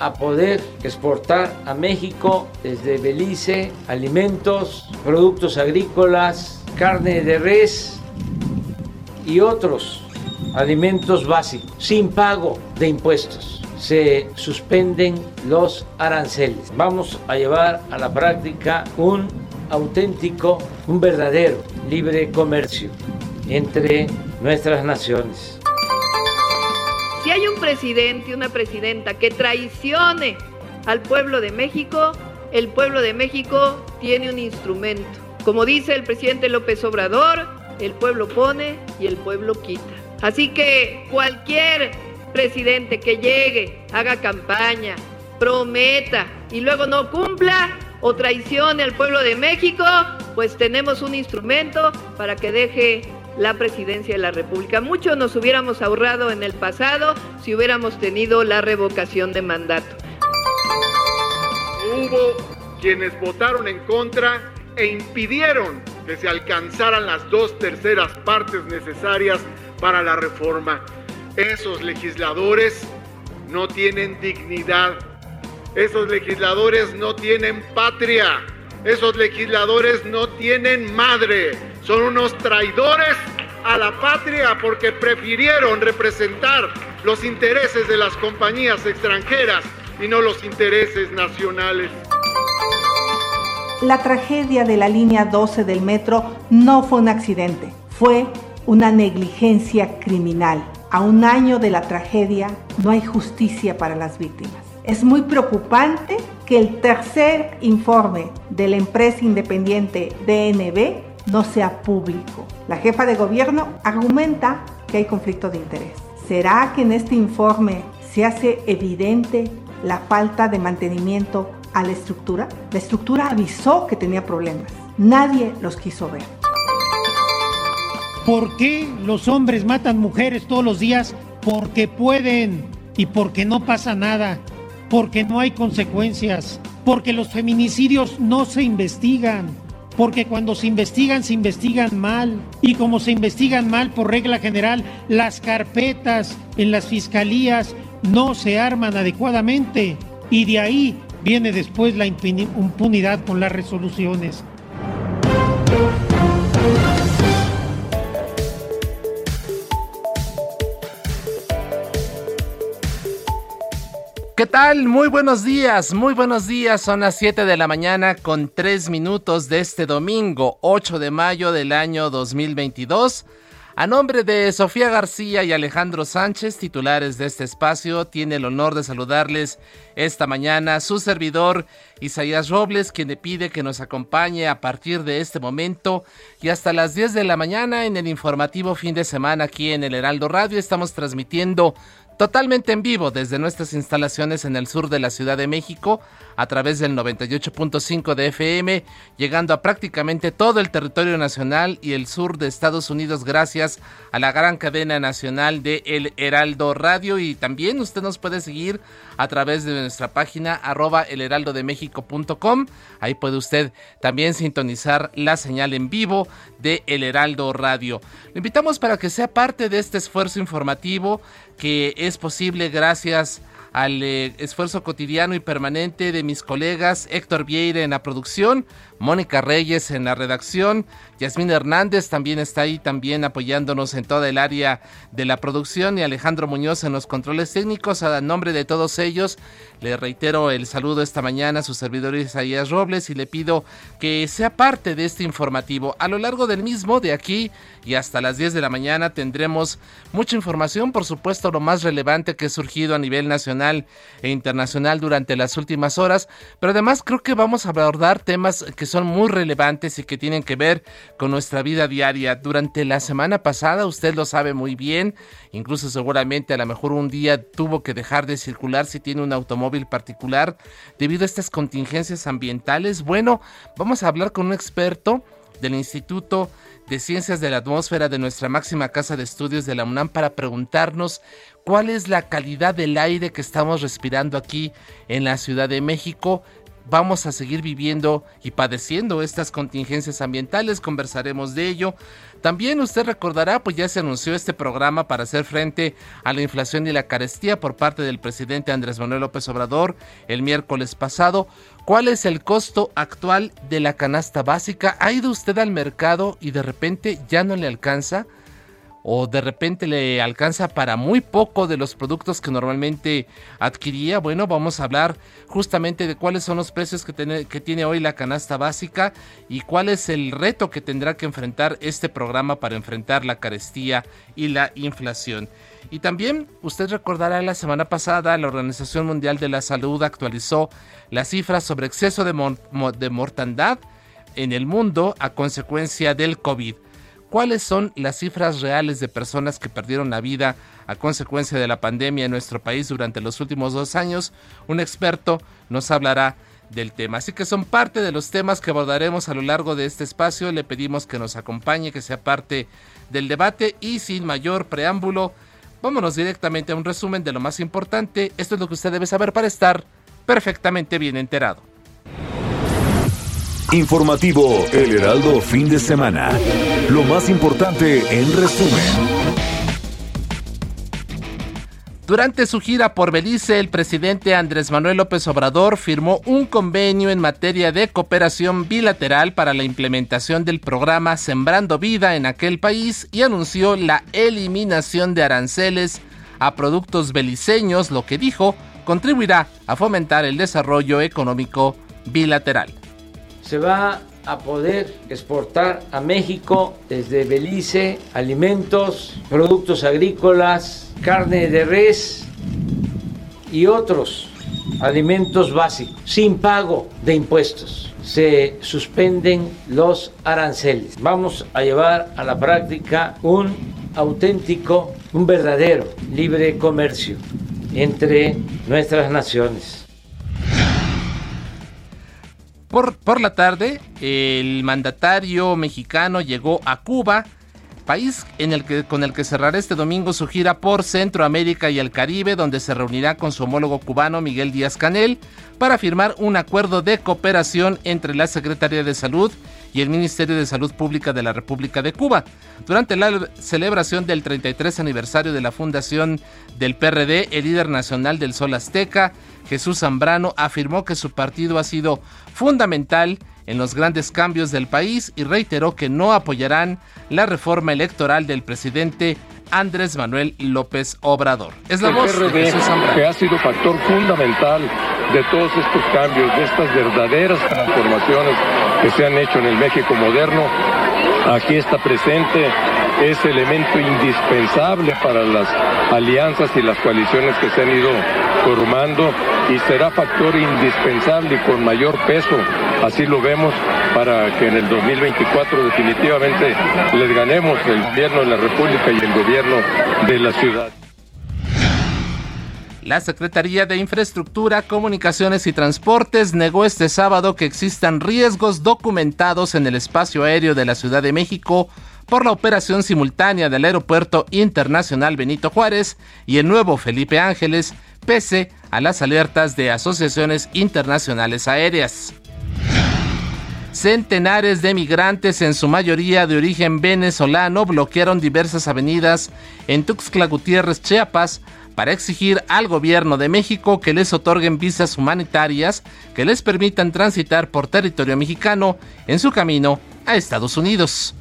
a poder exportar a México desde Belice alimentos, productos agrícolas, carne de res y otros alimentos básicos sin pago de impuestos. Se suspenden los aranceles. Vamos a llevar a la práctica un auténtico, un verdadero libre comercio entre nuestras naciones. Si hay un presidente, una presidenta que traicione al pueblo de México, el pueblo de México tiene un instrumento. Como dice el presidente López Obrador, el pueblo pone y el pueblo quita. Así que cualquier presidente que llegue, haga campaña, prometa y luego no cumpla o traicione al pueblo de México, pues tenemos un instrumento para que deje la presidencia de la República. Mucho nos hubiéramos ahorrado en el pasado si hubiéramos tenido la revocación de mandato. Hubo quienes votaron en contra e impidieron que se alcanzaran las dos terceras partes necesarias para la reforma. Esos legisladores no tienen dignidad. Esos legisladores no tienen patria. Esos legisladores no tienen madre. Son unos traidores a la patria porque prefirieron representar los intereses de las compañías extranjeras y no los intereses nacionales. La tragedia de la línea 12 del metro no fue un accidente, fue una negligencia criminal. A un año de la tragedia no hay justicia para las víctimas. Es muy preocupante que el tercer informe de la empresa independiente DNB no sea público. La jefa de gobierno argumenta que hay conflicto de interés. ¿Será que en este informe se hace evidente la falta de mantenimiento a la estructura? La estructura avisó que tenía problemas. Nadie los quiso ver. ¿Por qué los hombres matan mujeres todos los días? Porque pueden y porque no pasa nada, porque no hay consecuencias, porque los feminicidios no se investigan, porque cuando se investigan se investigan mal y como se investigan mal por regla general, las carpetas en las fiscalías no se arman adecuadamente y de ahí viene después la impunidad con las resoluciones. ¿Qué tal? Muy buenos días, muy buenos días. Son las 7 de la mañana con 3 minutos de este domingo, 8 de mayo del año 2022. A nombre de Sofía García y Alejandro Sánchez, titulares de este espacio, tiene el honor de saludarles esta mañana su servidor Isaías Robles, quien le pide que nos acompañe a partir de este momento y hasta las 10 de la mañana en el informativo fin de semana aquí en el Heraldo Radio. Estamos transmitiendo totalmente en vivo desde nuestras instalaciones en el sur de la Ciudad de México a través del 98.5 de FM, llegando a prácticamente todo el territorio nacional y el sur de Estados Unidos gracias a la gran cadena nacional de El Heraldo Radio y también usted nos puede seguir a través de nuestra página arroba elheraldodemexico.com. Ahí puede usted también sintonizar la señal en vivo de El Heraldo Radio. Le invitamos para que sea parte de este esfuerzo informativo que es posible gracias al eh, esfuerzo cotidiano y permanente de mis colegas Héctor Vieira en la producción, Mónica Reyes en la redacción, Yasmín Hernández también está ahí también apoyándonos en toda el área de la producción y Alejandro Muñoz en los controles técnicos. A nombre de todos ellos, le reitero el saludo esta mañana a su servidor Isaías Robles y le pido que sea parte de este informativo. A lo largo del mismo, de aquí y hasta las 10 de la mañana, tendremos mucha información, por supuesto, lo más relevante que ha surgido a nivel nacional e internacional durante las últimas horas, pero además creo que vamos a abordar temas que son muy relevantes y que tienen que ver con nuestra vida diaria. Durante la semana pasada, usted lo sabe muy bien, incluso seguramente a lo mejor un día tuvo que dejar de circular si tiene un automóvil particular debido a estas contingencias ambientales. Bueno, vamos a hablar con un experto del Instituto de Ciencias de la Atmósfera de nuestra máxima casa de estudios de la UNAM para preguntarnos cuál es la calidad del aire que estamos respirando aquí en la Ciudad de México vamos a seguir viviendo y padeciendo estas contingencias ambientales, conversaremos de ello. También usted recordará, pues ya se anunció este programa para hacer frente a la inflación y la carestía por parte del presidente Andrés Manuel López Obrador el miércoles pasado. ¿Cuál es el costo actual de la canasta básica? ¿Ha ido usted al mercado y de repente ya no le alcanza? O de repente le alcanza para muy poco de los productos que normalmente adquiría. Bueno, vamos a hablar justamente de cuáles son los precios que, tiene hoy la canasta básica y cuál es el reto que tendrá que enfrentar este programa para enfrentar la carestía y la inflación. Y también usted recordará la semana pasada la Organización Mundial de la Salud actualizó las cifras sobre exceso de, de mortandad en el mundo a consecuencia del COVID cuáles son las cifras reales de personas que perdieron la vida a consecuencia de la pandemia en nuestro país durante los últimos dos años. Un experto nos hablará del tema. Así que son parte de los temas que abordaremos a lo largo de este espacio. Le pedimos que nos acompañe, que sea parte del debate y sin mayor preámbulo, vámonos directamente a un resumen de lo más importante. Esto es lo que usted debe saber para estar perfectamente bien enterado. Informativo El Heraldo Fin de Semana. Lo más importante en resumen. Durante su gira por Belice, el presidente Andrés Manuel López Obrador firmó un convenio en materia de cooperación bilateral para la implementación del programa Sembrando Vida en aquel país y anunció la eliminación de aranceles a productos beliceños, lo que dijo contribuirá a fomentar el desarrollo económico bilateral se va a poder exportar a México desde Belice alimentos, productos agrícolas, carne de res y otros alimentos básicos sin pago de impuestos. Se suspenden los aranceles. Vamos a llevar a la práctica un auténtico, un verdadero libre comercio entre nuestras naciones. Por, la tarde, el mandatario mexicano llegó a Cuba, país en el que, con el que cerrará este domingo su gira por Centroamérica y el Caribe, donde se reunirá con su homólogo cubano Miguel Díaz Canel para firmar un acuerdo de cooperación entre la Secretaría de Salud y el Ministerio de Salud Pública de la República de Cuba. Durante la celebración del 33 aniversario de la fundación del PRD, el líder nacional del Sol Azteca, Jesús Zambrano, afirmó que su partido ha sido fundamental en los grandes cambios del país y reiteró que no apoyarán la reforma electoral del presidente Andrés Manuel López Obrador. Es la voz de Jesús que ha sido factor fundamental de todos estos cambios, de estas verdaderas transformaciones que se han hecho en el México moderno. Aquí está presente ese elemento indispensable para las alianzas y las coaliciones que se han ido formando y será factor indispensable y con mayor peso, así lo vemos, para que en el 2024 definitivamente les ganemos el gobierno de la República y el gobierno de la ciudad. La Secretaría de Infraestructura, Comunicaciones y Transportes negó este sábado que existan riesgos documentados en el espacio aéreo de la Ciudad de México por la operación simultánea del Aeropuerto Internacional Benito Juárez y el nuevo Felipe Ángeles, pese a las alertas de asociaciones internacionales aéreas. Centenares de migrantes, en su mayoría de origen venezolano, bloquearon diversas avenidas en Tuxtla Gutiérrez, Chiapas, para exigir al gobierno de México que les otorguen visas humanitarias que les permitan transitar por territorio mexicano en su camino a Estados Unidos.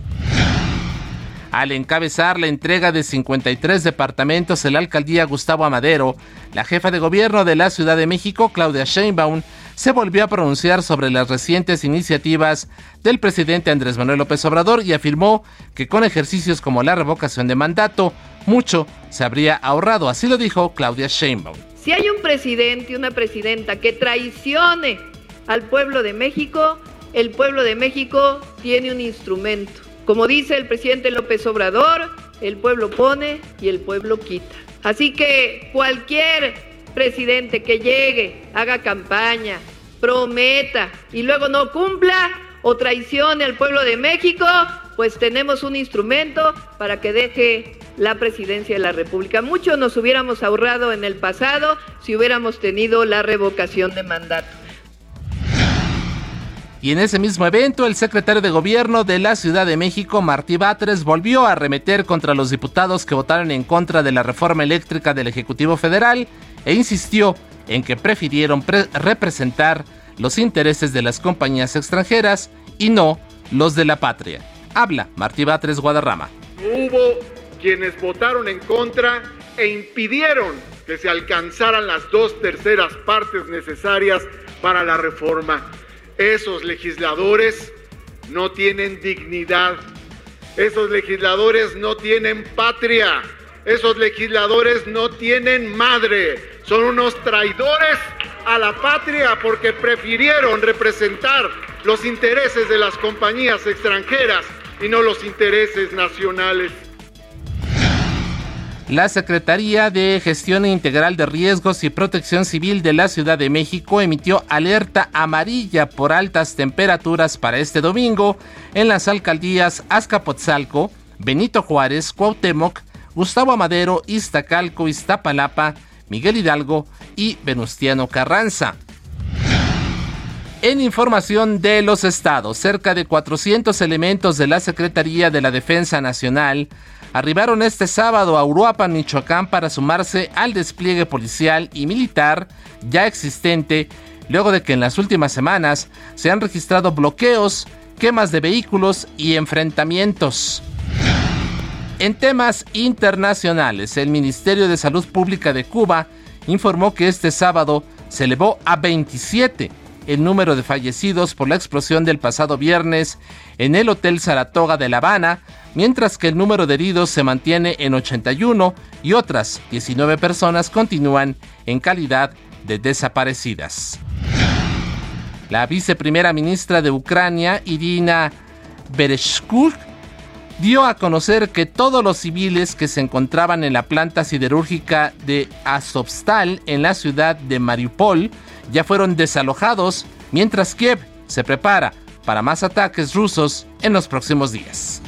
Al encabezar la entrega de 53 departamentos en la alcaldía Gustavo Amadero, la jefa de gobierno de la Ciudad de México, Claudia Sheinbaum, se volvió a pronunciar sobre las recientes iniciativas del presidente Andrés Manuel López Obrador y afirmó que con ejercicios como la revocación de mandato, mucho se habría ahorrado. Así lo dijo Claudia Sheinbaum. Si hay un presidente y una presidenta que traicione al pueblo de México, el pueblo de México tiene un instrumento. Como dice el presidente López Obrador, el pueblo pone y el pueblo quita. Así que cualquier presidente que llegue, haga campaña, prometa y luego no cumpla o traicione al pueblo de México, pues tenemos un instrumento para que deje la presidencia de la República. Mucho nos hubiéramos ahorrado en el pasado si hubiéramos tenido la revocación de mandato. Y en ese mismo evento, el secretario de Gobierno de la Ciudad de México, Martí Batres, volvió a arremeter contra los diputados que votaron en contra de la reforma eléctrica del Ejecutivo Federal e insistió en que prefirieron representar los intereses de las compañías extranjeras y no los de la patria. Habla Martí Batres Guadarrama. Hubo quienes votaron en contra e impidieron que se alcanzaran las dos terceras partes necesarias para la reforma. Esos legisladores no tienen dignidad. Esos legisladores no tienen patria. Esos legisladores no tienen madre. Son unos traidores a la patria porque prefirieron representar los intereses de las compañías extranjeras y no los intereses nacionales. La Secretaría de Gestión Integral de Riesgos y Protección Civil de la Ciudad de México emitió alerta amarilla por altas temperaturas para este domingo en las alcaldías Azcapotzalco, Benito Juárez, Cuauhtémoc, Gustavo Amadero, Iztacalco, Iztapalapa, Miguel Hidalgo y Venustiano Carranza. En información de los estados, cerca de 400 elementos de la Secretaría de la Defensa Nacional arribaron este sábado a Uruapan, Michoacán, para sumarse al despliegue policial y militar ya existente, luego de que en las últimas semanas se han registrado bloqueos, quemas de vehículos y enfrentamientos. En temas internacionales, el Ministerio de Salud Pública de Cuba informó que este sábado se elevó a 27 el número de fallecidos por la explosión del pasado viernes en el Hotel Saratoga de La Habana, mientras que el número de heridos se mantiene en 81 y otras 19 personas continúan en calidad de desaparecidas. La viceprimera ministra de Ucrania, Irina Bereshkuk, dio a conocer que todos los civiles que se encontraban en la planta siderúrgica de Azovstal en la ciudad de Mariupol ya fueron desalojados, mientras Kiev se prepara para más ataques rusos en los próximos días.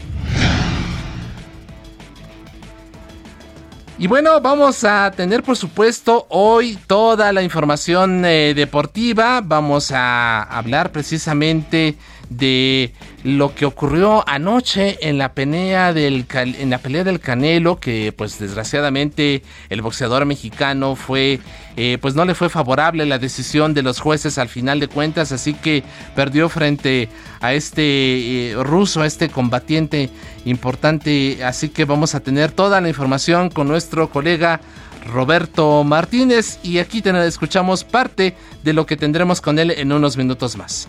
Y bueno, vamos a tener por supuesto hoy toda la información eh, deportiva. Vamos a hablar precisamente de lo que ocurrió anoche en la pelea del en la pelea del Canelo que pues desgraciadamente el boxeador mexicano fue eh, pues no le fue favorable la decisión de los jueces al final de cuentas así que perdió frente a este eh, ruso a este combatiente importante así que vamos a tener toda la información con nuestro colega Roberto Martínez y aquí escuchamos parte de lo que tendremos con él en unos minutos más.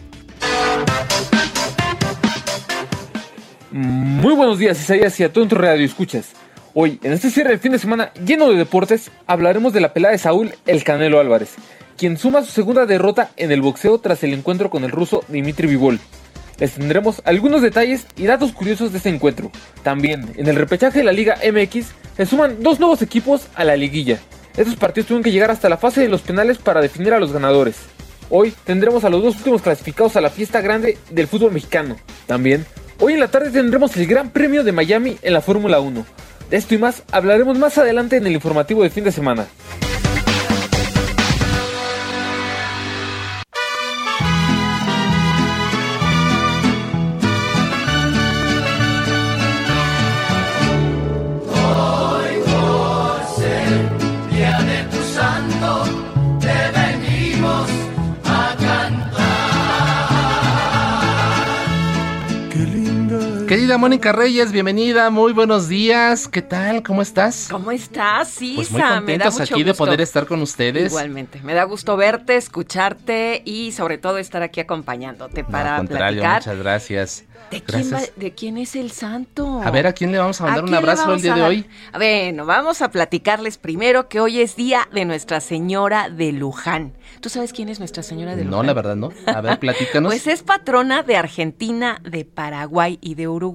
Muy buenos días, Isaías, y a todo tu radio escuchas. Hoy, en este cierre del fin de semana lleno de deportes, hablaremos de la pelea de Saúl El Canelo Álvarez, quien suma su segunda derrota en el boxeo tras el encuentro con el ruso Dimitri Vivol. Les tendremos algunos detalles y datos curiosos de este encuentro. También, en el repechaje de la Liga MX, se suman dos nuevos equipos a la liguilla. Estos partidos tuvieron que llegar hasta la fase de los penales para definir a los ganadores. Hoy tendremos a los dos últimos clasificados a la fiesta grande del fútbol mexicano. También Hoy en la tarde tendremos el Gran Premio de Miami en la Fórmula 1. De esto y más hablaremos más adelante en el informativo de fin de semana. Querida Mónica Reyes, bienvenida, muy buenos días. ¿Qué tal? ¿Cómo estás? ¿Cómo estás, Isa? Pues muy contentos aquí de poder estar con ustedes. Igualmente, me da gusto verte, escucharte y sobre todo estar aquí acompañándote para no, platicar. Muchas gracias. ¿De quién, va, ¿De quién, es el santo? A ver, ¿a quién le vamos a mandar un abrazo el día de hoy? Bueno, vamos a platicarles primero que hoy es día de Nuestra Señora de Luján. ¿Tú sabes quién es Nuestra Señora de Luján? No, la verdad no. A ver, platícanos. pues es patrona de Argentina, de Paraguay y de Uruguay.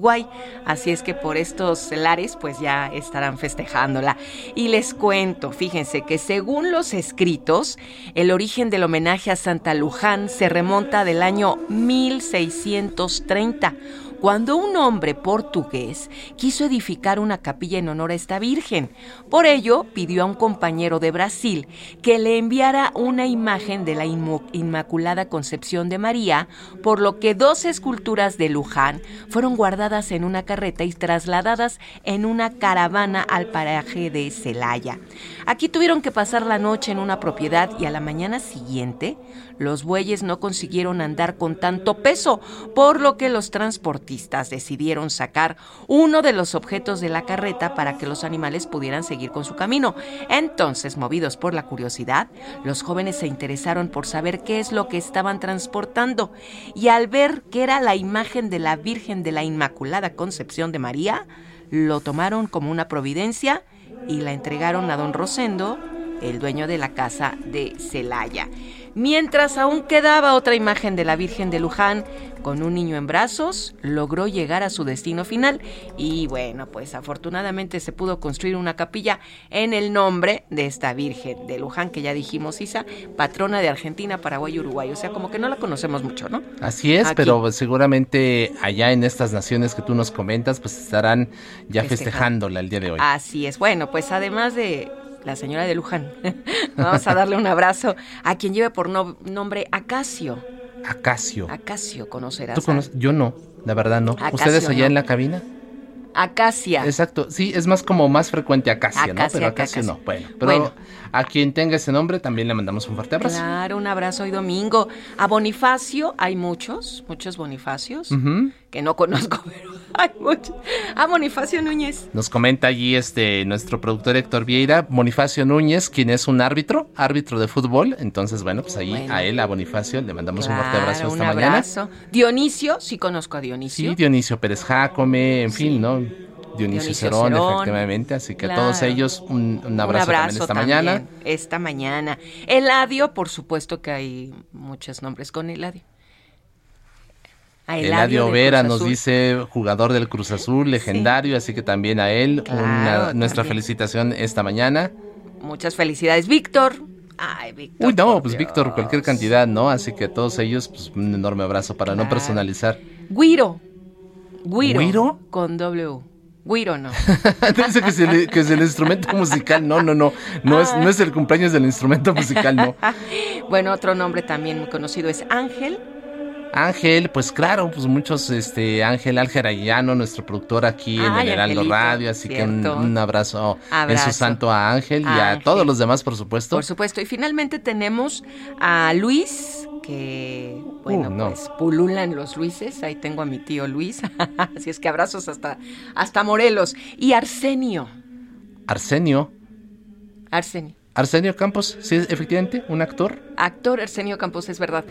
Así es que por estos lares, pues ya estarán festejándola. Y les cuento, fíjense que según los escritos, el origen del homenaje a Santa Luján se remonta del año 1630 cuando un hombre portugués quiso edificar una capilla en honor a esta Virgen. Por ello, pidió a un compañero de Brasil que le enviara una imagen de la Inmaculada Concepción de María, por lo que dos esculturas de Luján fueron guardadas en una carreta y trasladadas en una caravana al paraje de Celaya. Aquí tuvieron que pasar la noche en una propiedad y a la mañana siguiente los bueyes no consiguieron andar con tanto peso, por lo que los transportistas decidieron sacar uno de los objetos de la carreta para que los animales pudieran seguir con su camino. Entonces, movidos por la curiosidad, los jóvenes se interesaron por saber qué es lo que estaban transportando y al ver que era la imagen de la Virgen de la Inmaculada Concepción de María, lo tomaron como una providencia y la entregaron a don Rosendo, el dueño de la casa de Celaya mientras aún quedaba otra imagen de la Virgen de Luján con un niño en brazos, logró llegar a su destino final. Y bueno, pues afortunadamente se pudo construir una capilla en el nombre de esta Virgen de Luján que ya dijimos, Isa, patrona de Argentina, Paraguay y Uruguay, o sea, como que no la conocemos mucho, ¿no? Así es, pero seguramente allá en estas naciones que tú nos comentas, pues estarán ya festejándola el día de hoy. Así es, bueno, pues además de la señora de Luján. Vamos a darle un abrazo a quien lleve por nombre Acacio. Acacio. Acacio, conocerás. ¿Tú conoces? Yo no, la verdad no. ¿Ustedes allá en la cabina? Acacia. Exacto, sí, es más como más frecuente Acacia, ¿no? Pero Acacio no. Bueno, pero a quien tenga ese nombre también le mandamos un fuerte abrazo. Claro, un abrazo hoy domingo. A Bonifacio, hay muchos, muchos Bonifacios, que no conozco, pero hay muchos. A Bonifacio Núñez. Nos comenta allí este nuestro productor Héctor Vieira, Bonifacio Núñez, quien es un árbitro, árbitro de fútbol. Entonces, bueno, pues ahí a él, a Bonifacio, le mandamos un fuerte abrazo esta un abrazo. Dionisio, sí conozco a Dionisio. Sí, Dionisio Pérez Jacome, en fin, ¿no? Dionisio, Cerón, efectivamente. Así que a todos ellos un, abrazo, también esta mañana. Esta mañana. Eladio, por supuesto que hay muchos nombres con Eladio. Eladio, Vera nos dice jugador del Cruz Azul, legendario, así que también a él nuestra felicitación esta mañana. Muchas felicidades, Víctor. Ay, Víctor. Uy, no, pues Víctor, cualquier cantidad, ¿no? Así que a todos ellos, pues un enorme abrazo para no personalizar. Guiro. Guiro. Con W. Guiro no. Dice que, que es, el, instrumento musical. No, no, no. No es, no es el cumpleaños del instrumento musical, no. bueno, otro nombre también muy conocido es Ángel. Ángel, pues claro, pues muchos, este, Ángel Algerayano, nuestro productor aquí en el Heraldo Radio, así que un, abrazo, en su santo a Ángel y a todos los demás, por supuesto. Por supuesto, y finalmente tenemos a Luis, que, bueno, uh, pues pululan los Luises, ahí tengo a mi tío Luis, así es que abrazos hasta, hasta Morelos, y Arsenio. Arsenio. Arsenio. Arsenio Campos, sí, efectivamente, un actor. Actor Arsenio Campos, es verdad.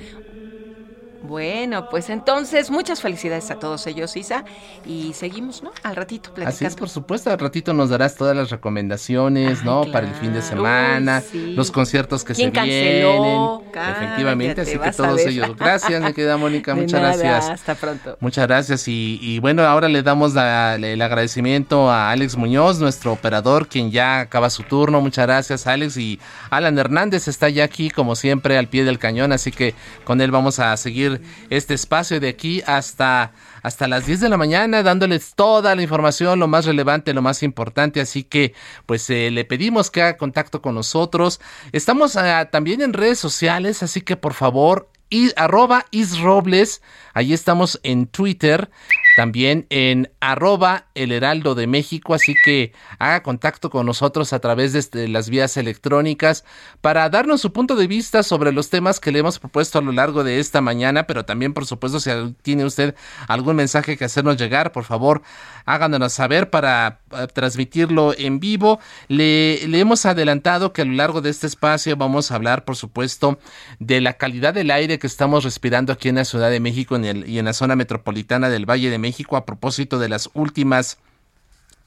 Bueno, pues entonces muchas felicidades a todos ellos, Isa, y seguimos, ¿no? Al ratito platicando. Así es, por supuesto, al ratito nos darás todas las recomendaciones, ¿no? Para el fin de semana, los conciertos que se canceló? vienen. Efectivamente, así que todos ellos. Gracias, mi querida Mónica, muchas gracias. Hasta pronto. Muchas gracias y, bueno, ahora le damos el agradecimiento a Alex Muñoz, nuestro operador, quien ya acaba su turno. Muchas gracias, Alex, y Alan Hernández está ya aquí, como siempre, al pie del cañón, así que con él vamos a seguir este espacio de aquí hasta, hasta las 10 de la mañana, dándoles toda la información, lo más relevante, lo más importante. Así que, pues eh, le pedimos que haga contacto con nosotros. Estamos ah, también en redes sociales, así que por favor, y, arroba isrobles, ahí estamos en Twitter. también en arroba el heraldo de México, así que haga contacto con nosotros a través de este, las vías electrónicas para darnos su punto de vista sobre los temas que le hemos propuesto a lo largo de esta mañana, pero también por supuesto si tiene usted algún mensaje que hacernos llegar, por favor háganos saber para eh, transmitirlo en vivo. Le hemos adelantado que a lo largo de este espacio vamos a hablar por supuesto de la calidad del aire que estamos respirando aquí en la Ciudad de México y en la zona metropolitana del Valle de México a propósito de las últimas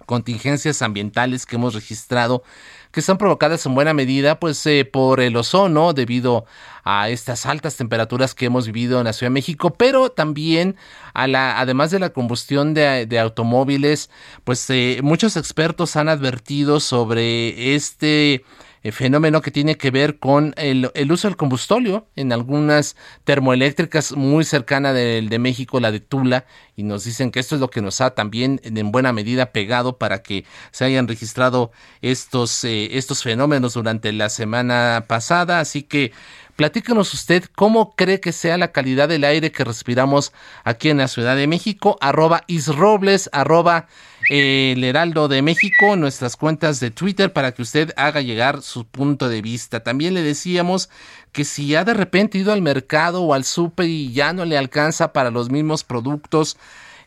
contingencias ambientales que hemos registrado que son provocadas en buena medida pues eh, por el ozono debido a estas altas temperaturas que hemos vivido en la Ciudad de México, pero también a la además de la combustión de, automóviles, pues eh, muchos expertos han advertido sobre este eh, fenómeno que tiene que ver con el, uso del combustóleo en algunas termoeléctricas muy cercana de, de, México, la de Tula, y nos dicen que esto es lo que nos ha también en buena medida pegado para que se hayan registrado estos, eh, estos fenómenos durante la semana pasada. Así que Platícanos usted cómo cree que sea la calidad del aire que respiramos aquí en la Ciudad de México. Arroba isrobles, arroba el Heraldo de México, nuestras cuentas de Twitter para que usted haga llegar su punto de vista. También le decíamos que si ha de repente ido al mercado o al súper y ya no le alcanza para los mismos productos,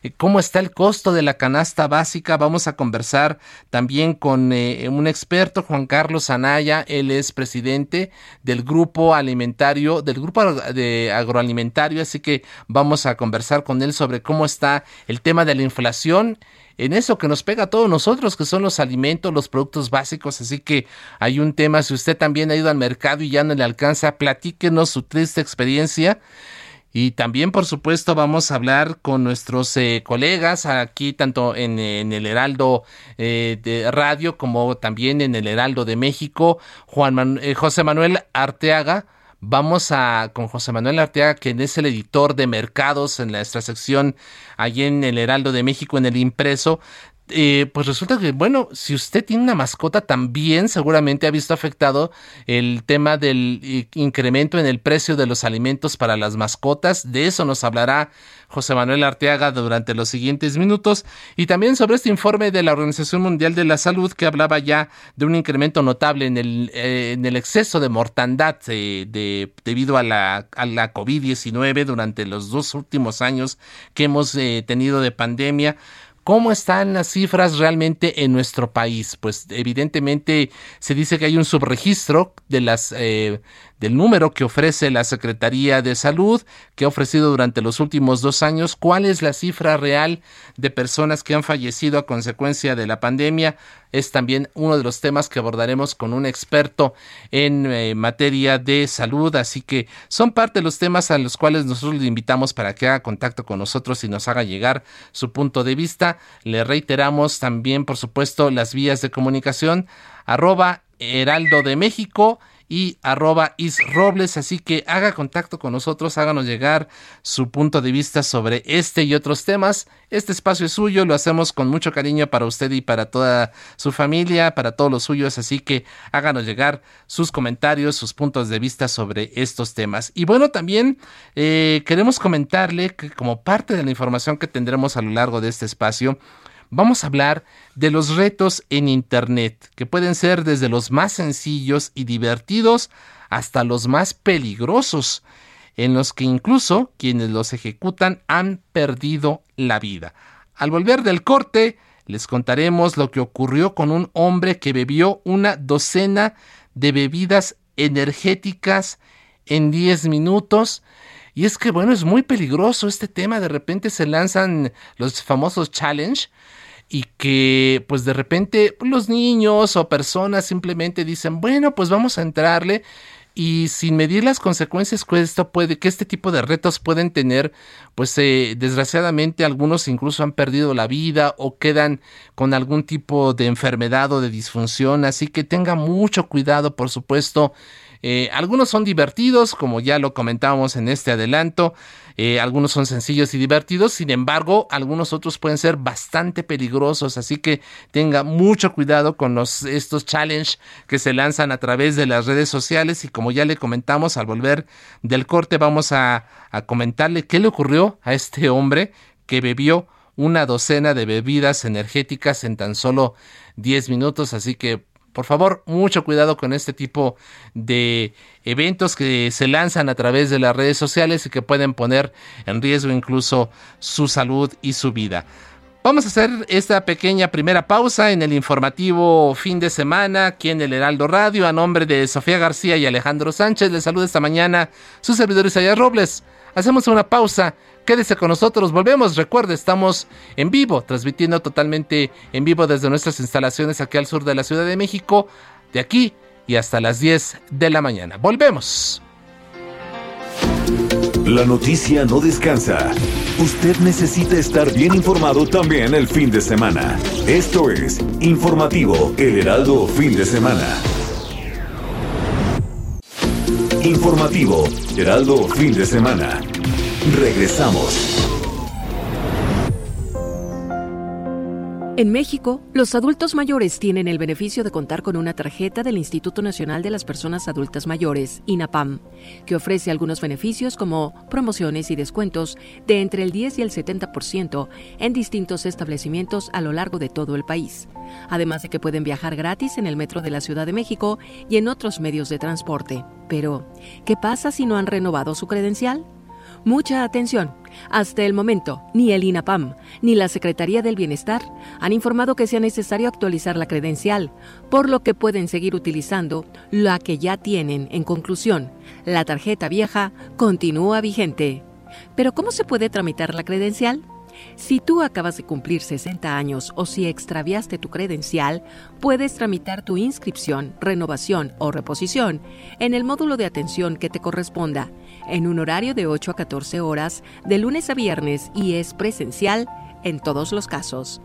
eh, cómo está el costo de la canasta básica. Vamos a conversar también con eh, un experto, Juan Carlos Anaya. Él es presidente del grupo alimentario, del grupo de agroalimentario, así que vamos a conversar con él sobre cómo está el tema de la inflación en eso que nos pega a todos nosotros, que son los alimentos, los productos básicos. Así que hay un tema, si usted también ha ido al mercado y ya no le alcanza, platíquenos su triste experiencia. Y también, por supuesto, vamos a hablar con nuestros eh, colegas aquí, tanto en, el Heraldo eh, de Radio como también en el Heraldo de México, Juan eh, José Manuel Arteaga. Vamos a con José Manuel Arteaga, quien es el editor de mercados en nuestra sección allí en el Heraldo de México, en el impreso. Eh, pues resulta que, bueno, si usted tiene una mascota, también seguramente ha visto afectado el tema del eh, incremento en el precio de los alimentos para las mascotas. De eso nos hablará José Manuel Arteaga durante los siguientes minutos. Y también sobre este informe de la Organización Mundial de la Salud que hablaba ya de un incremento notable en el, eh, en el exceso de mortandad de, debido a la, a la COVID-19 durante los dos últimos años que hemos tenido de pandemia. ¿Cómo están las cifras realmente en nuestro país? Pues evidentemente se dice que hay un subregistro de las eh, del número que ofrece la Secretaría de Salud, que ha ofrecido durante los últimos dos años, cuál es la cifra real de personas que han fallecido a consecuencia de la pandemia. Es también uno de los temas que abordaremos con un experto en eh, materia de salud, así que son parte de los temas a los cuales nosotros le invitamos para que haga contacto con nosotros y nos haga llegar su punto de vista. Le reiteramos también, por supuesto, las vías de comunicación arroba heraldo de México y arroba isrobles, así que haga contacto con nosotros, háganos llegar su punto de vista sobre este y otros temas. Este espacio es suyo, lo hacemos con mucho cariño para usted y para toda su familia, para todos los suyos, así que háganos llegar sus comentarios, sus puntos de vista sobre estos temas. Y bueno, también eh, queremos comentarle que como parte de la información que tendremos a lo largo de este espacio, vamos a hablar de los retos en Internet, que pueden ser desde los más sencillos y divertidos hasta los más peligrosos, en los que incluso quienes los ejecutan han perdido la vida. Al volver del corte, les contaremos lo que ocurrió con un hombre que bebió una docena de bebidas energéticas en 10 minutos. Y es que, bueno, es muy peligroso este tema. De repente se lanzan los famosos challenge y que pues de repente los niños o personas simplemente dicen, bueno, pues vamos a entrarle y sin medir las consecuencias que esto puede, que este tipo de retos pueden tener, pues eh, desgraciadamente algunos incluso han perdido la vida o quedan con algún tipo de enfermedad o de disfunción, así que tenga mucho cuidado, por supuesto. Eh, algunos son divertidos, como ya lo comentábamos en este adelanto, eh, algunos son sencillos y divertidos, sin embargo, algunos otros pueden ser bastante peligrosos, así que tenga mucho cuidado con los, estos challenges que se lanzan a través de las redes sociales. Y como ya le comentamos al volver del corte vamos a, a comentarle qué le ocurrió a este hombre que bebió una docena de bebidas energéticas en tan solo 10 minutos, así que por favor, mucho cuidado con este tipo de eventos que se lanzan a través de las redes sociales y que pueden poner en riesgo incluso su salud y su vida. Vamos a hacer esta pequeña primera pausa en el informativo fin de semana aquí en el Heraldo Radio. A nombre de Sofía García y Alejandro Sánchez, les saluda esta mañana su servidor Isaías Robles. Hacemos una pausa Quédese con nosotros, volvemos. Recuerde, estamos en vivo, transmitiendo totalmente en vivo desde nuestras instalaciones aquí al sur de la Ciudad de México, de aquí y hasta las 10 de la mañana. Volvemos. La noticia no descansa. Usted necesita estar bien informado también el fin de semana. Esto es Informativo El Heraldo Fin de Semana. Informativo Heraldo Fin de Semana. Regresamos. En México, los adultos mayores tienen el beneficio de contar con una tarjeta del Instituto Nacional de las Personas Adultas Mayores, INAPAM, que ofrece algunos beneficios como promociones y descuentos de entre el 10 y el 70% en distintos establecimientos a lo largo de todo el país, además de que pueden viajar gratis en el metro de la Ciudad de México y en otros medios de transporte. Pero, ¿qué pasa si no han renovado su credencial? Mucha atención. Hasta el momento, ni el INAPAM ni la Secretaría del Bienestar han informado que sea necesario actualizar la credencial, por lo que pueden seguir utilizando la que ya tienen. En conclusión, la tarjeta vieja continúa vigente. Pero ¿cómo se puede tramitar la credencial? Si tú acabas de cumplir 60 años o si extraviaste tu credencial, puedes tramitar tu inscripción, renovación o reposición en el módulo de atención que te corresponda, en un horario de 8 a 14 horas, de lunes a viernes y es presencial en todos los casos.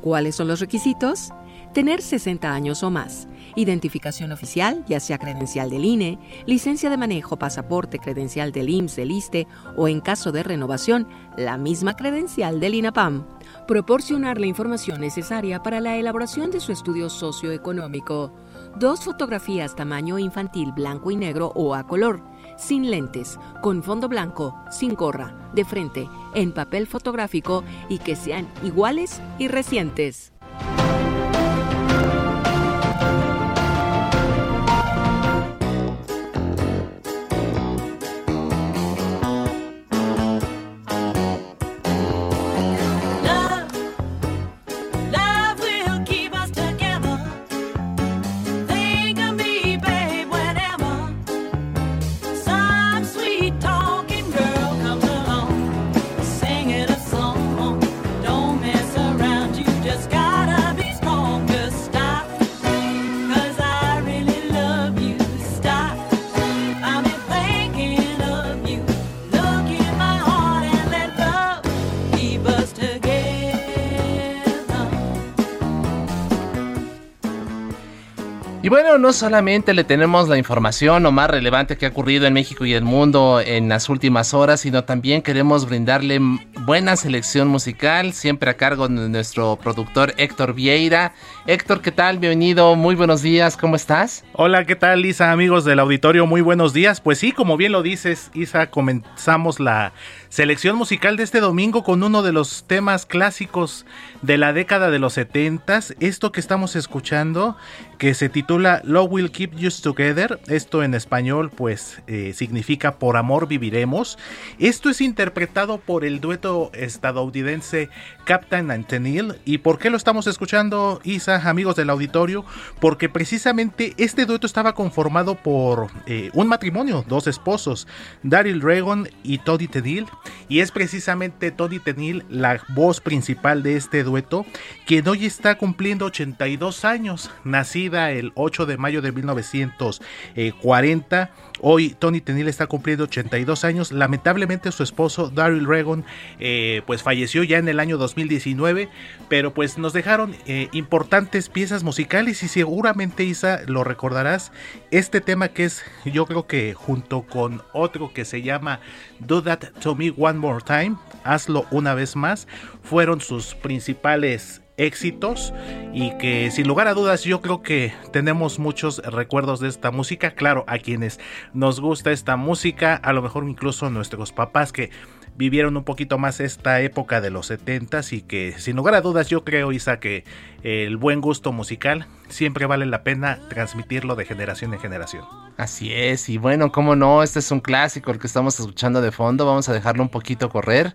¿Cuáles son los requisitos? Tener 60 años o más identificación oficial, ya sea credencial del INE, licencia de manejo, pasaporte, credencial del IMSS, del ISTE o en caso de renovación, la misma credencial del INAPAM. Proporcionar la información necesaria para la elaboración de su estudio socioeconómico. Dos fotografías tamaño infantil blanco y negro o a color, sin lentes, con fondo blanco, sin gorra, de frente, en papel fotográfico y que sean iguales y recientes. Bueno, no solamente le tenemos la información o más relevante que ha ocurrido en México y el mundo en las últimas horas, sino también queremos brindarle buena selección musical, siempre a cargo de nuestro productor Héctor Vieira. Héctor, ¿qué tal? Bienvenido, muy buenos días, ¿cómo estás? Hola, ¿qué tal, Isa, amigos del auditorio? Muy buenos días. Pues sí, como bien lo dices, Isa, comenzamos la Selección musical de este domingo con uno de los temas clásicos de la década de los 70 Esto que estamos escuchando, que se titula Love Will Keep You Together. Esto en español, pues eh, significa Por amor viviremos. Esto es interpretado por el dueto estadounidense Captain Antenil. ¿Y por qué lo estamos escuchando, Isa, amigos del auditorio? Porque precisamente este dueto estaba conformado por eh, un matrimonio, dos esposos, Daryl Reagan y Toddy Tedil y es precisamente Tony Tenil la voz principal de este dueto, quien hoy está cumpliendo 82 años, nacida el 8 de mayo de 1940. Hoy Tony Tenil está cumpliendo 82 años. Lamentablemente su esposo Daryl Reagan eh, pues falleció ya en el año 2019, pero pues nos dejaron eh, importantes piezas musicales y seguramente Isa lo recordarás. Este tema que es yo creo que junto con otro que se llama Do That To Me One More Time, hazlo una vez más, fueron sus principales éxitos y que sin lugar a dudas yo creo que tenemos muchos recuerdos de esta música, claro, a quienes nos gusta esta música, a lo mejor incluso nuestros papás que vivieron un poquito más esta época de los 70s y que sin lugar a dudas yo creo, Isa, que el buen gusto musical siempre vale la pena transmitirlo de generación en generación. Así es, y bueno, cómo no, este es un clásico el que estamos escuchando de fondo, vamos a dejarlo un poquito correr.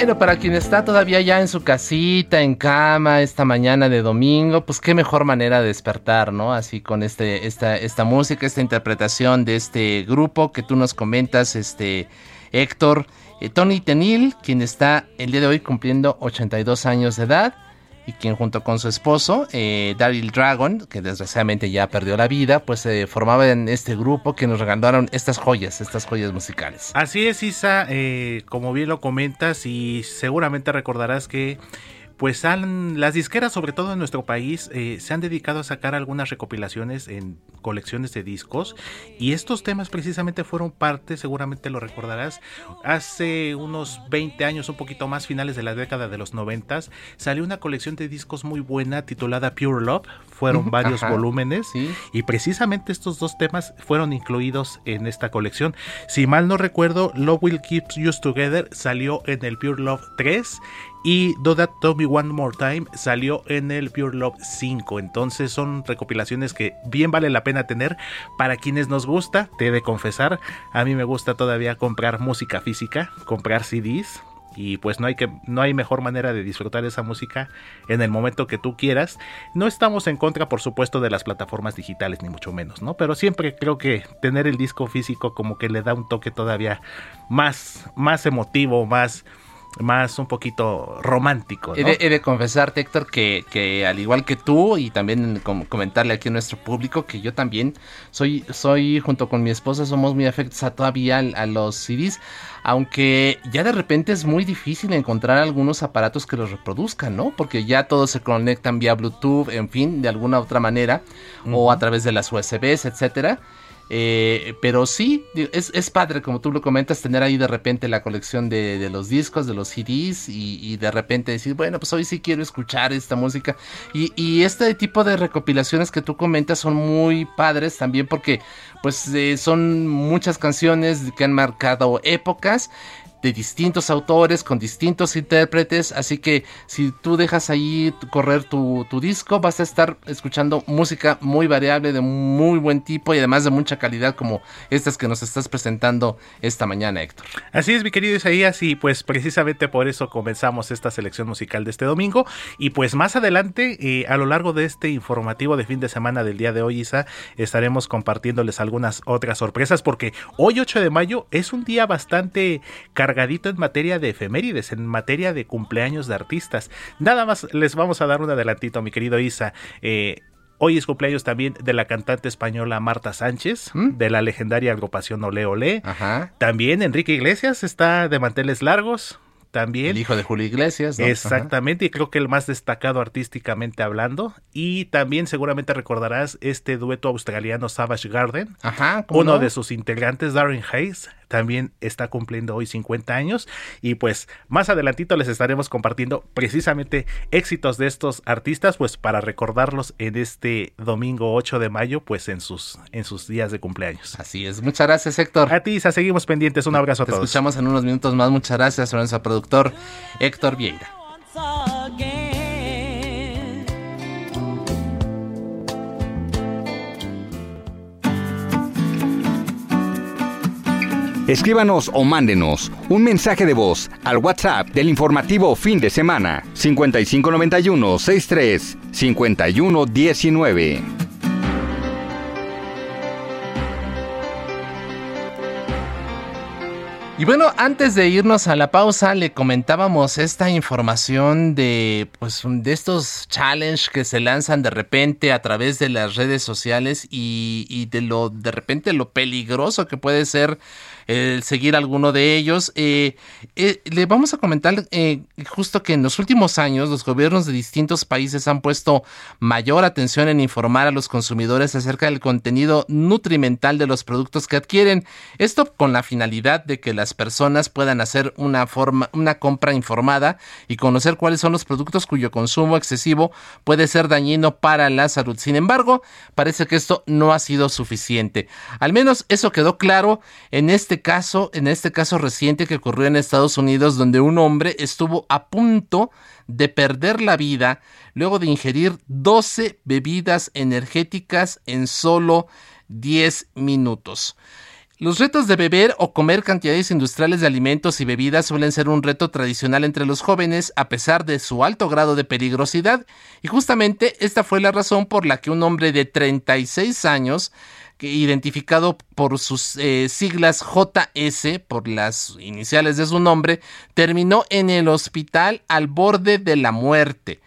Bueno, para quien está todavía ya en su casita, en cama, esta mañana de domingo, pues qué mejor manera de despertar, ¿no? Así con este, esta, esta música, esta interpretación de este grupo que tú nos comentas, este Héctor, eh, Tony Tenil, quien está el día de hoy cumpliendo 82 años de edad y quien junto con su esposo, eh, Daryl Dragon, que desgraciadamente ya perdió la vida, pues se formaba en este grupo que nos regalaron estas joyas, estas joyas musicales. Así es, Isa, eh, como bien lo comentas y seguramente recordarás que pues han, las disqueras, sobre todo en nuestro país, eh, se han dedicado a sacar algunas recopilaciones en colecciones de discos. Y estos temas precisamente fueron parte, seguramente lo recordarás, hace unos 20 años, un poquito más, finales de la década de los 90, salió una colección de discos muy buena titulada Pure Love, fueron varios volúmenes. Y precisamente estos dos temas fueron incluidos en esta colección. Si mal no recuerdo, Love Will Keep You Together salió en el Pure Love 3 y Do That To Me One More Time salió en el Pure Love 5. Entonces son recopilaciones que bien vale la pena tener para quienes nos gusta. Te he de confesar, a mí me gusta todavía comprar música física, comprar CDs. Y pues no hay, que, no hay mejor manera de disfrutar esa música en el momento que tú quieras. No estamos en contra, por supuesto, de las plataformas digitales, ni mucho menos, ¿no? Pero siempre creo que tener el disco físico como que le da un toque todavía más, más emotivo, más, más un poquito romántico. He, de, confesarte, Héctor, que, que, al igual que tú y también comentarle aquí a nuestro público que yo también soy, soy junto con mi esposa, somos muy afectos a todavía a, los CDs, aunque ya de repente es muy difícil encontrar algunos aparatos que los reproduzcan, ¿no? Porque ya todos se conectan vía Bluetooth, en fin, de alguna otra manera, o a través de las USBs, etcétera. Eh, pero sí, es, padre, como tú lo comentas, tener ahí de repente la colección de, los discos, de los CDs y, de repente decir, bueno, pues hoy sí quiero escuchar esta música. Y, este tipo de recopilaciones que tú comentas son muy padres también porque pues eh, son muchas canciones que han marcado épocas de distintos autores, con distintos intérpretes, así que si tú dejas ahí correr tu, disco, vas a estar escuchando música muy variable, de muy buen tipo y además de mucha calidad como estas que nos estás presentando esta mañana, Héctor. Así es, mi querido Isaías, y pues precisamente por eso comenzamos esta selección musical de este domingo, y pues más adelante, eh, a lo largo de este informativo de fin de semana del día de hoy, Isa, estaremos compartiéndoles algunas otras sorpresas, porque hoy 8 de mayo es un día bastante cargadito en materia de efemérides, en materia de cumpleaños de artistas. Nada más les vamos a dar un adelantito, mi querido Isa. Eh, Hoy es cumpleaños también de la cantante española Marta Sánchez, ¿Mm? de la legendaria agrupación Ole Ole. También Enrique Iglesias está de manteles largos. También. El hijo de Julio Iglesias. Exactamente, y creo que el más destacado artísticamente hablando. Y también seguramente recordarás este dueto australiano Savage Garden. Ajá, uno de sus integrantes, Darren Hayes, también está cumpliendo hoy 50 años y pues más adelantito les estaremos compartiendo precisamente éxitos de estos artistas pues para recordarlos en este domingo 8 de mayo pues en sus en sus días de cumpleaños. Así es, muchas gracias Héctor. A ti, Isa, seguimos pendientes, un abrazo a todos. escuchamos en unos minutos más, muchas gracias a nuestro productor Héctor Vieira. Escríbanos o mándenos un mensaje de voz al WhatsApp del informativo fin de semana 5591 63 5119. Y bueno, antes de irnos a la pausa, le comentábamos esta información de, pues, de estos challenge que se lanzan de repente a través de las redes sociales y, y de lo, de repente lo peligroso que puede ser el seguir alguno de ellos. Eh, eh, le vamos a comentar eh, justo que en los últimos años los gobiernos de distintos países han puesto mayor atención en informar a los consumidores acerca del contenido nutrimental de los productos que adquieren. Esto con la finalidad de que las personas puedan hacer una forma, una compra informada y conocer cuáles son los productos cuyo consumo excesivo puede ser dañino para la salud. Sin embargo, parece que esto no ha sido suficiente. Al menos eso quedó claro en este caso, en este caso reciente que ocurrió en Estados Unidos, donde un hombre estuvo a punto de perder la vida luego de ingerir 12 bebidas energéticas en solo 10 minutos. Los retos de beber o comer cantidades industriales de alimentos y bebidas suelen ser un reto tradicional entre los jóvenes a pesar de su alto grado de peligrosidad y justamente esta fue la razón por la que un hombre de 36 años identificado por sus eh, siglas JS, por las iniciales de su nombre, terminó en el hospital al borde de la muerte.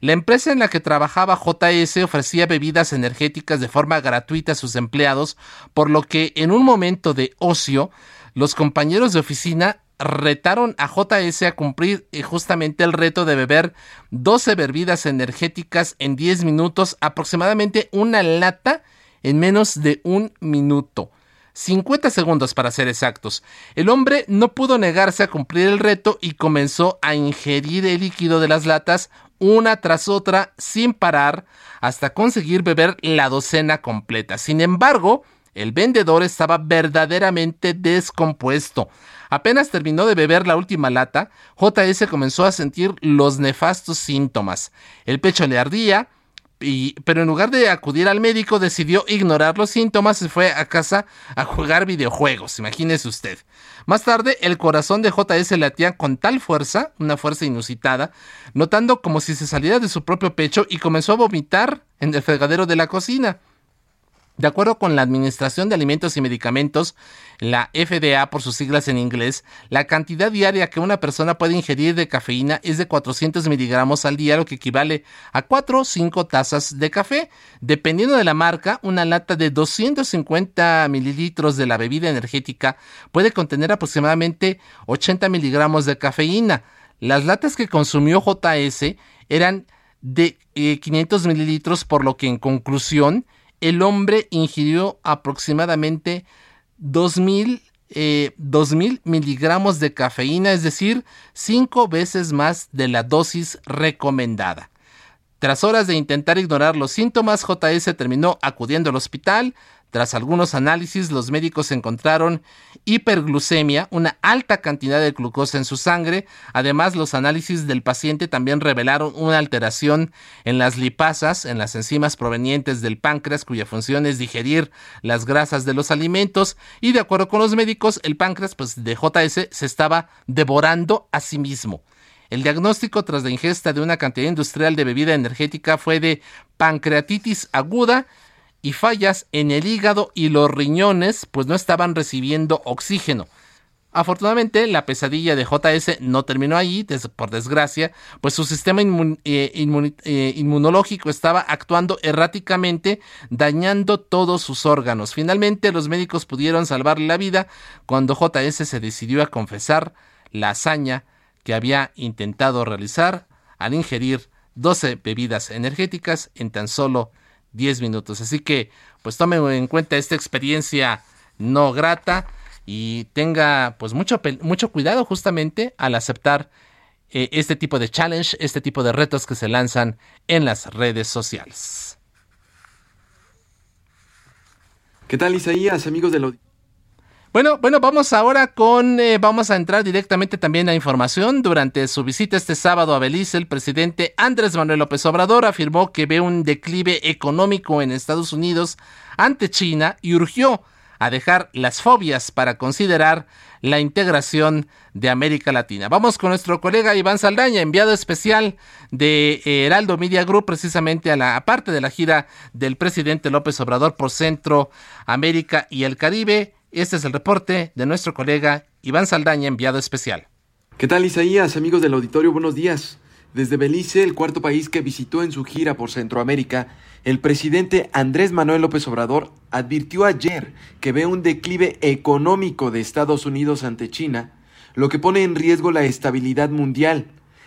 La empresa en la que trabajaba JS ofrecía bebidas energéticas de forma gratuita a sus empleados, por lo que en un momento de ocio, los compañeros de oficina retaron a JS a cumplir eh, justamente el reto de beber 12 bebidas energéticas en 10 minutos, aproximadamente una lata en menos de un minuto. 50 segundos para ser exactos. El hombre no pudo negarse a cumplir el reto y comenzó a ingerir el líquido de las latas una tras otra sin parar hasta conseguir beber la docena completa. Sin embargo, el vendedor estaba verdaderamente descompuesto. Apenas terminó de beber la última lata, JS comenzó a sentir los nefastos síntomas. El pecho le ardía, pero en lugar de acudir al médico decidió ignorar los síntomas y fue a casa a jugar videojuegos, imagínese usted. Más tarde el corazón de JS latía con tal fuerza, una fuerza inusitada, notando como si se saliera de su propio pecho y comenzó a vomitar en el fregadero de la cocina. De acuerdo con la Administración de Alimentos y Medicamentos, la FDA por sus siglas en inglés, la cantidad diaria que una persona puede ingerir de cafeína es de 400 miligramos al día, lo que equivale a 4 o 5 tazas de café. Dependiendo de la marca, una lata de 250 mililitros de la bebida energética puede contener aproximadamente 80 miligramos de cafeína. Las latas que consumió JS eran de 500 eh, mililitros, por lo que en conclusión, el hombre ingirió aproximadamente 2000, eh, miligramos de cafeína, es decir, cinco veces más de la dosis recomendada. Tras horas de intentar ignorar los síntomas, JS terminó acudiendo al hospital, tras algunos análisis, los médicos encontraron hiperglucemia, una alta cantidad de glucosa en su sangre. Además, los análisis del paciente también revelaron una alteración en las lipasas, en las enzimas provenientes del páncreas, cuya función es digerir las grasas de los alimentos. Y de acuerdo con los médicos, el páncreas pues, de JS se estaba devorando a sí mismo. El diagnóstico tras la ingesta de una cantidad industrial de bebida energética fue de pancreatitis aguda y fallas en el hígado y los riñones pues no estaban recibiendo oxígeno. Afortunadamente, la pesadilla de JS no terminó ahí, por desgracia, pues su sistema eh, eh, inmunológico estaba actuando erráticamente, dañando todos sus órganos. Finalmente, los médicos pudieron salvarle la vida cuando JS se decidió a confesar la hazaña que había intentado realizar al ingerir 12 bebidas energéticas en tan solo 10 minutos. Así que, pues tome en cuenta esta experiencia no grata y tenga pues mucho, mucho cuidado justamente al aceptar eh, este tipo de challenge, este tipo de retos que se lanzan en las redes sociales. ¿Qué tal Isaías, amigos de los... Bueno, bueno, vamos ahora con, eh, vamos a entrar directamente también a información. Durante su visita este sábado a Belice, el presidente Andrés Manuel López Obrador afirmó que ve un declive económico en Estados Unidos ante China y urgió a dejar las fobias para considerar la integración de América Latina. Vamos con nuestro colega Iván Saldaña, enviado especial de Heraldo Media Group, precisamente a la parte de la gira del presidente López Obrador por Centro, América y el Caribe. Este es el reporte de nuestro colega Iván Saldaña, enviado especial. ¿Qué tal Isaías, amigos del auditorio? Buenos días. Desde Belice, el cuarto país que visitó en su gira por Centroamérica, el presidente Andrés Manuel López Obrador advirtió ayer que ve un declive económico de Estados Unidos ante China, lo que pone en riesgo la estabilidad mundial.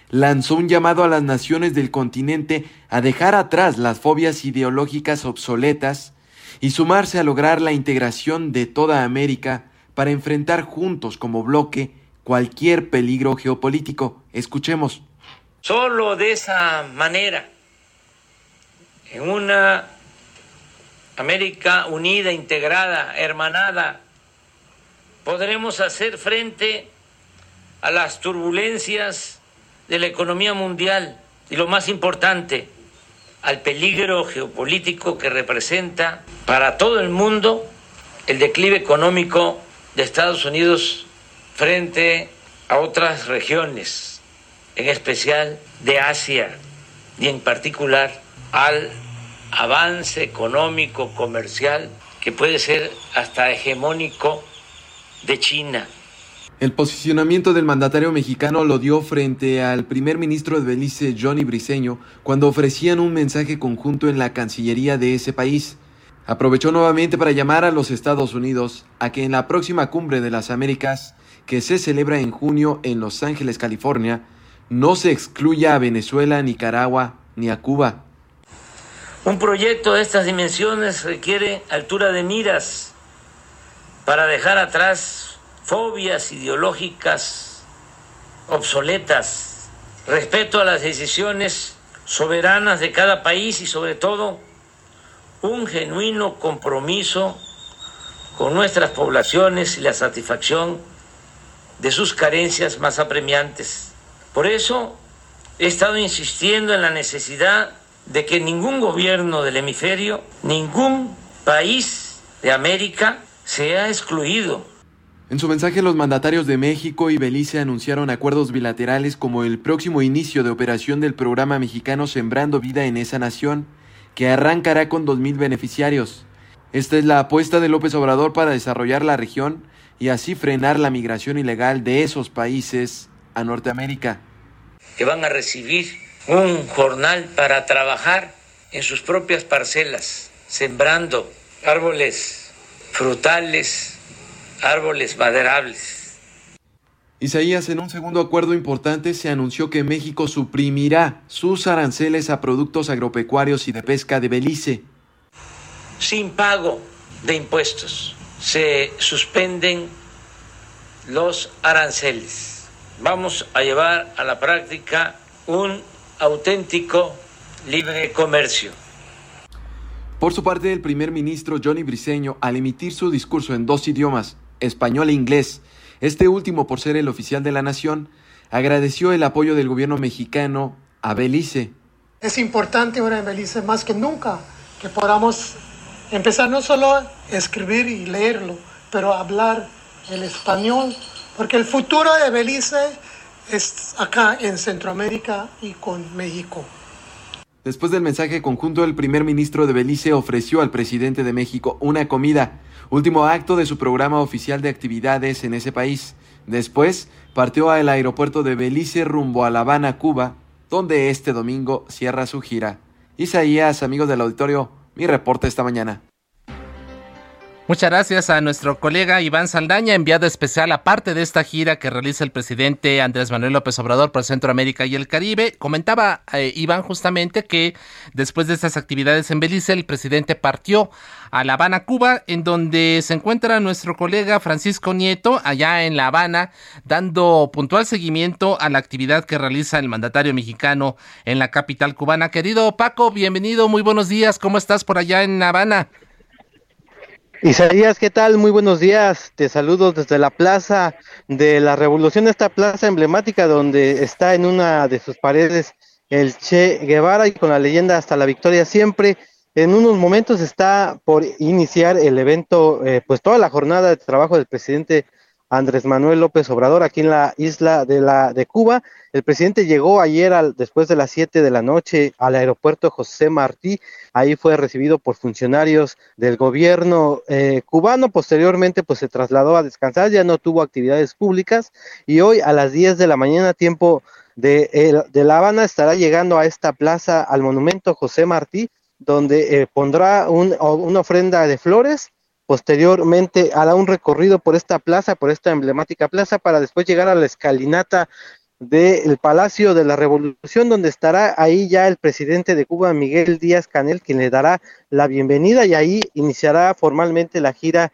Lanzó un llamado a las naciones del continente a dejar atrás las fobias ideológicas obsoletas y sumarse a lograr la integración de toda América para enfrentar juntos como bloque cualquier peligro geopolítico. Escuchemos. Solo de esa manera en una América unida, integrada, hermanada, podremos hacer frente a las turbulencias de la economía mundial y lo más importante, al peligro geopolítico que representa para todo el mundo el declive económico de Estados Unidos frente a otras regiones, en especial de Asia y en particular al avance económico, comercial, que puede ser hasta hegemónico de China. El posicionamiento del mandatario mexicano lo dio frente al primer ministro de Belice, Johnny Briceño, cuando ofrecían un mensaje conjunto en la Cancillería de ese país. Aprovechó nuevamente para llamar a los Estados Unidos a que en la próxima cumbre de las Américas, que se celebra en junio en Los Ángeles, California, no se excluya a Venezuela, Nicaragua ni a Cuba. Un proyecto de estas dimensiones requiere altura de miras para dejar atrás fobias ideológicas obsoletas, respeto a las decisiones soberanas de cada país y sobre todo un genuino compromiso con nuestras poblaciones y la satisfacción de sus carencias más apremiantes. Por eso he estado insistiendo en la necesidad de que ningún gobierno del hemisferio, ningún país de América sea excluido. En su mensaje, los mandatarios de México y Belice anunciaron acuerdos bilaterales como el próximo inicio de operación del programa mexicano Sembrando Vida en esa nación, que arrancará con 2.000 beneficiarios. Esta es la apuesta de López Obrador para desarrollar la región y así frenar la migración ilegal de esos países a Norteamérica. Que van a recibir un jornal para trabajar en sus propias parcelas, sembrando árboles frutales, árboles maderables. Isaías, en un segundo acuerdo importante se anunció que México suprimirá sus aranceles a productos agropecuarios y de pesca de Belice. Sin pago de impuestos se suspenden los aranceles. Vamos a llevar a la práctica un auténtico libre comercio. Por su parte, el primer ministro Johnny Briceño, al emitir su discurso en dos idiomas, español e inglés, este último por ser el oficial de la nación, agradeció el apoyo del gobierno mexicano a Belice. Es importante ahora en Belice más que nunca que podamos empezar no solo a escribir y leerlo, pero a hablar el español, porque el futuro de Belice es acá en Centroamérica y con México. Después del mensaje conjunto, el primer ministro de Belice ofreció al presidente de México una comida, último acto de su programa oficial de actividades en ese país. Después partió al aeropuerto de Belice rumbo a La Habana, Cuba, donde este domingo cierra su gira. Isaías, amigos del auditorio, mi reporte esta mañana. Muchas gracias a nuestro colega Iván Saldaña, enviado especial aparte de esta gira que realiza el presidente Andrés Manuel López Obrador por Centroamérica y el Caribe. Comentaba eh, Iván justamente que después de estas actividades en Belice, el presidente partió a La Habana, Cuba, en donde se encuentra nuestro colega Francisco Nieto, allá en La Habana, dando puntual seguimiento a la actividad que realiza el mandatario mexicano en la capital cubana. Querido Paco, bienvenido, muy buenos días, ¿cómo estás por allá en La Habana? Isaías, ¿qué tal? Muy buenos días. Te saludo desde la Plaza de la Revolución, esta plaza emblemática donde está en una de sus paredes el Che Guevara y con la leyenda hasta la victoria siempre. En unos momentos está por iniciar el evento, eh, pues toda la jornada de trabajo del presidente Andrés Manuel López Obrador aquí en la isla de la de Cuba. El presidente llegó ayer al, después de las 7 de la noche al aeropuerto José Martí. Ahí fue recibido por funcionarios del gobierno eh, cubano. Posteriormente, pues se trasladó a descansar, ya no tuvo actividades públicas y hoy a las 10 de la mañana, tiempo de, de La Habana, estará llegando a esta plaza, al monumento José Martí, donde eh, pondrá un, una ofrenda de flores Posteriormente hará un recorrido por esta plaza, por esta emblemática plaza, para después llegar a la escalinata del Palacio de la Revolución, donde estará ahí ya el presidente de Cuba, Miguel Díaz Canel, quien le dará la bienvenida y ahí iniciará formalmente la gira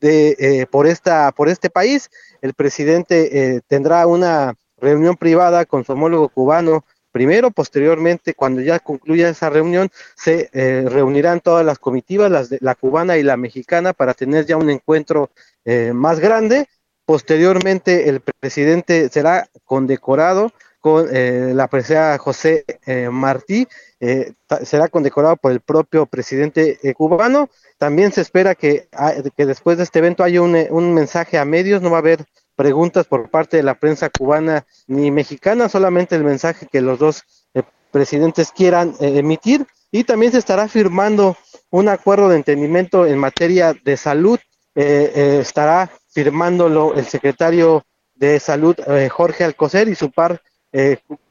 de eh, por esta por este país. El presidente eh, tendrá una reunión privada con su homólogo cubano Primero, posteriormente, cuando ya concluya esa reunión, se eh, reunirán todas las comitivas, las de, la cubana y la mexicana, para tener ya un encuentro eh, más grande. Posteriormente, el presidente será condecorado con eh, la presencia José Martí, será condecorado por el propio presidente cubano. También se espera que, ah, que después de este evento haya un, un mensaje a medios, no va a haber preguntas por parte de la prensa cubana ni mexicana, solamente el mensaje que los dos eh, presidentes quieran eh, emitir. Y también se estará firmando un acuerdo de entendimiento en materia de salud, eh, estará firmándolo el secretario de salud Jorge Alcocer y su par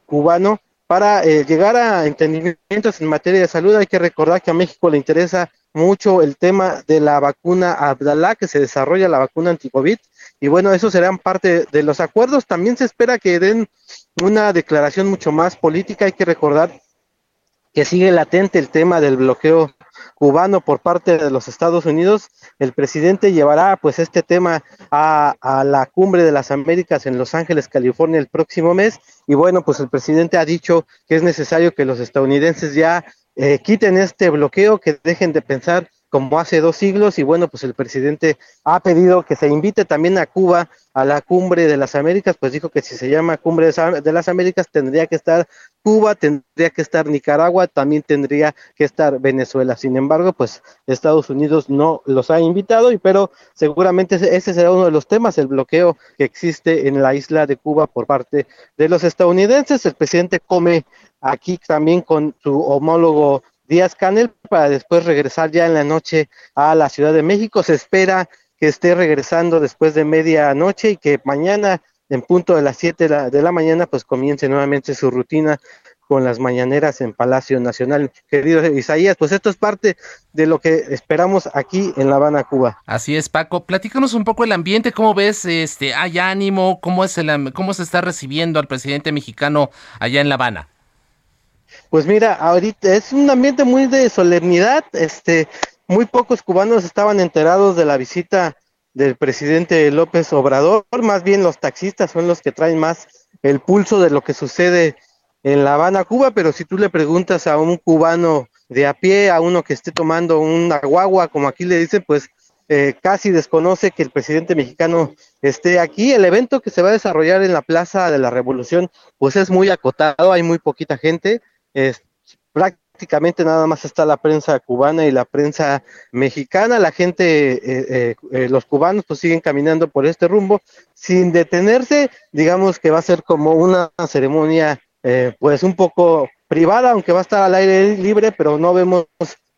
cubano. Para llegar a entendimientos en materia de salud. Hay que recordar que a México le interesa mucho el tema de la vacuna Abdalá, que se desarrolla la vacuna anti-COVID, y bueno, eso serán parte de los acuerdos. También se espera que den una declaración mucho más política. Hay que recordar que sigue latente el tema del bloqueo cubano por parte de los Estados Unidos. El presidente llevará pues este tema a, la cumbre de las Américas en Los Ángeles, California, el próximo mes. Y bueno, pues el presidente ha dicho que es necesario que los estadounidenses ya eh, quiten este bloqueo, que dejen de pensar como hace dos siglos y bueno, pues el presidente ha pedido que se invite también a Cuba a la cumbre de las Américas, pues dijo que si se llama cumbre de las Américas tendría que estar Cuba, tendría que estar Nicaragua, también tendría que estar Venezuela. Sin embargo, pues Estados Unidos no los ha invitado, y pero seguramente ese será uno de los temas, el bloqueo que existe en la isla de Cuba por parte de los estadounidenses. El presidente come aquí también con su homólogo Díaz Canel para después regresar ya en la noche a la Ciudad de México. Se espera que esté regresando después de medianoche y que mañana en punto de las 7 de la, mañana pues comience nuevamente su rutina con las mañaneras en Palacio Nacional. Querido Isaías, pues esto es parte de lo que esperamos aquí en La Habana, Cuba. Así es, Paco. Platícanos un poco el ambiente, ¿cómo ves? Este, ¿Hay ánimo? ¿Cómo, es el, ¿Cómo se está recibiendo al presidente mexicano allá en La Habana? Pues mira, ahorita es un ambiente muy de solemnidad, este, muy pocos cubanos estaban enterados de la visita del presidente López Obrador, más bien los taxistas son los que traen más el pulso de lo que sucede en La Habana, Cuba, pero si tú le preguntas a un cubano de a pie, a uno que esté tomando una guagua, como aquí le dicen, pues eh, casi desconoce que el presidente mexicano esté aquí. El evento que se va a desarrollar en la Plaza de la Revolución, pues es muy acotado, hay muy poquita gente es, prácticamente nada más está la prensa cubana y la prensa mexicana, la gente, eh, eh, eh, los cubanos pues siguen caminando por este rumbo sin detenerse, digamos que va a ser como una ceremonia pues un poco privada, aunque va a estar al aire libre, pero no vemos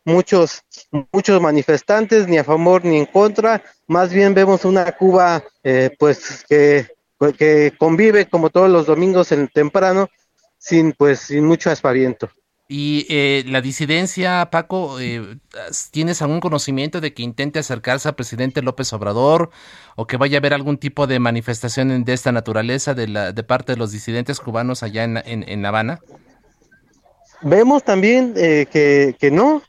muchos muchos manifestantes ni a favor ni en contra, más bien vemos una Cuba pues que, que convive como todos los domingos en temprano sin pues sin mucho aspaviento. Y eh, la disidencia, Paco, eh, ¿tienes algún conocimiento de que intente acercarse al presidente López Obrador o que vaya a haber algún tipo de manifestación de esta naturaleza de, la, de parte de los disidentes cubanos allá en, en, La Habana? Vemos también eh, que, que, no.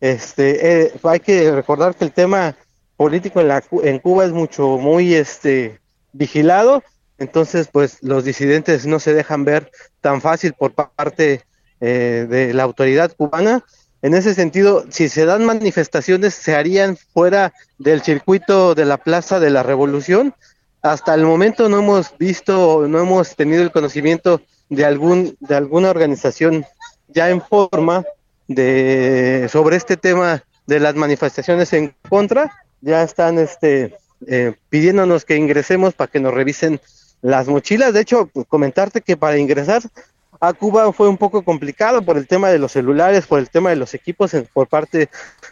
Este, hay que recordar que el tema político en, la, en Cuba es mucho, muy este, vigilado entonces, pues los disidentes no se dejan ver tan fácil por parte eh, de la autoridad cubana. En ese sentido, si se dan manifestaciones, se harían fuera del circuito de la Plaza de la Revolución. Hasta el momento no hemos visto, no hemos tenido el conocimiento de algún de alguna organización ya en forma de sobre este tema de las manifestaciones en contra. Ya están este eh, pidiéndonos que ingresemos para que nos revisen las mochilas. De hecho, pues, comentarte que para ingresar a Cuba fue un poco complicado por el tema de los celulares, por el tema de los equipos, por parte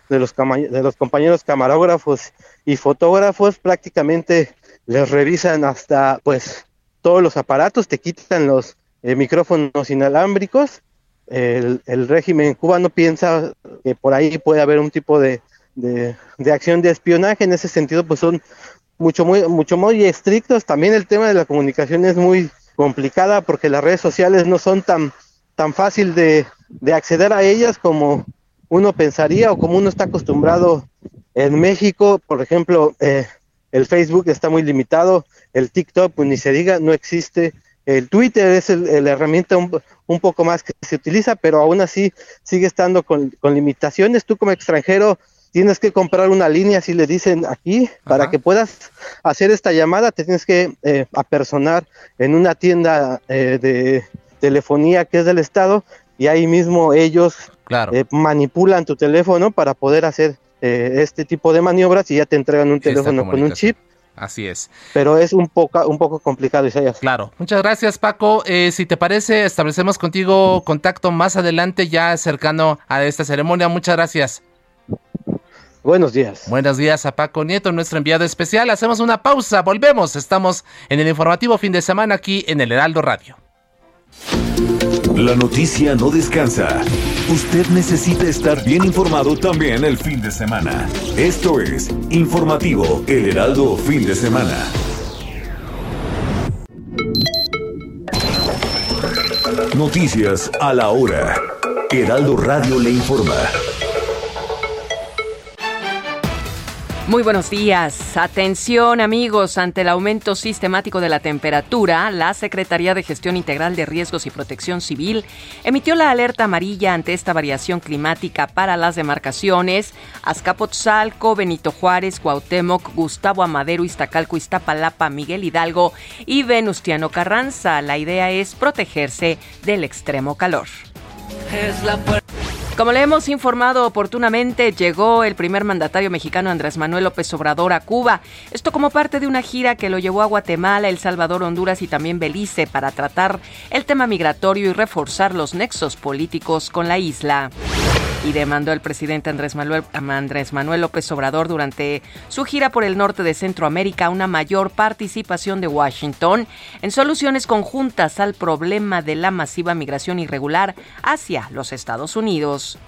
de los, de los compañeros camarógrafos y fotógrafos. Prácticamente les revisan hasta pues todos los aparatos, te quitan los eh, micrófonos inalámbricos. El, régimen cubano piensa que por ahí puede haber un tipo de, de, de acción de espionaje. En ese sentido, pues son mucho muy mucho muy estrictos. También el tema de la comunicación es muy complicada porque las redes sociales no son tan tan fácil de, de acceder a ellas como uno pensaría o como uno está acostumbrado en México. Por ejemplo, eh, el Facebook está muy limitado, el TikTok, pues ni se diga, no existe. El Twitter es la herramienta un, un, poco más que se utiliza, pero aún así sigue estando con, con limitaciones. Tú como extranjero tienes que comprar una línea, si le dicen aquí, para que puedas hacer esta llamada, te tienes que eh, apersonar en una tienda eh, de telefonía que es del Estado y ahí mismo ellos eh, manipulan tu teléfono para poder hacer este tipo de maniobras y ya te entregan un teléfono con un chip. Así es. Pero es un poco, un poco complicado, Isaías. Claro. Muchas gracias, Paco. si te parece, establecemos contigo contacto más adelante, ya cercano a esta ceremonia. Muchas gracias. Buenos días. Buenos días a Paco Nieto, nuestro enviado especial. Hacemos una pausa, volvemos. Estamos en el informativo fin de semana aquí en el Heraldo Radio. La noticia no descansa. Usted necesita estar bien informado también el fin de semana. Esto es Informativo El Heraldo Fin de Semana. Noticias a la hora. Heraldo Radio le informa. Muy buenos días. Atención amigos, ante el aumento sistemático de la temperatura, la Secretaría de Gestión Integral de Riesgos y Protección Civil emitió la alerta amarilla ante esta variación climática para las demarcaciones Azcapotzalco, Benito Juárez, Cuauhtémoc, Gustavo Amadero, Iztacalco, Iztapalapa, Miguel Hidalgo y Venustiano Carranza. La idea es protegerse del extremo calor. Es la como le hemos informado oportunamente, llegó el primer mandatario mexicano Andrés Manuel López Obrador a Cuba. Esto como parte de una gira que lo llevó a Guatemala, El Salvador, Honduras y también Belice para tratar el tema migratorio y reforzar los nexos políticos con la isla y demandó el presidente Andrés Manuel, Andrés Manuel López Obrador durante su gira por el norte de Centroamérica una mayor participación de Washington en soluciones conjuntas al problema de la masiva migración irregular hacia los Estados Unidos.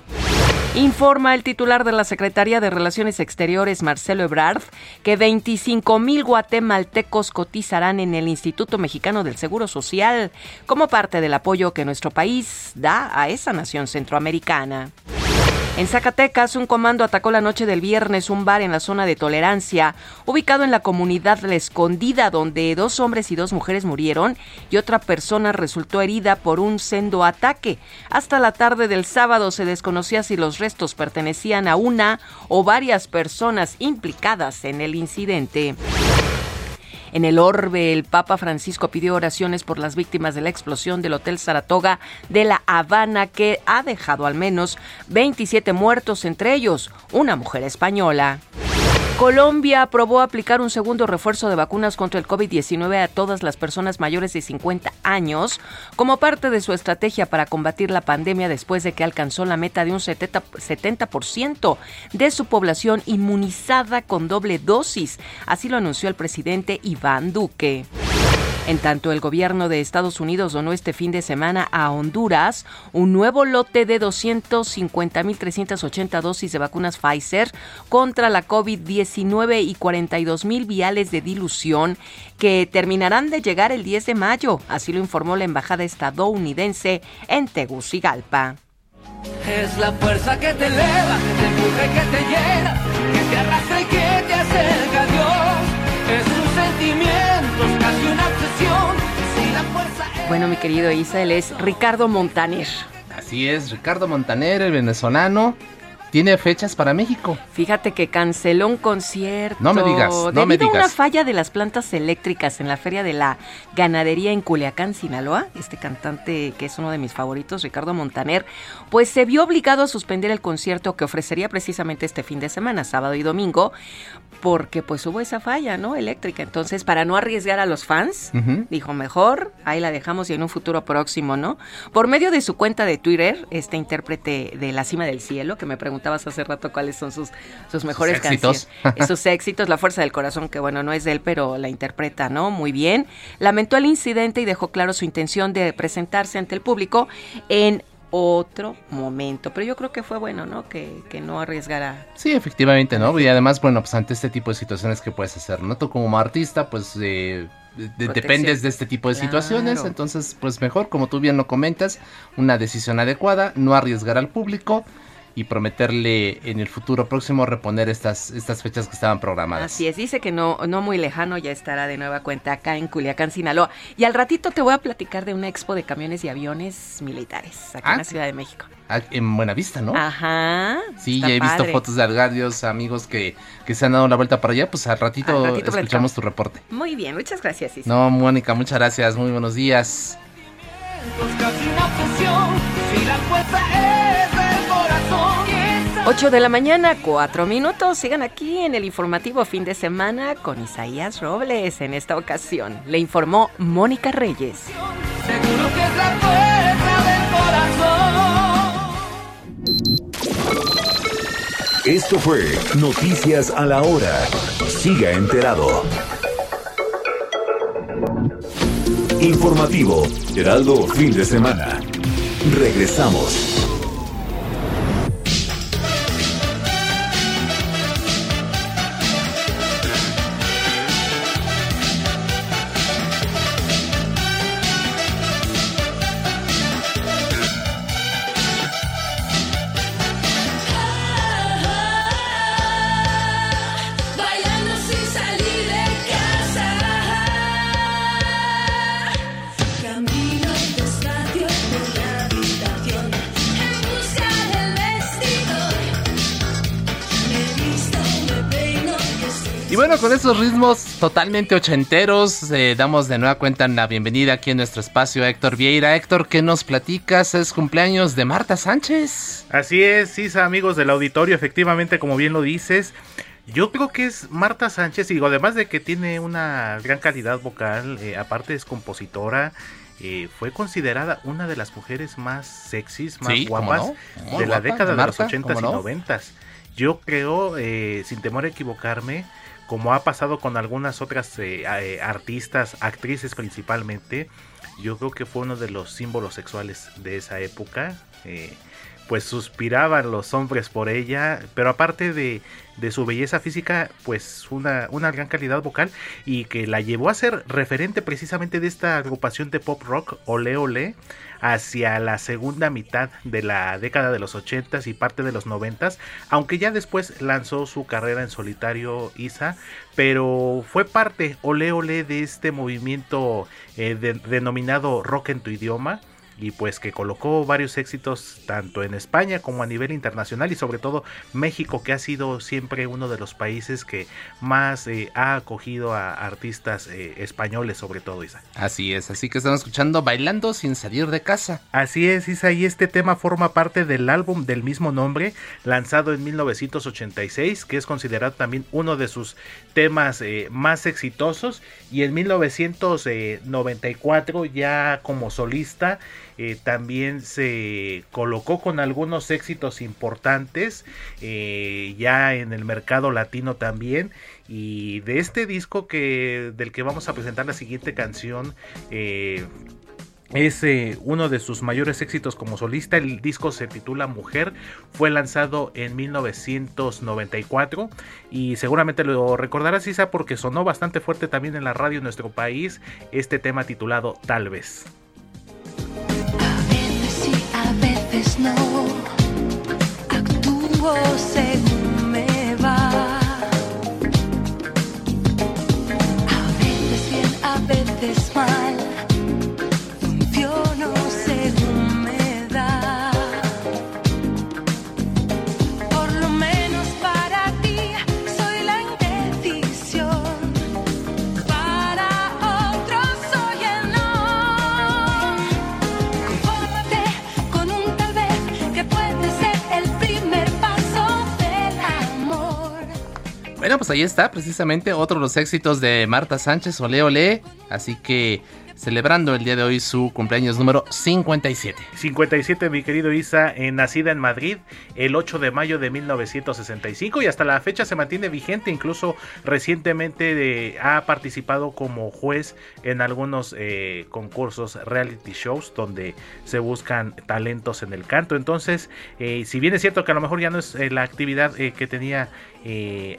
Informa el titular de la Secretaría de Relaciones Exteriores, Marcelo Ebrard, que 25 mil guatemaltecos cotizarán en el Instituto Mexicano del Seguro Social como parte del apoyo que nuestro país da a esa nación centroamericana. En Zacatecas, un comando atacó la noche del viernes un bar en la zona de tolerancia, ubicado en la comunidad La Escondida, donde dos hombres y dos mujeres murieron y otra persona resultó herida por un sendo ataque. Hasta la tarde del sábado se desconocía si los restos pertenecían a una o varias personas implicadas en el incidente. En el orbe, el Papa Francisco pidió oraciones por las víctimas de la explosión del Hotel Saratoga de La Habana, que ha dejado al menos 27 muertos, entre ellos una mujer española. Colombia aprobó aplicar un segundo refuerzo de vacunas contra el COVID-19 a todas las personas mayores de 50 años como parte de su estrategia para combatir la pandemia después de que alcanzó la meta de un 70% de su población inmunizada con doble dosis. Así lo anunció el presidente Iván Duque. En tanto, el gobierno de Estados Unidos donó este fin de semana a Honduras un nuevo lote de 250.380 dosis de vacunas Pfizer contra la COVID-19 y 42.000 viales de dilución que terminarán de llegar el 10 de mayo, así lo informó la embajada estadounidense en Tegucigalpa. Es la fuerza que te eleva, que te empuja, que te llena, que te arrastra y que te acerca a Dios. Es un sentimiento, bueno, mi querido Isa, él es Ricardo Montaner. Así es, Ricardo Montaner, el venezolano, tiene fechas para México. Fíjate que canceló un concierto. No me digas, no debido me a una digas. falla de las plantas eléctricas en la Feria de la Ganadería en Culiacán, Sinaloa. Este cantante que es uno de mis favoritos, Ricardo Montaner, pues se vio obligado a suspender el concierto que ofrecería precisamente este fin de semana, sábado y domingo, porque pues hubo esa falla, ¿no? Eléctrica. Entonces, para no arriesgar a los fans, dijo mejor, ahí la dejamos y en un futuro próximo, ¿no? Por medio de su cuenta de Twitter, este intérprete de La Cima del Cielo, que me preguntabas hace rato cuáles son sus, sus mejores éxitos. canciones, sus éxitos, La Fuerza del Corazón, que bueno, no es de él, pero la interpreta, ¿no? Muy bien. Lamentó el incidente y dejó claro su intención de presentarse ante el público en otro momento. Pero yo creo que fue bueno, ¿no? Que, que no arriesgara. Sí, efectivamente, ¿no? Y además, bueno, pues ante este tipo de situaciones que puedes hacer, ¿no? Tú como artista, pues eh, de- dependes de este tipo de situaciones, entonces, pues mejor, como tú bien lo comentas, una decisión adecuada, no arriesgar al público y prometerle en el futuro próximo reponer estas, estas fechas que estaban programadas. Así es, dice que no, no muy lejano ya estará de nueva cuenta acá en Culiacán, Sinaloa. Y al ratito te voy a platicar de una expo de camiones y aviones militares acá en Ah. la Ciudad de México. Ah, En Buenavista, ¿no? Ajá. Sí, ya he visto fotos de varios amigos que, que se han dado la vuelta para allá, pues al ratito, Al ratito escuchamos platicamos. tu reporte. Muy bien, muchas gracias. Isa. No, Mónica, muchas gracias, muy buenos días. Casi una fusión, si la fuerza es. 8 de la mañana, 4 minutos. Sigan aquí en el informativo fin de semana con Isaías Robles. En esta ocasión le informó Mónica Reyes. Seguro que es la fuerza del corazón. Esto fue Noticias a la Hora. Siga enterado. Informativo, Heraldo Fin de Semana. Regresamos. Bueno, con esos ritmos totalmente ochenteros, eh, damos de nueva cuenta la bienvenida aquí en nuestro espacio a Héctor Vieira. Héctor, ¿qué nos platicas? Es cumpleaños de Marta Sánchez. Así es, Isa, amigos del auditorio, efectivamente, como bien lo dices, yo creo que es Marta Sánchez, y además de que tiene una gran calidad vocal, eh, aparte es compositora, eh, fue considerada una de las mujeres más sexys, más Sí, ¿cómo guapas no? De la guapa, década de Marta, los 80s ¿cómo y no? 90s. Yo creo, eh, sin temor a equivocarme, como ha pasado con algunas otras eh, eh, artistas, actrices principalmente, yo creo que fue uno de los símbolos sexuales de esa época. eh, pues suspiraban los hombres por ella, pero aparte de, su belleza física, pues una, gran calidad vocal y que la llevó a ser referente precisamente de esta agrupación de pop rock, Ole Ole, hacia la segunda mitad de la década de los 80s y parte de los 90s, aunque ya después lanzó su carrera en solitario Isa, pero fue parte Ole Ole de este movimiento eh, de- denominado rock en tu idioma y pues que colocó varios éxitos tanto en España como a nivel internacional y sobre todo México que ha sido siempre uno de los países que más eh, ha acogido a artistas eh, españoles sobre todo Isa. Así es, así que estamos escuchando Bailando sin salir de casa. Así es, Isa, y este tema forma parte del álbum del mismo nombre, lanzado en 1986, que es considerado también uno de sus temas eh, más exitosos, y en 1994 ya como solista eh, también se colocó con algunos éxitos importantes, eh, ya en el mercado latino también, y de este disco que del que vamos a presentar la siguiente canción, eh, es uno de sus mayores éxitos como solista. El disco se titula Mujer. Fue lanzado en 1994. Y seguramente lo recordarás, Isa, porque sonó bastante fuerte también en la radio en nuestro país. Este tema titulado Tal vez. Veces no. Actúo según me va. A veces bien, a veces mal. Pues ahí está, precisamente otro de los éxitos de Marta Sánchez, Ole Ole. Así que celebrando el día de hoy su cumpleaños número 57. 57, mi querido Isa, eh, nacida en Madrid el 8 de mayo de 1965 y hasta la fecha se mantiene vigente, incluso recientemente de, ha participado como juez en algunos eh, concursos reality shows donde se buscan talentos en el canto. Entonces, eh, si bien es cierto que a lo mejor ya no es la actividad que tenía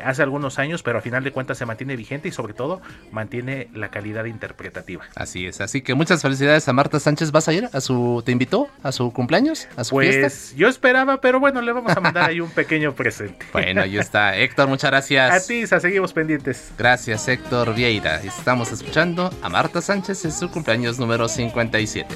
hace algunos años, pero a final de cuentas se mantiene vigente y sobre todo mantiene la calidad interpretativa. Así es, así que muchas felicidades a Marta Sánchez. ¿Vas a ir a su, te invitó a su cumpleaños, a su pues, Yo esperaba, pero bueno, le vamos a mandar ahí un pequeño presente. Bueno, ahí está. Héctor, muchas gracias. A ti, seguimos pendientes. Gracias, Héctor Vieira. Estamos escuchando a Marta Sánchez en su cumpleaños número 57.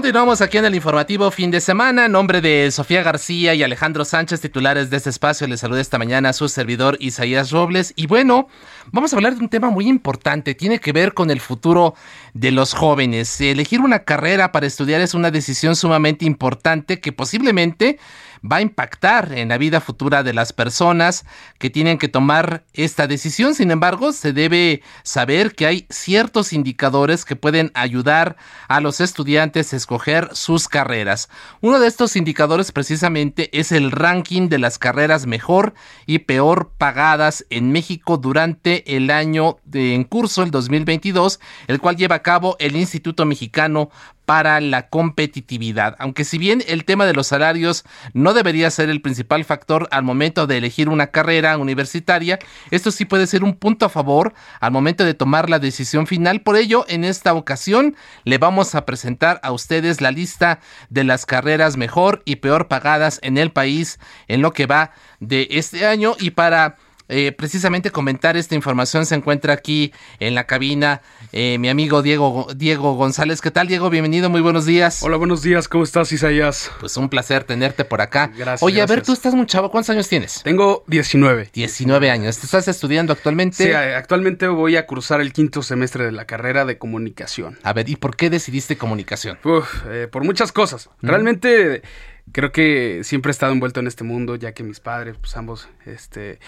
Continuamos aquí en el informativo fin de semana. En nombre de Sofía García y Alejandro Sánchez, titulares de este espacio, les saluda esta mañana a su servidor Isaías Robles. Y bueno, vamos a hablar de un tema muy importante. Tiene que ver con el futuro de los jóvenes. Elegir una carrera para estudiar es una decisión sumamente importante que posiblemente va a impactar en la vida futura de las personas que tienen que tomar esta decisión. Sin embargo, se debe saber que hay ciertos indicadores que pueden ayudar a los estudiantes a escoger sus carreras. Uno de estos indicadores precisamente es el ranking de las carreras mejor y peor pagadas en México durante el año de, en curso, el 2022, el cual lleva a cabo el Instituto Mexicano para la competitividad. Aunque si bien el tema de los salarios no debería ser el principal factor al momento de elegir una carrera universitaria, esto sí puede ser un punto a favor al momento de tomar la decisión final. Por ello, en esta ocasión le vamos a presentar a ustedes la lista de las carreras mejor y peor pagadas en el país en lo que va de este año y para eh, precisamente comentar esta información se encuentra aquí en la cabina eh, mi amigo Diego, Diego González. ¿Qué tal, Diego? Bienvenido, muy buenos días. Hola, buenos días, ¿cómo estás, Isaías? Pues un placer tenerte por acá. Gracias. Oye, a ver, tú estás muy chavo, ¿cuántos años tienes? Tengo 19. 19 años. ¿Estás estudiando actualmente? Sí, actualmente voy a cruzar el quinto semestre de la carrera de comunicación. A ver, ¿y por qué decidiste comunicación? Eh, por muchas cosas. Realmente creo que siempre he estado envuelto en este mundo, ya que mis padres, pues ambos, este,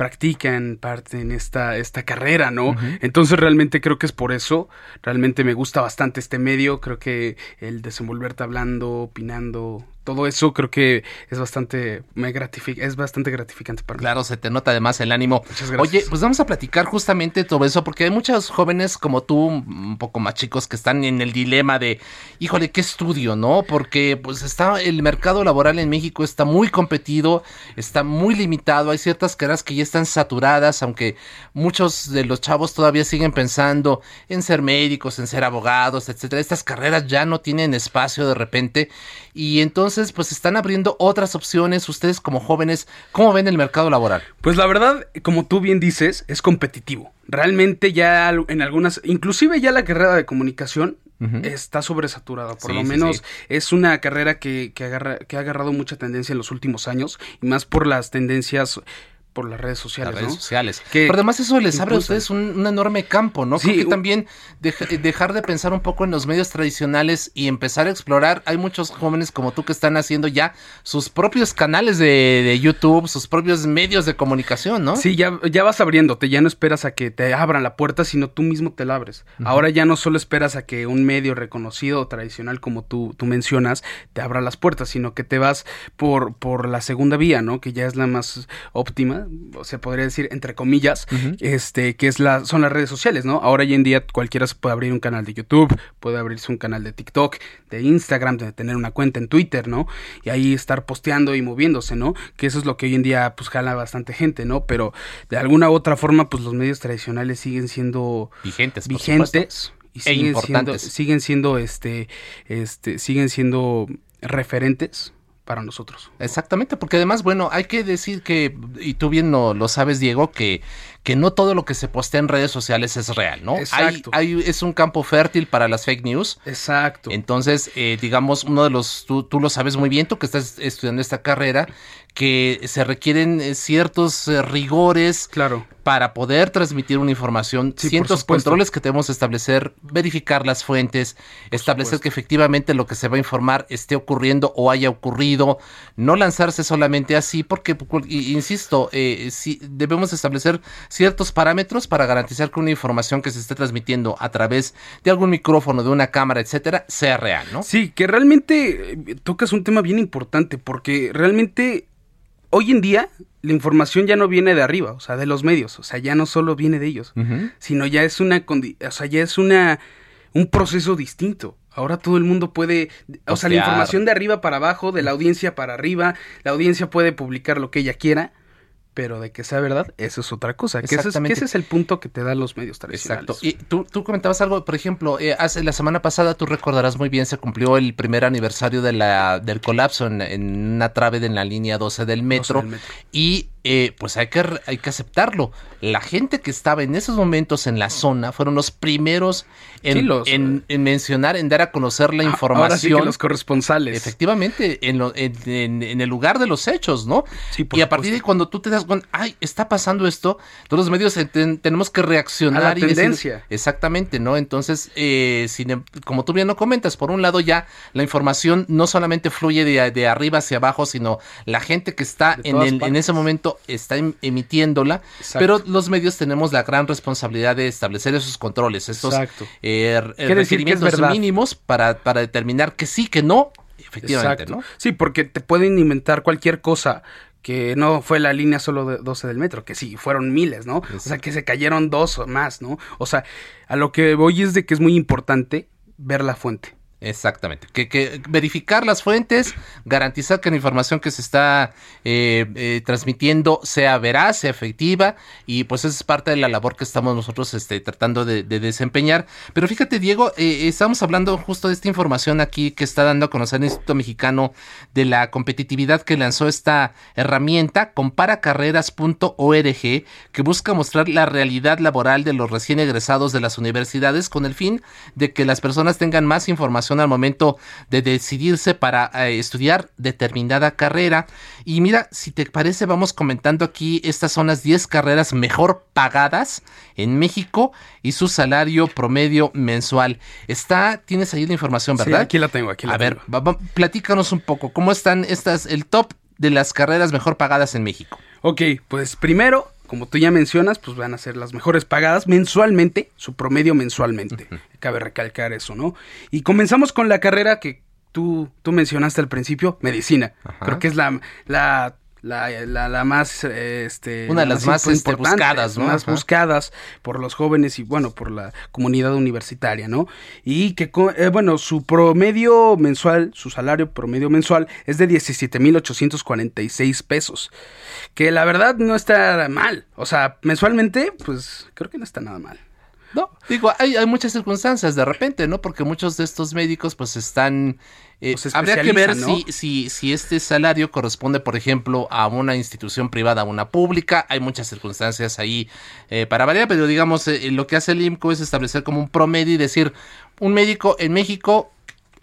practican parte en esta, esta carrera, ¿no? Entonces realmente creo que es por eso, realmente me gusta bastante este medio, creo que el desenvolverte hablando, opinando, todo eso creo que es bastante me gratifica, es bastante gratificante para mí. Claro, se te nota además el ánimo. Muchas gracias. Oye, pues vamos a platicar justamente todo eso porque hay muchos jóvenes como tú, un poco más chicos que están en el dilema de, híjole, ¿qué estudio, no? Porque pues está el mercado laboral en México está muy competido, está muy limitado, hay ciertas carreras que ya están saturadas, aunque muchos de los chavos todavía siguen pensando en ser médicos, en ser abogados, etcétera. Estas carreras ya no tienen espacio de repente y entonces pues están abriendo otras opciones. Ustedes como jóvenes, ¿cómo ven el mercado laboral? Pues la verdad, como tú bien dices, es competitivo. Realmente ya en algunas, inclusive ya la carrera de comunicación está sobresaturada. Por lo menos es una carrera que, que, agarra, que ha agarrado mucha tendencia en los últimos años y más por las tendencias por las redes sociales. Las redes sociales. Pero además eso les abre a ustedes un, enorme campo, ¿no? Sí, Creo que también dejar de pensar un poco en los medios tradicionales y empezar a explorar. Hay muchos jóvenes como tú que están haciendo ya sus propios canales de, YouTube, sus propios medios de comunicación, ¿no? Sí, ya, ya vas abriéndote, ya no esperas a que te abran la puerta, sino tú mismo te la abres. Ahora ya no solo esperas a que un medio reconocido o tradicional como tú, tú mencionas te abra las puertas, sino que te vas por, por la segunda vía, ¿no? Que ya es la más óptima se podría decir entre comillas, este, que es la, son las redes sociales, ¿no? Ahora hoy en día cualquiera se puede abrir un canal de YouTube, puede abrirse un canal de TikTok, de Instagram, de tener una cuenta en Twitter, ¿no? Y ahí estar posteando y moviéndose, ¿no? Que eso es lo que hoy en día pues jala bastante gente, ¿no? Pero de alguna u otra forma pues los medios tradicionales siguen siendo vigentes, vigentes y E siguen importantes. siendo, siguen siendo este, este, siguen siendo referentes para nosotros. Exactamente, porque además, bueno, hay que decir que, y tú bien lo, lo sabes, Diego, que, que no todo lo que se postea en redes sociales es real, ¿no? Hay, Exacto. hay- es un campo fértil para las fake news. Exacto. Entonces, eh, digamos, uno de los, tú, tú lo sabes muy bien, tú que estás estudiando esta carrera, que se requieren eh, ciertos eh, rigores claro. para poder transmitir una información, Sí, ciertos controles que debemos establecer, verificar las fuentes, establecer que efectivamente lo que se va a informar esté ocurriendo o haya ocurrido, no lanzarse solamente así, porque, i- insisto, eh, sí, debemos establecer ciertos parámetros para garantizar que una información que se esté transmitiendo a través de algún micrófono, de una cámara, etcétera, sea real, ¿no? Sí, que realmente eh, tocas un tema bien importante, porque realmente hoy en día la información ya no viene de arriba, o sea, de los medios, o sea, ya no solo viene de ellos, sino ya es una, o sea, ya es una, un proceso distinto. Ahora todo el mundo puede, o sea, la información de arriba para abajo, de la audiencia para arriba, la audiencia puede publicar lo que ella quiera, pero de que sea verdad, eso es otra cosa. Que ese, es, que Exactamente. ese es el punto que te dan los medios tradicionales. Exacto. Y tú, tú comentabas algo, por ejemplo, eh, hace la semana pasada, tú recordarás muy bien, se cumplió el primer aniversario de la, del colapso en, en una trave de en la línea 12 del metro. del metro. Y eh, pues hay que, hay que aceptarlo. La gente que estaba en esos momentos en la zona fueron los primeros en, Sí, los- en- en mencionar, en dar a conocer la Ah, información. ahora sí que los corresponsales. Efectivamente, en, lo- en- el lugar de los hechos, ¿no? por y a partir de cuando tú te das cuenta, ay, está pasando esto, todos los medios tenemos que reaccionar. A la y decir- tendencia. exactamente, ¿no? Entonces, eh, sin em- como tú bien lo comentas, por un lado ya la información no solamente fluye de, de arriba hacia abajo, sino la gente que está en, el- ese momento está em- emitiéndola, Exacto. pero los medios tenemos la gran responsabilidad de establecer esos controles, estos eh, es requerimientos mínimos para, para determinar que sí, que no, efectivamente, Exacto. ¿no? Sí, porque te pueden inventar cualquier cosa que no fue la línea solo de 12 del metro, que sí, fueron miles, ¿no? O sea, que se cayeron dos o más, ¿no? O sea, a lo que voy es de que es muy importante ver la fuente. Exactamente. Que, verificar las fuentes, garantizar que la información que se está eh, eh, transmitiendo sea veraz, sea efectiva, y pues esa es parte de la labor que estamos nosotros este, tratando de, de desempeñar. Pero fíjate, Diego, eh, estamos hablando justo de esta información aquí que está dando a conocer el Instituto Mexicano de la Competitividad que lanzó esta herramienta, comparacarreras.org, que busca mostrar la realidad laboral de los recién egresados de las universidades con el fin de que las personas tengan más información al momento de decidirse para eh, estudiar determinada carrera. Y mira, si te parece, vamos comentando aquí, estas son las 10 carreras mejor pagadas en México y su salario promedio mensual. Está, tienes ahí la información, Sí, ¿verdad? aquí la tengo, aquí la A ver, va- va- platícanos un poco, ¿cómo están estas, el top de las carreras mejor pagadas en México? Ok, pues primero, como tú ya mencionas, pues van a ser las mejores pagadas mensualmente, su promedio mensualmente. Cabe recalcar eso, ¿no? Y comenzamos con la carrera que tú, tú mencionaste al principio, medicina. Creo que es la, la, la, la, la más, este... Una de la las más, este, buscadas, ¿no? Más Ajá. buscadas por los jóvenes y, bueno, por la comunidad universitaria, ¿no? Y que, eh, bueno, su promedio mensual, su salario promedio mensual es de 17.846 pesos. Que la verdad no está mal. O sea, mensualmente, pues creo que no está nada mal. No, digo, hay, hay muchas circunstancias de repente, ¿no? Porque muchos de estos médicos pues están... eh, Pues habría que ver si, si, si este salario corresponde, por ejemplo, a una institución privada, a una pública. Hay muchas circunstancias ahí eh, para variar, pero digamos, eh, lo que hace el IMCO es establecer como un promedio y decir, un médico en México...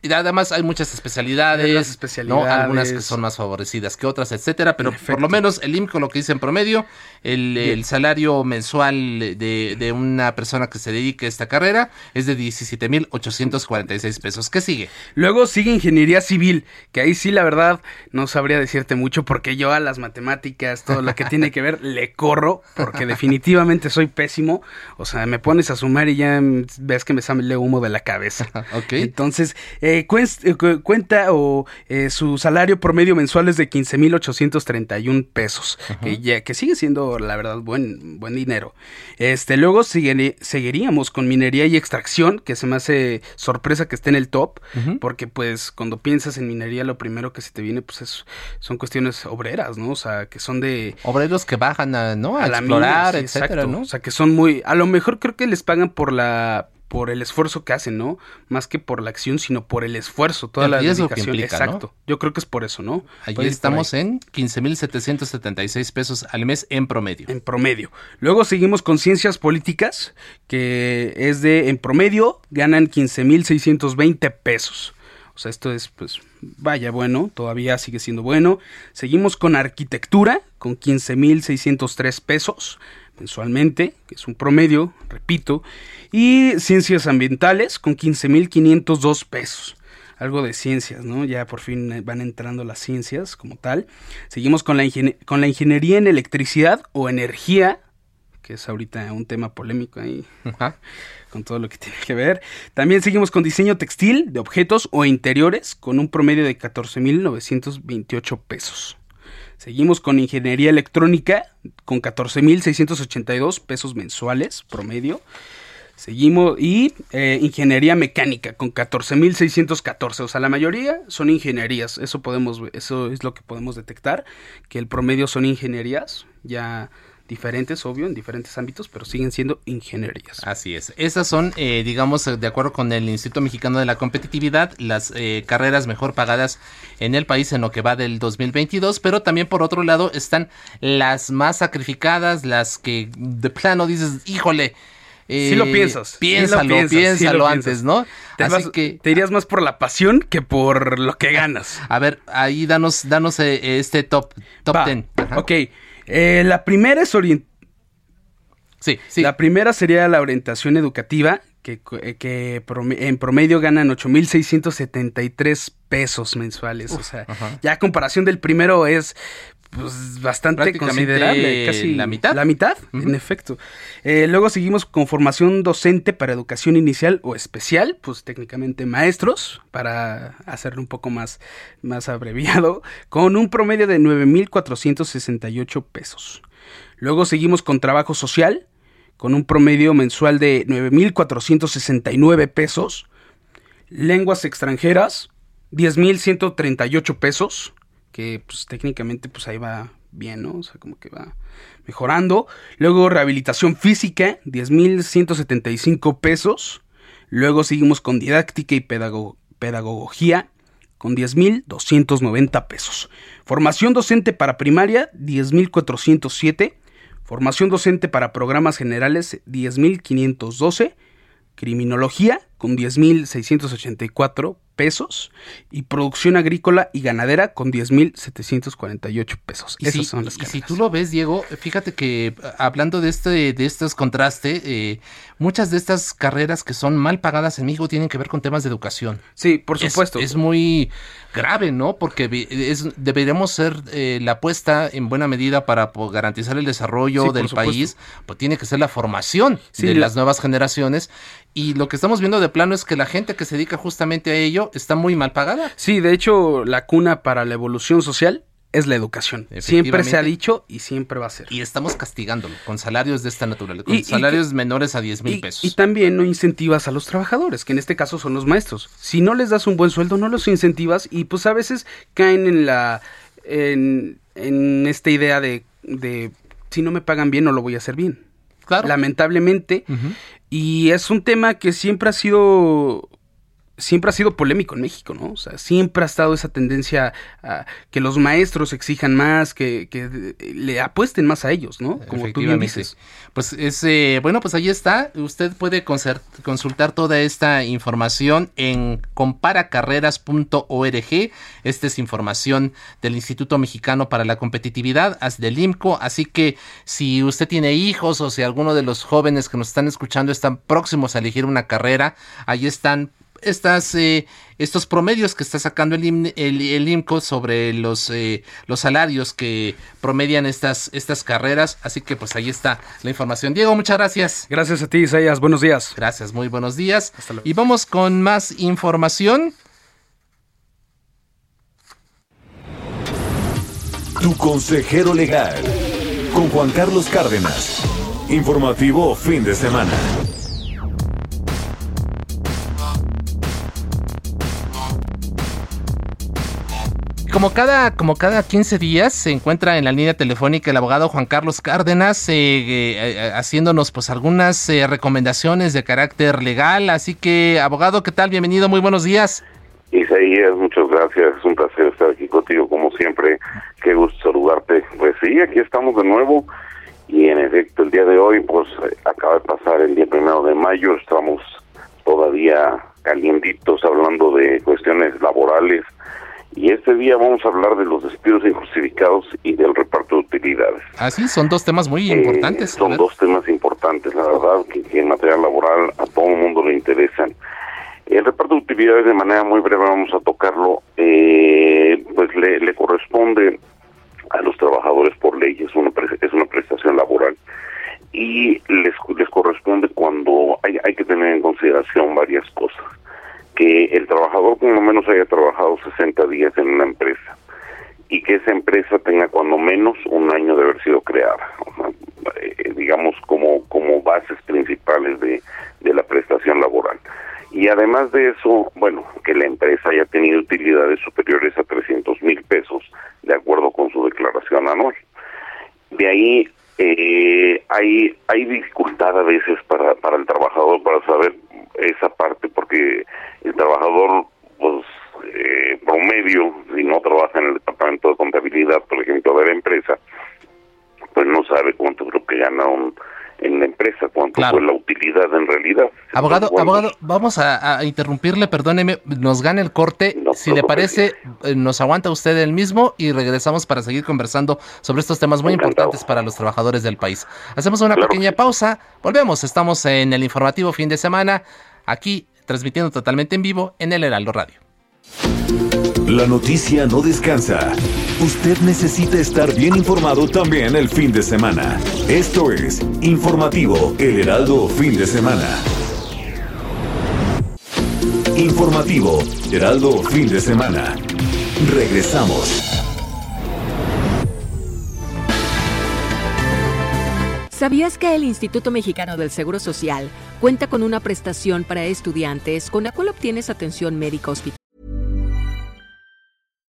Y además hay muchas especialidades, las ¿no? especialidades. algunas que son más favorecidas que otras, etcétera, pero por lo menos el IMCO lo que dice en promedio, el, salario mensual de, de una persona que se dedique a esta carrera es de 17.846 pesos. ¿Qué sigue? Luego sigue ingeniería civil, que ahí sí la verdad no sabría decirte mucho porque yo a las matemáticas, todo lo que tiene que ver, le corro porque definitivamente soy pésimo. O sea, me pones a sumar y ya ves que me sale humo de la cabeza. Ok. Entonces, eh, eh, cu- cuenta o eh, su salario promedio mensual es de 15.831 pesos, que, ya, que sigue siendo, la verdad, buen, buen dinero. Este, luego sigue- seguiríamos con minería y extracción, que se me hace sorpresa que esté en el top, porque pues cuando piensas en minería lo primero que se te viene pues es, son cuestiones obreras, ¿no? O sea, que son de... Obreros que bajan a, ¿no? a, la explorar, mina, sí, etcétera, exacto. ¿no? O sea, que son muy... A lo mejor creo que les pagan por la por el esfuerzo que hacen, ¿no? Más que por la acción, sino por el esfuerzo, toda El la riesgo que dedicación. implica, ¿no? Exacto. Yo creo que es por eso, ¿no? Allí estamos ahí. en 15.776 pesos al mes en promedio. En promedio. Luego seguimos con ciencias políticas, que es de, en promedio, ganan 15.620 pesos. O sea, esto es, pues, vaya bueno, todavía sigue siendo bueno. Seguimos con arquitectura, con 15.603 pesos mensualmente, que es un promedio, repito. Y ciencias ambientales, con 15.502 pesos. Algo de ciencias, ¿no? Ya por fin eh, van entrando las ciencias como tal. Seguimos con la, con la ingeniería en electricidad o energía, que es ahorita un tema polémico ahí, con todo lo que tiene que ver. También seguimos con diseño textil de objetos o interiores, con un promedio de 14.928 pesos. Seguimos con ingeniería electrónica, con 14.682 pesos mensuales promedio. Seguimos y eh, ingeniería mecánica con 14.614, o sea, la mayoría son ingenierías, eso podemos eso es lo que podemos detectar, que el promedio son ingenierías ya diferentes, obvio, en diferentes ámbitos, pero siguen siendo ingenierías. Así es. Esas son, eh, digamos, eh, de acuerdo con el Instituto Mexicano de la Competitividad, las eh, carreras mejor pagadas en el país en lo que va del 2022, pero también por otro lado están las más sacrificadas, las que de plano dices, híjole. Sí lo eh, piensas. sí lo Piénsalo, piensas, sí lo piénsalo piensas. antes, ¿no? Te, Así vas- que te irías más por la pasión que por lo que ganas. A ver, ahí danos, danos eh, este top, top Va, 10. Ok, eh, la primera es orient... Sí, La primera sería la orientación educativa, que, eh, que en promedio ganan 8.673 pesos mensuales. o sea, ajá. ya a comparación del primero es pues, bastante considerable. Casi la mitad. La mitad, en efecto. Eh, luego seguimos con formación docente para educación inicial o especial, pues técnicamente maestros, para hacerlo un poco más, más abreviado, con un promedio de 9.468 pesos. Luego seguimos con trabajo social, con un promedio mensual de 9.469 pesos. Lenguas extranjeras, 10.138 pesos, que pues técnicamente pues ahí va bien, ¿no? O sea, como que va mejorando. Luego rehabilitación física, 10.175 pesos. Luego seguimos con didáctica y pedago- pedagogía, con 10.290 pesos. Formación docente para primaria, 10.407. Formación docente para programas generales, 10.512. Criminología, con 10.684 pesos. Y producción agrícola y ganadera, con 10.748 pesos. Y Esas si, son las y si tú lo ves, Diego, fíjate que eh, hablando de este, de estos contrastes, eh, muchas de estas carreras que son mal pagadas en México tienen que ver con temas de educación. Sí, por Es- supuesto. Es, muy grave, ¿no? Porque es, deberíamos ser eh, la apuesta en buena medida para pues, garantizar el desarrollo Sí, del país, pues tiene que ser la formación Sí, de la- las nuevas generaciones. Y lo que estamos viendo de plano es que la gente que se dedica justamente a ello está muy mal pagada. Sí, de hecho, la cuna para la evolución social es la educación. Siempre se ha dicho y siempre va a ser. Y estamos castigándolo con salarios de esta naturaleza, con Y- y salarios menores a 10 mil pesos. Y también no incentivas a los trabajadores, que en este caso son los maestros. Si no les das un buen sueldo, no los incentivas y pues a veces caen en la en, en esta idea de, de si no me pagan bien no lo voy a hacer bien. Claro. Lamentablemente. Y es un tema que siempre ha sido siempre ha sido polémico en México, ¿no? O sea, siempre ha estado esa tendencia a que los maestros exijan más, que, que le apuesten más a ellos, ¿no? Como tú bien dices. Pues es, eh, bueno, pues ahí está. Usted puede consultar toda esta información en comparacarreras.org. Esta es información del Instituto Mexicano para la Competitividad, del IMCO. Así que si usted tiene hijos o si alguno de los jóvenes que nos están escuchando están próximos a elegir una carrera, ahí están estas, eh, estos promedios que está sacando el, el, IMCO sobre los, eh, los salarios que promedian estas, estas carreras. Así que pues ahí está la información. Diego, muchas gracias. Gracias a ti, Isaías. Buenos días. Gracias, muy buenos días. Hasta luego. Y vamos con más información. Tu consejero legal con Juan Carlos Cárdenas. Informativo fin de semana. Como cada, como cada 15 días se encuentra en la línea telefónica el abogado Juan Carlos Cárdenas eh, eh, eh, haciéndonos pues algunas recomendaciones de carácter legal. Así que abogado, ¿qué tal? Bienvenido, muy buenos días. Isaías, muchas gracias. Es un placer estar aquí contigo como siempre. Qué gusto saludarte. Pues sí, aquí estamos de nuevo. Y en efecto, el día de hoy, pues acaba de pasar el día primero de mayo. Estamos todavía calientitos hablando de cuestiones laborales y este día vamos a hablar de los despidos injustificados y del reparto de utilidades. Ah, son dos temas muy importantes. son dos temas importantes, la verdad, que, en materia laboral a todo el mundo le interesan. El reparto de utilidades, de manera muy breve, vamos a tocarlo, eh, pues le, corresponde a los trabajadores por ley, es una, es una prestación laboral y les, les corresponde cuando hay, hay que tener en consideración varias cosas que el trabajador por lo menos haya trabajado 60 días en una empresa y que esa empresa tenga cuando menos un año de haber sido creada, eh, digamos como, como bases principales de, de la prestación laboral. Y además de eso, bueno, que la empresa haya tenido utilidades superiores a 300 mil pesos, de acuerdo con su declaración anual. De ahí eh, hay, hay dificultad a veces para, para el trabajador para saber esa parte porque el trabajador pues eh, promedio si no trabaja en el departamento de contabilidad por ejemplo de la empresa pues no sabe cuánto creo que gana un en la empresa, cuánto fue la utilidad en realidad. Abogado, abogado, vamos a, interrumpirle, perdóneme, nos gana el corte. si le parece, eh, nos aguanta usted el mismo y regresamos para seguir conversando sobre estos temas muy importantes para los trabajadores del país. Hacemos una pequeña pausa, volvemos, estamos en el informativo fin de semana, aquí transmitiendo totalmente en vivo en el Heraldo Radio. La noticia no descansa. Usted necesita estar bien informado también el fin de semana. Esto es Informativo El Heraldo Fin de Semana. Informativo Heraldo Fin de Semana. Regresamos. ¿Sabías que el Instituto Mexicano del Seguro Social cuenta con una prestación para estudiantes con la cual obtienes atención médica hospitalaria?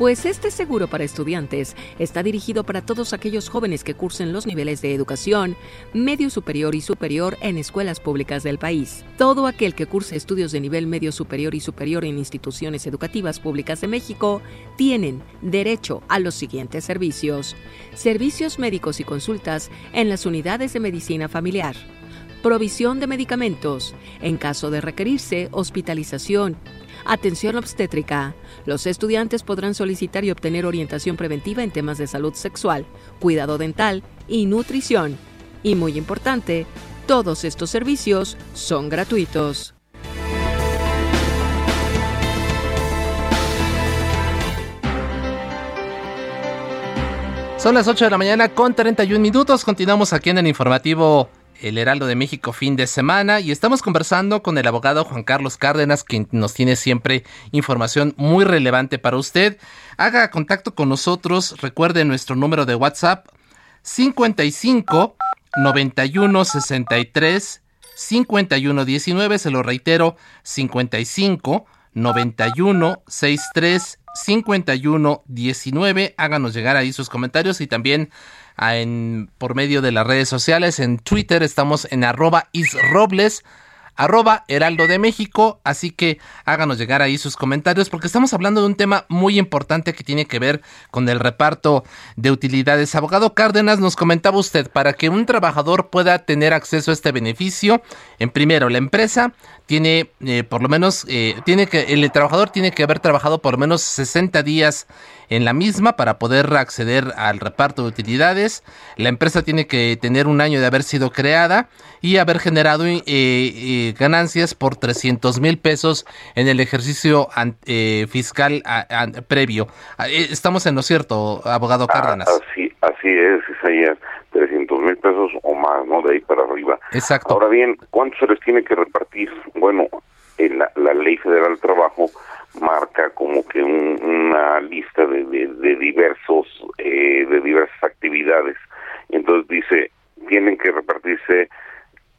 Pues este seguro para estudiantes está dirigido para todos aquellos jóvenes que cursen los niveles de educación medio superior y superior en escuelas públicas del país. Todo aquel que curse estudios de nivel medio superior y superior en instituciones educativas públicas de México tienen derecho a los siguientes servicios. Servicios médicos y consultas en las unidades de medicina familiar provisión de medicamentos, en caso de requerirse hospitalización Atención obstétrica. Los estudiantes podrán solicitar y obtener orientación preventiva en temas de salud sexual, cuidado dental y nutrición. Y muy importante, todos estos servicios son gratuitos. Son las 8 de la mañana con 31 minutos. Continuamos aquí en el informativo el Heraldo de México fin de semana y estamos conversando con el abogado Juan Carlos Cárdenas, quien nos tiene siempre información muy relevante para usted. Haga contacto con nosotros, recuerde nuestro número de WhatsApp 55 91 63 51 19, se lo reitero, 55 91 63 51 19. Háganos llegar ahí sus comentarios y también en, por medio de las redes sociales. En Twitter estamos en arroba isrobles, arroba Heraldo de México, así que háganos llegar ahí sus comentarios porque estamos hablando de un tema muy importante que tiene que ver con el reparto de utilidades. Abogado Cárdenas, nos comentaba usted, para que un trabajador pueda tener acceso a este beneficio, en primero, la empresa tiene eh, por lo menos, eh, tiene que, el trabajador tiene que haber trabajado por lo menos 60 días en la misma para poder acceder al reparto de utilidades. La empresa tiene que tener un año de haber sido creada y haber generado eh, ganancias por 300 mil pesos en el ejercicio fiscal previo. Ah, estamos en lo cierto, abogado ah, Cárdenas. así, así es, Isaías. 300 mil pesos o más, ¿no? De ahí para arriba. Exacto. Ahora bien, ¿cuánto se les tiene que repartir? Bueno, en la, Ley Federal del Trabajo marca como que una lista de, de, diversos, eh, de diversas actividades. Entonces dice, tienen que repartirse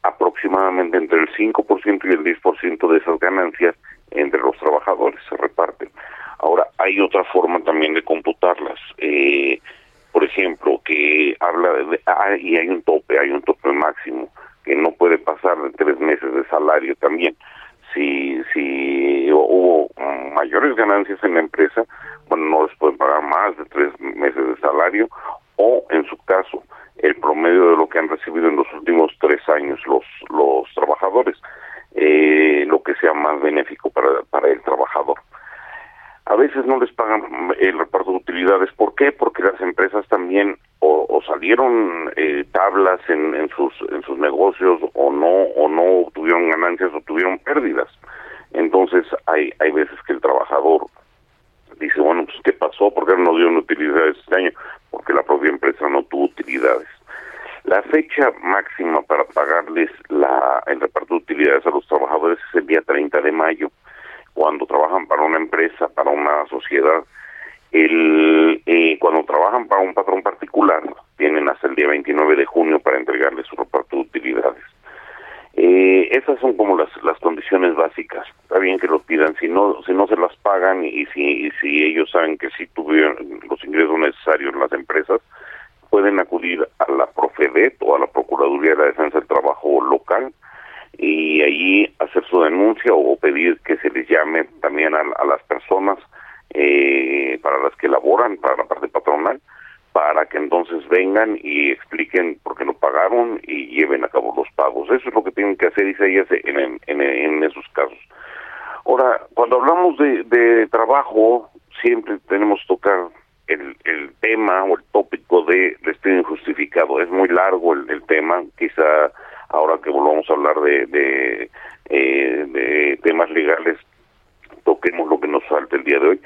aproximadamente entre el 5% y el 10% de esas ganancias entre los trabajadores, se reparten. Ahora, hay otra forma también de computarlas. Eh, por ejemplo, que habla de, ah, y hay un tope, hay un tope máximo, que no puede pasar de tres meses de salario también. Si, si hubo mayores ganancias en la empresa, bueno, no les pueden pagar más de tres meses de salario, o en su caso, el promedio de lo que han recibido en los últimos tres años los, los trabajadores, eh, lo que sea más benéfico para, para el trabajador a veces no les pagan el reparto de utilidades. ¿Por qué? Porque las empresas también o, salieron eh, tablas en, en, sus en sus negocios o no o no tuvieron ganancias o tuvieron pérdidas. Entonces hay hay veces que el trabajador dice bueno pues qué pasó ¿Por qué no dieron utilidades este año porque la propia empresa no tuvo utilidades. La fecha máxima para pagarles la, el reparto de utilidades a los trabajadores es el día 30 de mayo cuando trabajan para una empresa, para una sociedad, el, eh, cuando trabajan para un patrón particular, tienen hasta el día 29 de junio para entregarle su reparto de utilidades. Eh, esas son como las, las condiciones básicas. Está bien que lo pidan, si no, si no se las pagan y si, y si ellos saben que si tuvieron los ingresos necesarios en las empresas, pueden acudir a la Profedet o a la Procuraduría de la Defensa del Trabajo local y allí hacer su denuncia o pedir que se les llame también a, las personas eh, para las que laboran, para la parte patronal, para que entonces vengan y expliquen por qué no pagaron y lleven a cabo los pagos. Eso es lo que tienen que hacer, Isaías, en, en, en esos casos. Ahora, cuando hablamos de, de trabajo, siempre tenemos que tocar el, el tema o el tópico de despido injustificado. Es muy largo el, el tema, quizá ahora que volvamos a hablar de, de, eh, de temas legales, toquemos lo que nos falta el día de hoy.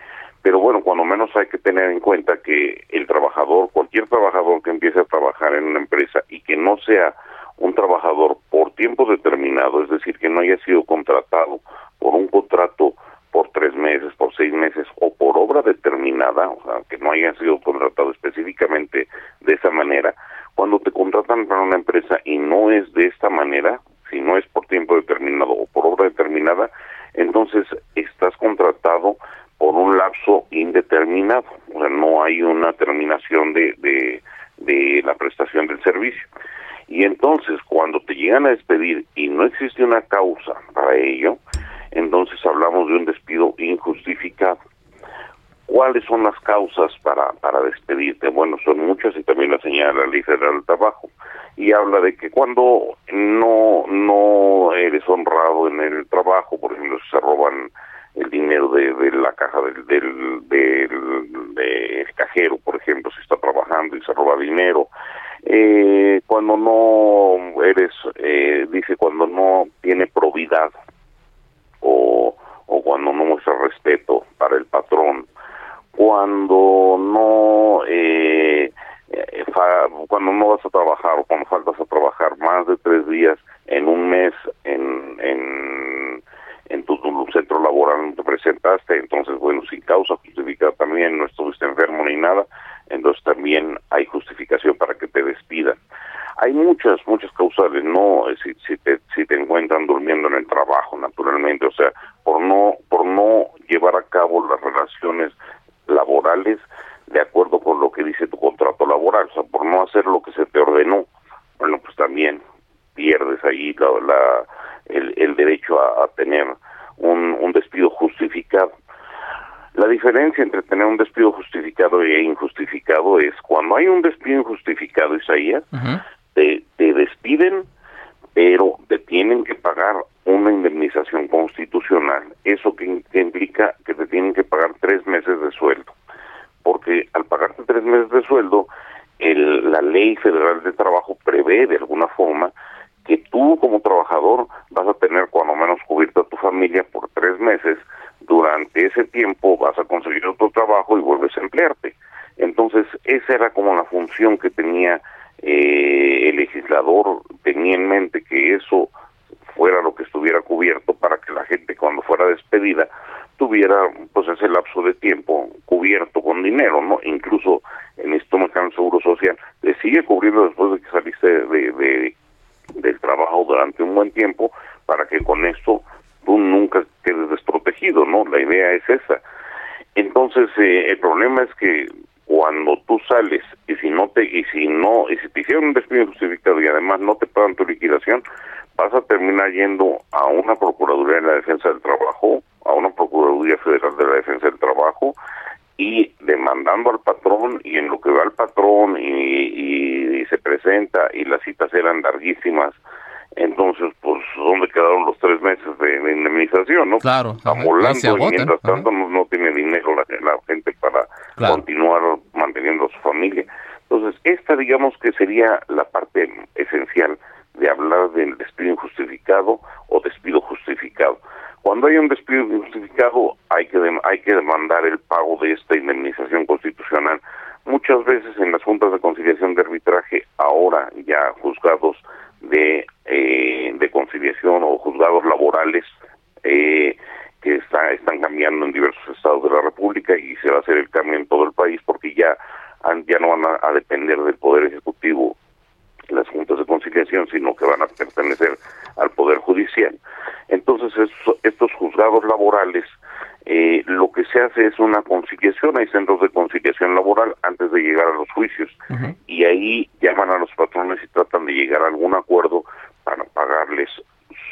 Pero bueno, cuando menos hay que tener en cuenta que el trabajador, cualquier trabajador que empiece a trabajar en una empresa y que no sea un trabajador por tiempo determinado, es decir, que no haya sido contratado por un contrato por tres meses, por seis meses o por obra determinada, o sea, que no haya sido contratado específicamente de esa manera, cuando te contratan para una empresa y no es de esta manera, si no es por tiempo determinado o por obra determinada, entonces estás contratado por un lapso indeterminado, o sea, no hay una terminación de, de, la prestación del servicio. Y entonces, cuando te llegan a despedir y no existe una causa para ello, entonces hablamos de un despido injustificado. ¿Cuáles son las causas para, para despedirte? Bueno, son muchas y también la señala la Ley Federal del Trabajo. Y habla de que cuando no, no eres honrado en el trabajo, por ejemplo, se roban el dinero de, de la caja del, del, del, cajero, por ejemplo, si está trabajando y se roba dinero. Eh, cuando no eres, eh, dice, cuando no tiene probidad o, o cuando no muestra respeto para el patrón cuando no eh, eh cuando no vas a trabajar o cuando faltas a trabajar más de tres días en un mes en, en, en tu, centro laboral no te presentaste, entonces bueno, sin causa justificada también, no estuviste enfermo ni nada, entonces también hay justificación para que te despidan. Hay muchas, muchas causales, no si, si, te, si te encuentran durmiendo en el trabajo, naturalmente, o sea, por no, por no llevar a cabo las relaciones laborales de acuerdo con lo que dice tu contrato laboral, o sea, por no hacer lo que se te ordenó, bueno, pues también pierdes ahí la, el, el derecho a, a tener un, un despido justificado. La diferencia entre tener un despido justificado e injustificado es cuando hay un despido injustificado, Isaías, te, te despiden, pero te tienen que pagar una indemnización constitucional. Eso que, que implica que te tienen que pagar tres meses de sueldo. Porque al pagarte tres meses de sueldo, el, la ley federal de trabajo prevé de alguna forma que tú como trabajador vas a tener cuando menos cubierta tu familia por tres meses. Durante ese tiempo vas a conseguir otro trabajo y vuelves a emplearte. Entonces, esa era como la función que tenía eh, el legislador, tenía en mente que eso fuera lo que estuviera cubierto para que la gente cuando fuera despedida tuviera pues ese lapso de tiempo cubierto con dinero, ¿no? Incluso en esto me Seguro Social le sigue cubriendo después de que saliste de, de, del trabajo durante un buen tiempo para que con esto tú nunca quedes desprotegido, ¿no? La idea es esa. Entonces, eh, el problema es que cuando tú sales y si no te y si no y si te hicieron un despido justificado y además no te pagan tu liquidación, vas a terminar yendo a una procuraduría de la defensa del trabajo, a una procuraduría federal de la defensa del trabajo y demandando al patrón y en lo que va el patrón y, y, y se presenta y las citas eran larguísimas entonces pues dónde quedaron los tres meses de, de indemnización no Claro. está y volando mientras tanto no, no tiene dinero la, la gente para Claro. continuar manteniendo a su familia entonces esta digamos que sería la parte esencial de hablar del despido injustificado o despido justificado cuando hay un despido injustificado hay que dem- hay que demandar el pago de esta indemnización constitucional. Muchas veces en las juntas de conciliación de arbitraje ahora ya juzgados de eh, de conciliación o juzgados laborales eh, que está, están cambiando en diversos estados de la República y se va a hacer el cambio en todo el país porque ya ya no van a depender del poder ejecutivo las juntas de conciliación, sino que van a pertenecer al Poder Judicial. Entonces, es- estos juzgados laborales, eh, lo que se hace es una conciliación, hay centros de conciliación laboral antes de llegar a los juicios, y ahí llaman a los patrones y tratan de llegar a algún acuerdo para pagarles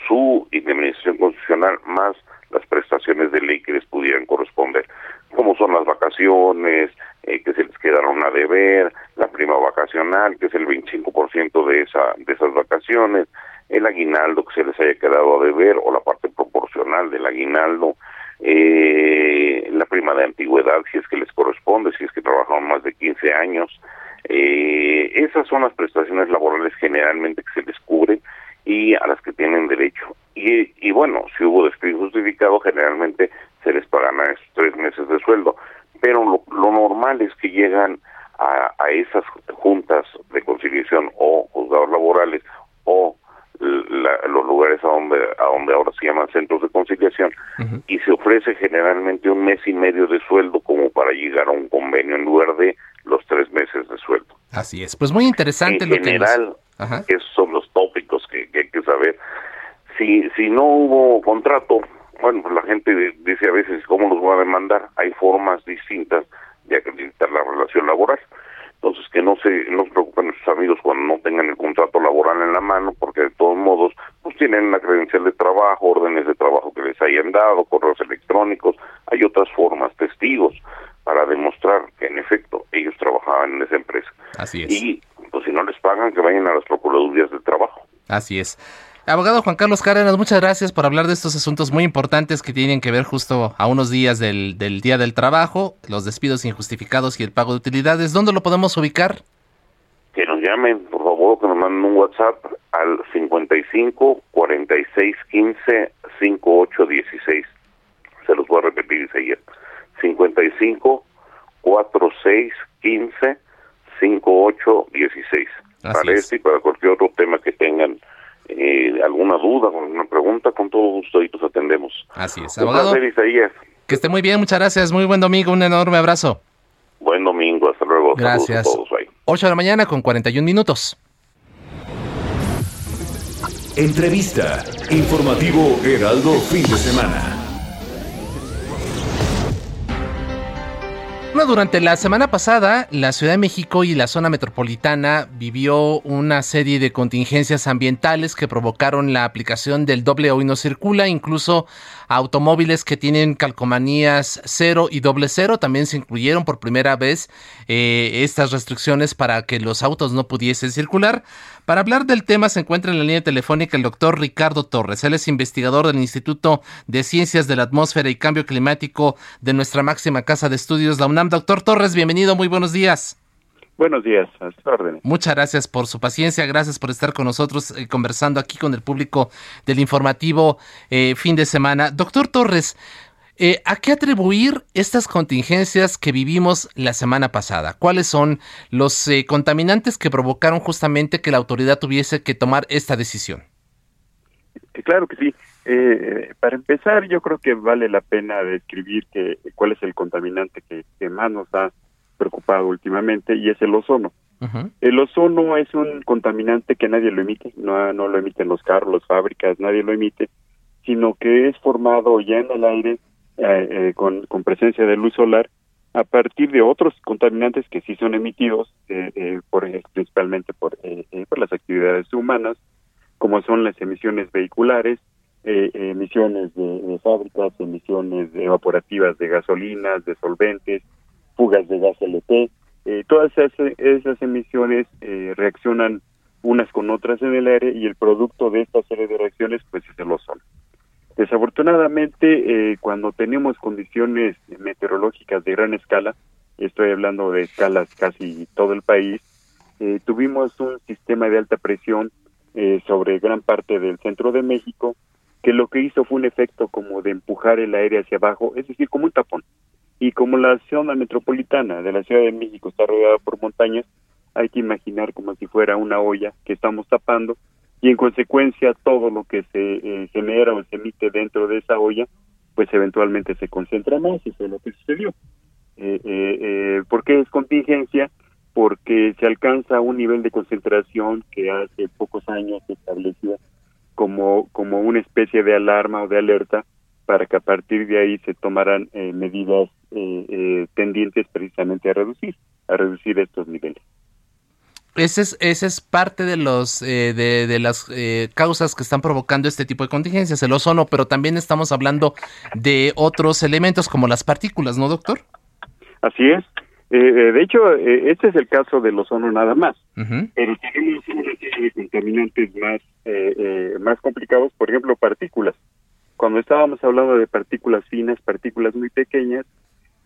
su indemnización constitucional más las prestaciones de ley que les pudieran corresponder, como son las vacaciones, eh, que se les quedaron a deber, la prima vacacional, que es el 25% de, esa, de esas vacaciones, el aguinaldo que se les haya quedado a deber o la parte proporcional del aguinaldo, eh, la prima de antigüedad si es que les corresponde, si es que trabajaron más de 15 años. Eh, esas son las prestaciones laborales generalmente que se les cubren y a las que tienen derecho. Y, y bueno, si hubo despido justificado, generalmente se les pagan a esos tres meses de sueldo. Pero lo, lo normal es que llegan a, a esas juntas de conciliación o juzgados laborales o la- los lugares a donde, a donde ahora se llaman centros de conciliación y se ofrece generalmente un mes y medio de sueldo como para llegar a un convenio en lugar de los tres meses de sueldo. Así es. Pues muy interesante en lo que nos- general, Ajá. esos son los tópicos que, que hay que saber. Si, si no hubo contrato, bueno, pues la gente de- dice a veces, ¿cómo los voy a demandar? Hay formas distintas de acreditar la relación laboral. Entonces, que no se, no se preocupen nuestros amigos cuando no tengan el contrato laboral en la mano, porque de todos modos, pues tienen la credencial de trabajo, órdenes de trabajo que les hayan dado, correos electrónicos, hay otras formas, testigos, para demostrar que en efecto ellos trabajaban en esa empresa. Así es. Y pues si no les pagan, que vayan a las procuradurías del trabajo. Así es. Abogado Juan Carlos Cárdenas, muchas gracias por hablar de estos asuntos muy importantes que tienen que ver justo a unos días del, del Día del Trabajo, los despidos injustificados y el pago de utilidades. ¿Dónde lo podemos ubicar? Que nos llamen, por favor, que nos manden un WhatsApp al 55 46 15 58 16. Se los voy a repetir, Isaías. 55 46 15 58 16. Así Para es. este y para cualquier otro tema que tengan eh, alguna duda alguna pregunta, con todo gusto ahí los atendemos. Así es. Un Abogado, placer, Isaías. que esté muy bien, muchas gracias. Muy buen domingo, un enorme abrazo. Buen domingo, hasta luego. Gracias. todos. Bye. 8 de la mañana con 41 minutos. Entrevista. Informativo Heraldo fin de semana. Bueno, durante la semana pasada, la Ciudad de México y la zona metropolitana vivió una serie de contingencias ambientales que provocaron la aplicación del doble hoy no circula, incluso automóviles que tienen calcomanías cero y doble cero. También se incluyeron por primera vez eh, estas restricciones para que los autos no pudiesen circular. Para hablar del tema se encuentra en la línea telefónica el doctor Ricardo Torres. Él es investigador del Instituto de Ciencias de la Atmósfera y Cambio Climático de nuestra máxima casa de estudios, la UNAM. Doctor Torres, bienvenido, muy buenos días. Buenos días, a sus órdenes. Muchas gracias por su paciencia, gracias por estar con nosotros eh, conversando aquí con el público del informativo eh, fin de semana. Doctor Torres, eh, ¿A qué atribuir estas contingencias que vivimos la semana pasada? ¿Cuáles son los eh, contaminantes que provocaron justamente que la autoridad tuviese que tomar esta decisión? Eh, claro que sí. para empezar, yo creo que vale la pena describir que, cuál es el contaminante que, más nos ha preocupado últimamente y es el ozono. El ozono es un contaminante que nadie lo emite, no, no lo emiten los carros, las fábricas, nadie lo emite, sino que es formado ya en el aire eh, eh, con, con, presencia de luz solar a partir de otros contaminantes que sí son emitidos eh, por principalmente por, por las actividades humanas como son las emisiones vehiculares emisiones de, fábricas emisiones evaporativas de gasolinas de solventes fugas de gas LP todas esas, esas emisiones reaccionan unas con otras en el aire y el producto de esta serie de reacciones pues es el ozono Desafortunadamente, eh, cuando tenemos condiciones meteorológicas de gran escala, estoy hablando de escalas casi todo el país, eh, tuvimos un sistema de alta presión eh, sobre gran parte del centro de México, que lo que hizo fue un efecto como de empujar el aire hacia abajo, es decir, como un tapón. Y como la zona metropolitana de la Ciudad de México está rodeada por montañas, hay que imaginar como si fuera una olla que estamos tapando y en consecuencia todo lo que se eh, genera o se emite dentro de esa olla pues eventualmente se concentra más y es lo que sucedió. Eh, eh, eh, ¿Por qué es contingencia? Porque se alcanza un nivel de concentración que hace pocos años se estableció como, como una especie de alarma o de alerta para que a partir de ahí se tomaran medidas tendientes precisamente a reducir, a reducir estos niveles. Ese es, ese es parte de los eh, de, de, las eh, causas que están provocando este tipo de contingencias, el ozono, pero también estamos hablando de otros elementos como las partículas, ¿no, doctor? Así es. Eh, de hecho, este es el caso del ozono nada más. Pero tenemos una serie de contaminantes más, más complicados, por ejemplo, partículas. Cuando estábamos hablando de partículas finas, partículas muy pequeñas,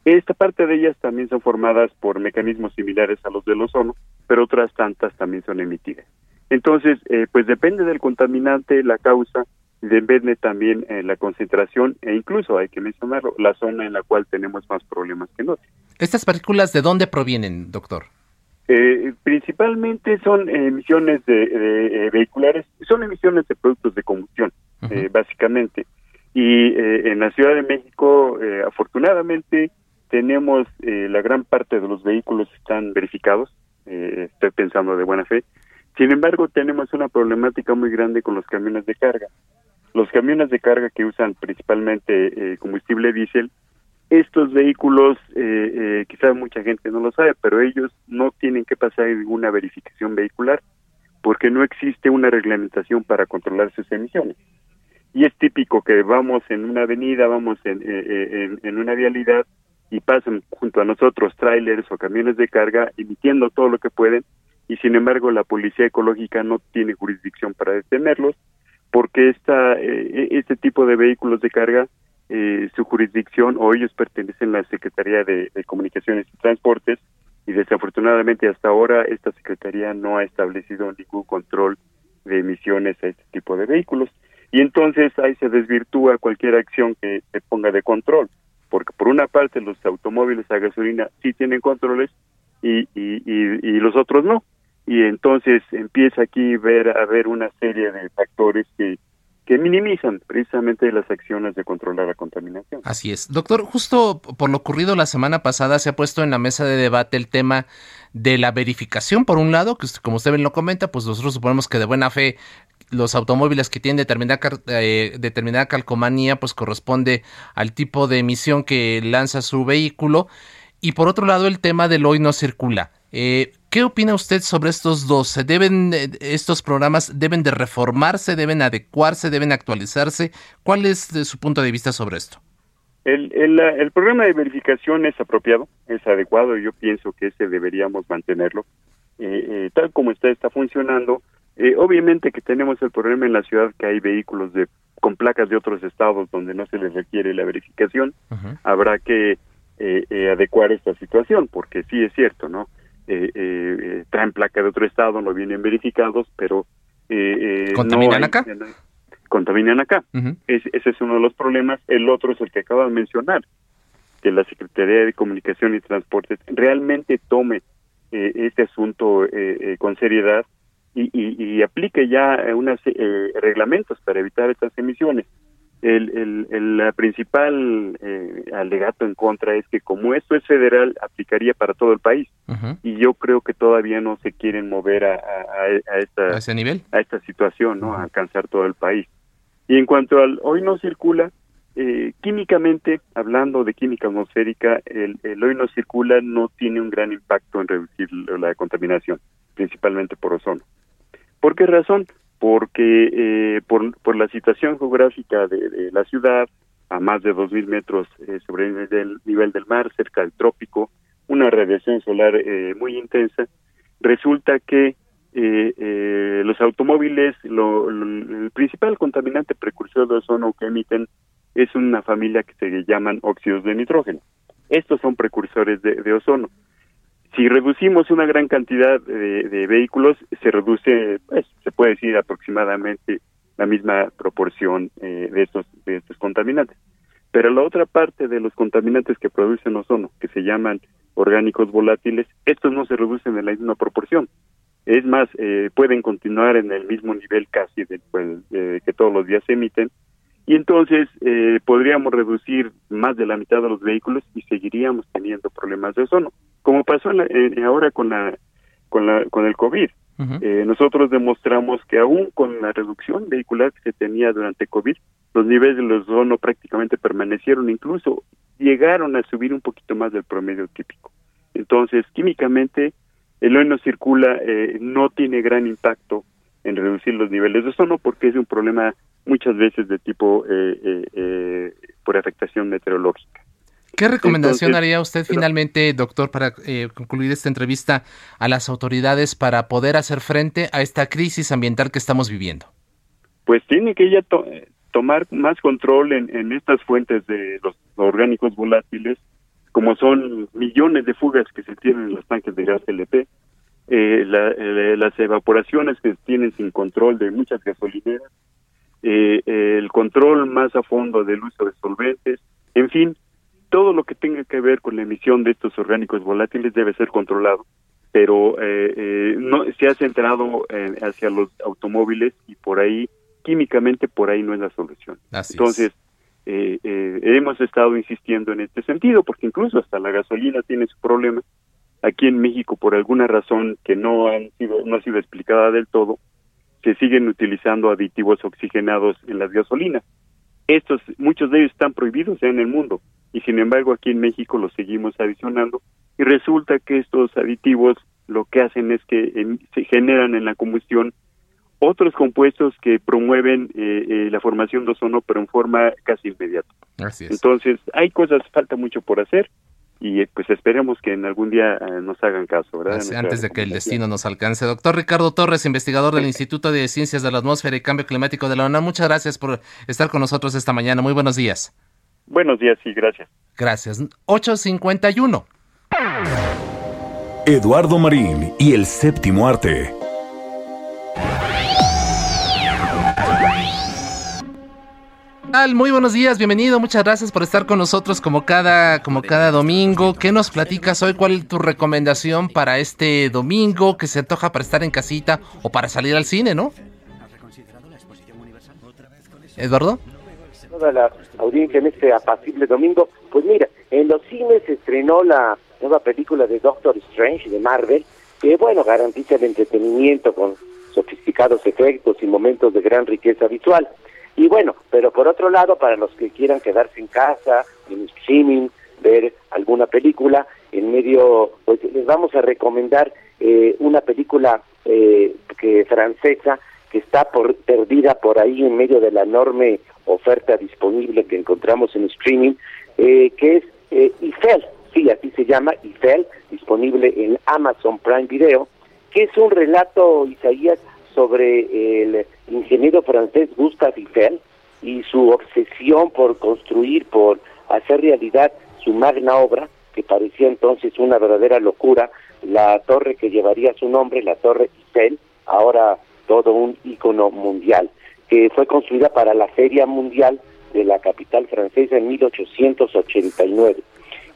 esta parte de ellas también son formadas por mecanismos similares a los del ozono, pero otras tantas también son emitidas. Entonces, eh, pues depende del contaminante, la causa, depende también eh, la concentración e incluso, hay que mencionarlo, la zona en la cual tenemos más problemas que en otras. ¿Estas partículas de dónde provienen, doctor? Eh, principalmente son emisiones de, vehiculares, son emisiones de productos de combustión, básicamente. Y en la Ciudad de México, afortunadamente, tenemos eh, la gran parte de los vehículos están verificados, eh, estoy pensando de buena fe. Sin embargo, tenemos una problemática muy grande con los camiones de carga. Los camiones de carga que usan principalmente eh, combustible diésel, estos vehículos, eh, quizás mucha gente no lo sabe, pero ellos no tienen que pasar ninguna verificación vehicular porque no existe una reglamentación para controlar sus emisiones. Y es típico que vamos en una avenida, vamos en, en una vialidad y pasan junto a nosotros trailers o camiones de carga emitiendo todo lo que pueden y sin embargo la policía ecológica no tiene jurisdicción para detenerlos porque esta eh, este tipo de vehículos de carga eh, su jurisdicción o ellos pertenecen a la Secretaría de, Comunicaciones y Transportes y desafortunadamente hasta ahora esta Secretaría no ha establecido ningún control de emisiones a este tipo de vehículos. Y entonces ahí se desvirtúa cualquier acción que se ponga de control porque por una parte los automóviles a gasolina sí tienen controles y, y, los otros no. Y entonces empieza aquí ver, a ver una serie de factores que, que minimizan precisamente las acciones de controlar la contaminación. Así es. Doctor, justo por lo ocurrido la semana pasada se ha puesto en la mesa de debate el tema de la verificación, por un lado, que como usted bien lo comenta, pues nosotros suponemos que de buena fe los automóviles que tienen determinada, eh, determinada calcomanía, pues corresponde al tipo de emisión que lanza su vehículo. y por otro lado el tema del hoy no circula. Eh, ¿Qué opina usted sobre estos dos? ¿Deben, eh, ¿Estos programas deben de reformarse, deben adecuarse, deben actualizarse? ¿Cuál es su punto de vista sobre esto? El, el, el, programa de verificación es apropiado, es adecuado, y yo pienso que ese deberíamos mantenerlo. Eh, eh, tal como está, está funcionando. Eh, obviamente que tenemos el problema en la ciudad que hay vehículos de con placas de otros estados donde no se les requiere la verificación. Habrá que adecuar esta situación, porque sí es cierto, ¿no? Traen placa de otro estado, no vienen verificados, pero... ¿Contaminan acá? contaminan acá. ese es uno de los problemas. El otro es el que acabo de mencionar, que la Secretaría de Comunicación y Transportes realmente tome eh, este asunto eh, eh, con seriedad y, y, aplique ya unos reglamentos para evitar estas emisiones. El, el, el principal alegato en contra es que como esto es federal, aplicaría para todo el país. Y yo creo que todavía no se quieren mover a, a, esta, ese nivel? a esta situación, ¿no? A alcanzar todo el país. Y en cuanto al hoy no circula, eh, químicamente, hablando de química atmosférica, el, hoy no circula no tiene un gran impacto en reducir la contaminación, principalmente por ozono. ¿Por qué razón? Porque eh, por, por la situación geográfica de, la ciudad, a más de 2.000 metros eh, sobre el nivel del mar, cerca del trópico, una radiación solar muy intensa, resulta que eh, eh, los automóviles, lo, el principal contaminante precursor de ozono que emiten es una familia que se llaman óxidos de nitrógeno. Estos son precursores de, ozono. Si reducimos una gran cantidad de, vehículos, se reduce, pues, se puede decir aproximadamente la misma proporción eh, de, estos, de estos contaminantes. Pero la otra parte de los contaminantes que producen ozono, que se llaman orgánicos volátiles, estos no se reducen en la misma proporción. Es más, eh, pueden continuar en el mismo nivel casi después que todos los días se emiten. Y entonces eh, podríamos reducir más de la mitad de los vehículos y seguiríamos teniendo problemas de ozono, como pasó ahora con la con la con el COVID. Eh, nosotros demostramos que aún con la reducción vehicular que se tenía durante COVID, los niveles de ozono prácticamente permanecieron, incluso llegaron a subir un poquito más del promedio típico. Entonces, químicamente el hoy no circula eh, no tiene gran impacto en reducir los niveles de ozono porque es un problema muchas veces de tipo eh, eh, por afectación meteorológica. ¿Qué recomendación haría usted finalmente, doctor, para concluir esta entrevista a las autoridades para poder hacer frente a esta crisis ambiental que estamos viviendo? Pues tiene que ella tomar más control en, en estas fuentes de los orgánicos volátiles como son millones de fugas que se tienen en los tanques de gas LP, eh, eh, las evaporaciones que tienen sin control de muchas gasolineras, eh, el control más a fondo del uso de solventes, en fin, todo lo que tenga que ver con la emisión de estos orgánicos volátiles debe ser controlado, pero no se ha centrado hacia los automóviles y por ahí, químicamente, por ahí no es la solución. Entonces, eh, eh, hemos estado insistiendo en este sentido, porque incluso hasta la gasolina tiene su problema. Aquí en México, por alguna razón que no, han sido, no ha sido explicada del todo, se siguen utilizando aditivos oxigenados en las gasolinas. Estos, muchos de ellos están prohibidos en el mundo, y sin embargo aquí en México los seguimos adicionando, y resulta que estos aditivos lo que hacen es que se generan en la combustión otros compuestos que promueven eh, eh, la formación de ozono, pero en forma casi inmediata. Entonces, hay cosas, falta mucho por hacer y eh, pues esperemos que en algún día nos hagan caso, ¿verdad? antes de que el destino nos alcance. Doctor Ricardo Torres, investigador del Instituto de Ciencias de la Atmósfera y Cambio Climático de la UNAM, muchas gracias por estar con nosotros esta mañana. Muy buenos días. Buenos días y gracias. Gracias. 851. Eduardo Marín y el séptimo arte. Muy buenos días, bienvenido, muchas gracias por estar con nosotros como cada, como cada domingo. ¿Qué nos platicas hoy? ¿Cuál es tu recomendación para este domingo que se antoja para estar en casita o para salir al cine, no? Eduardo. Toda la audiencia en este apacible domingo. Pues mira, en los cines se estrenó la nueva película de Doctor Strange de Marvel, que bueno, garantiza el entretenimiento con sofisticados efectos y momentos de gran riqueza visual. Y bueno, pero por otro lado, para los que quieran quedarse en casa, en streaming, ver alguna película, en medio, pues les vamos a recomendar eh, una película eh, que francesa que está por, perdida por ahí en medio de la enorme oferta disponible que encontramos en streaming, eh, que es eh, Eiffel, sí, así se llama, Eiffel, disponible en Amazon Prime Video, que es un relato, Isaías, sobre el ingeniero francés Gustave Eiffel y su obsesión por construir, por hacer realidad su magna obra, que parecía entonces una verdadera locura, la torre que llevaría su nombre, la Torre Eiffel, ahora todo un ícono mundial, que fue construida para la Feria Mundial de la capital francesa en 1889.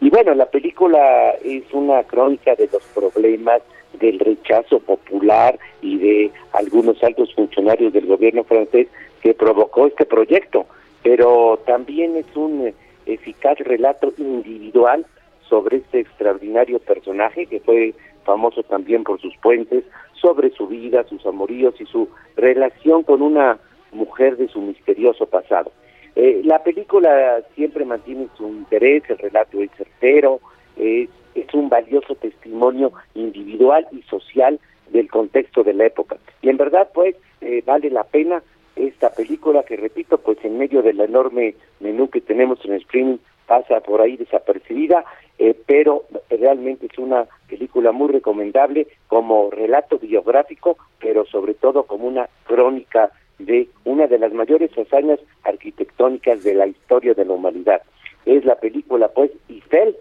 Y bueno, la película es una crónica de los problemas del rechazo popular y de algunos altos funcionarios del gobierno francés que provocó este proyecto, pero también es un eficaz relato individual sobre este extraordinario personaje que fue famoso también por sus puentes, sobre su vida, sus amoríos y su relación con una mujer de su misterioso pasado. Eh, la película siempre mantiene su interés, el relato es certero, es, es un valioso testimonio individual y social del contexto de la época. Y en verdad, pues, eh, vale la pena esta película que, repito, pues en medio del enorme menú que tenemos en streaming, pasa por ahí desapercibida, eh, pero realmente es una película muy recomendable como relato biográfico, pero sobre todo como una crónica de una de las mayores hazañas arquitectónicas de la historia de la humanidad. Es la película, pues, Eiffel,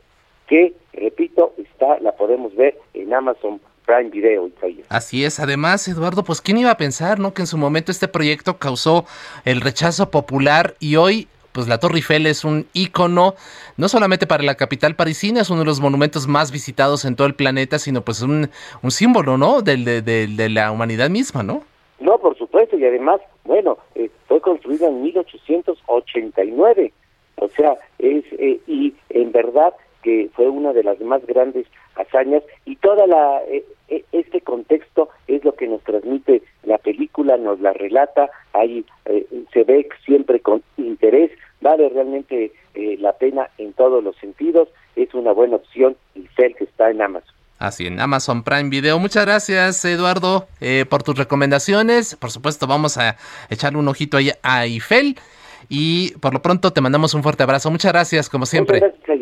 que, repito, está, la podemos ver en Amazon Prime Video. Así es, además, Eduardo, pues quién iba a pensar, ¿no? Que en su momento este proyecto causó el rechazo popular y hoy pues la Torre Eiffel es un ícono, no solamente para la capital parisina, es uno de los monumentos más visitados en todo el planeta, sino pues un, un símbolo, ¿no? De, de, de, de la humanidad misma, ¿no? No, por supuesto, y además, bueno, eh, fue construida en 1889, o sea, es, eh, y en verdad que fue una de las más grandes hazañas y toda la eh, eh, este contexto es lo que nos transmite la película nos la relata ahí eh, se ve siempre con interés vale realmente eh, la pena en todos los sentidos es una buena opción y sé que está en Amazon Así en Amazon Prime Video. Muchas gracias, Eduardo, eh, por tus recomendaciones. Por supuesto, vamos a echarle un ojito ahí a Eiffel. Y por lo pronto te mandamos un fuerte abrazo. Muchas gracias, como siempre. Muchas gracias,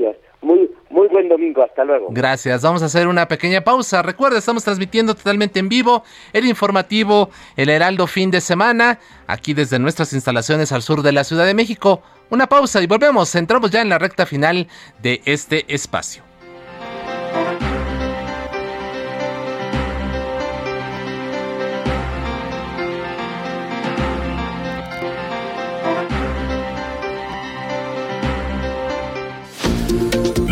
buen domingo. Hasta luego. Gracias. Vamos a hacer una pequeña pausa. Recuerda, estamos transmitiendo totalmente en vivo el informativo El Heraldo fin de semana, aquí desde nuestras instalaciones al sur de la Ciudad de México. Una pausa y volvemos. Entramos ya en la recta final de este espacio.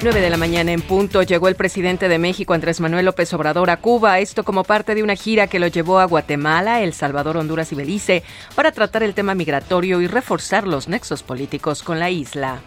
9 de la mañana en punto llegó el presidente de México, Andrés Manuel López Obrador, a Cuba, esto como parte de una gira que lo llevó a Guatemala, El Salvador, Honduras y Belice para tratar el tema migratorio y reforzar los nexos políticos con la isla.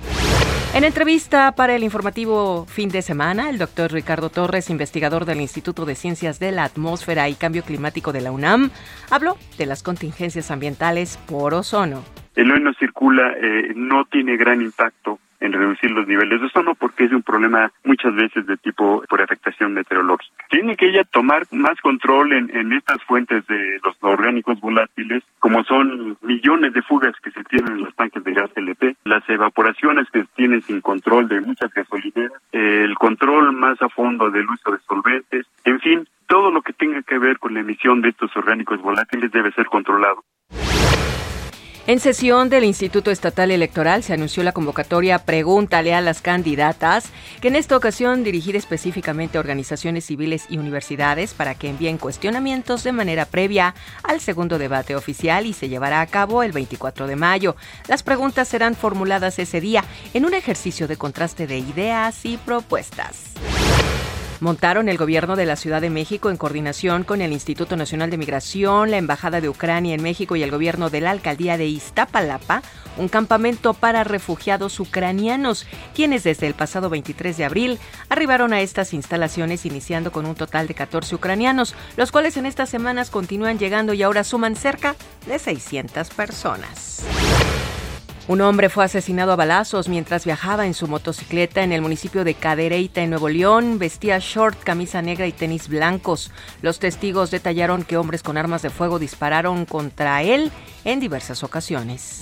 En entrevista para el informativo fin de semana, el doctor Ricardo Torres, investigador del Instituto de Ciencias de la Atmósfera y Cambio Climático de la UNAM, habló de las contingencias ambientales por ozono. El hoy no circula, eh, no tiene gran impacto en reducir los niveles de ozono porque es un problema muchas veces de tipo por afectación meteorológica. Tiene que ella tomar más control en, estas fuentes de los orgánicos volátiles, como son millones de fugas que se tienen en los tanques de gas LP, las evaporaciones que se tienen sin control de muchas gasolineras, el control más a fondo del uso de solventes, en fin, todo lo que tenga que ver con la emisión de estos orgánicos volátiles debe ser controlado. En sesión del Instituto Estatal Electoral se anunció la convocatoria Pregúntale a las candidatas, que en esta ocasión dirigida específicamente a organizaciones civiles y universidades para que envíen cuestionamientos de manera previa al segundo debate oficial y se llevará a cabo el 24 de mayo. Las preguntas serán formuladas ese día en un ejercicio de contraste de ideas y propuestas. Montaron el gobierno de la Ciudad de México en coordinación con el Instituto Nacional de Migración, la Embajada de Ucrania en México y el gobierno de la alcaldía de Iztapalapa un campamento para refugiados ucranianos, quienes desde el pasado 23 de abril arribaron a estas instalaciones iniciando con un total de 14 ucranianos, los cuales en estas semanas continúan llegando y ahora suman cerca de 600 personas. Un hombre fue asesinado a balazos mientras viajaba en su motocicleta en el municipio de Cadereyta, en Nuevo León. Vestía short, camisa negra y tenis blancos. Los testigos detallaron que hombres con armas de fuego dispararon contra él en diversas ocasiones.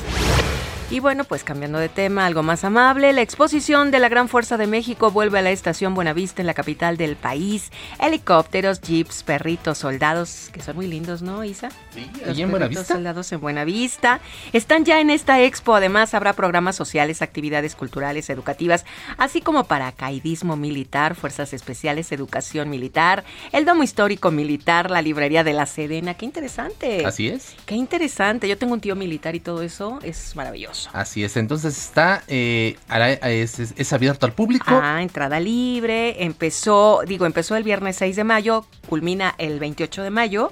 Y bueno, pues cambiando de tema, algo más amable, la exposición de la Gran Fuerza de México vuelve a la estación Buenavista en la capital del país. Helicópteros, jeeps, perritos, soldados, que son muy lindos, ¿no, Isa? Sí, allí en Buenavista. soldados en Buenavista. Están ya en esta expo, además habrá programas sociales, actividades culturales, educativas, así como paracaidismo militar, fuerzas especiales, educación militar, el domo histórico militar, la librería de la Sedena. ¡Qué interesante! Así es. Qué interesante. Yo tengo un tío militar y todo eso es maravilloso. Así es, entonces está, eh, es, abierto al público. Ah, entrada libre, empezó, digo, empezó el viernes 6 de mayo, culmina el 28 de mayo,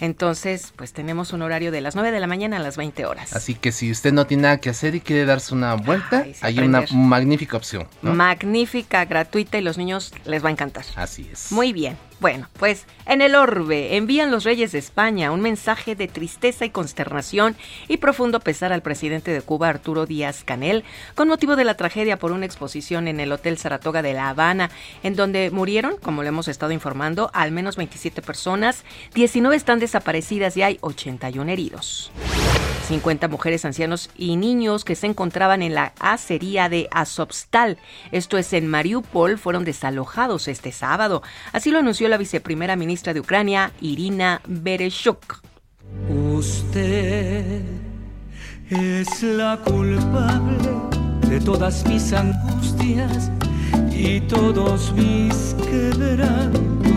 entonces pues tenemos un horario de las 9 de la mañana a las 20 horas. Así que si usted no tiene nada que hacer y quiere darse una vuelta, hay una magnífica opción. Magnífica, gratuita y los niños les va a encantar. Así es. Muy bien. Bueno, pues en el orbe envían los reyes de España un mensaje de tristeza y consternación y profundo pesar al presidente de Cuba, Arturo Díaz Canel, con motivo de la tragedia por una exposición en el Hotel Saratoga de La Habana, en donde murieron, como le hemos estado informando, al menos 27 personas, 19 están desaparecidas y hay 81 heridos. 50 mujeres, ancianos y niños que se encontraban en la acería de Azovstal, esto es en Mariupol, fueron desalojados este sábado. Así lo anunció la viceprimera ministra de Ucrania, Irina Bereshuk. Usted es la culpable de todas mis angustias y todos mis quebrantos.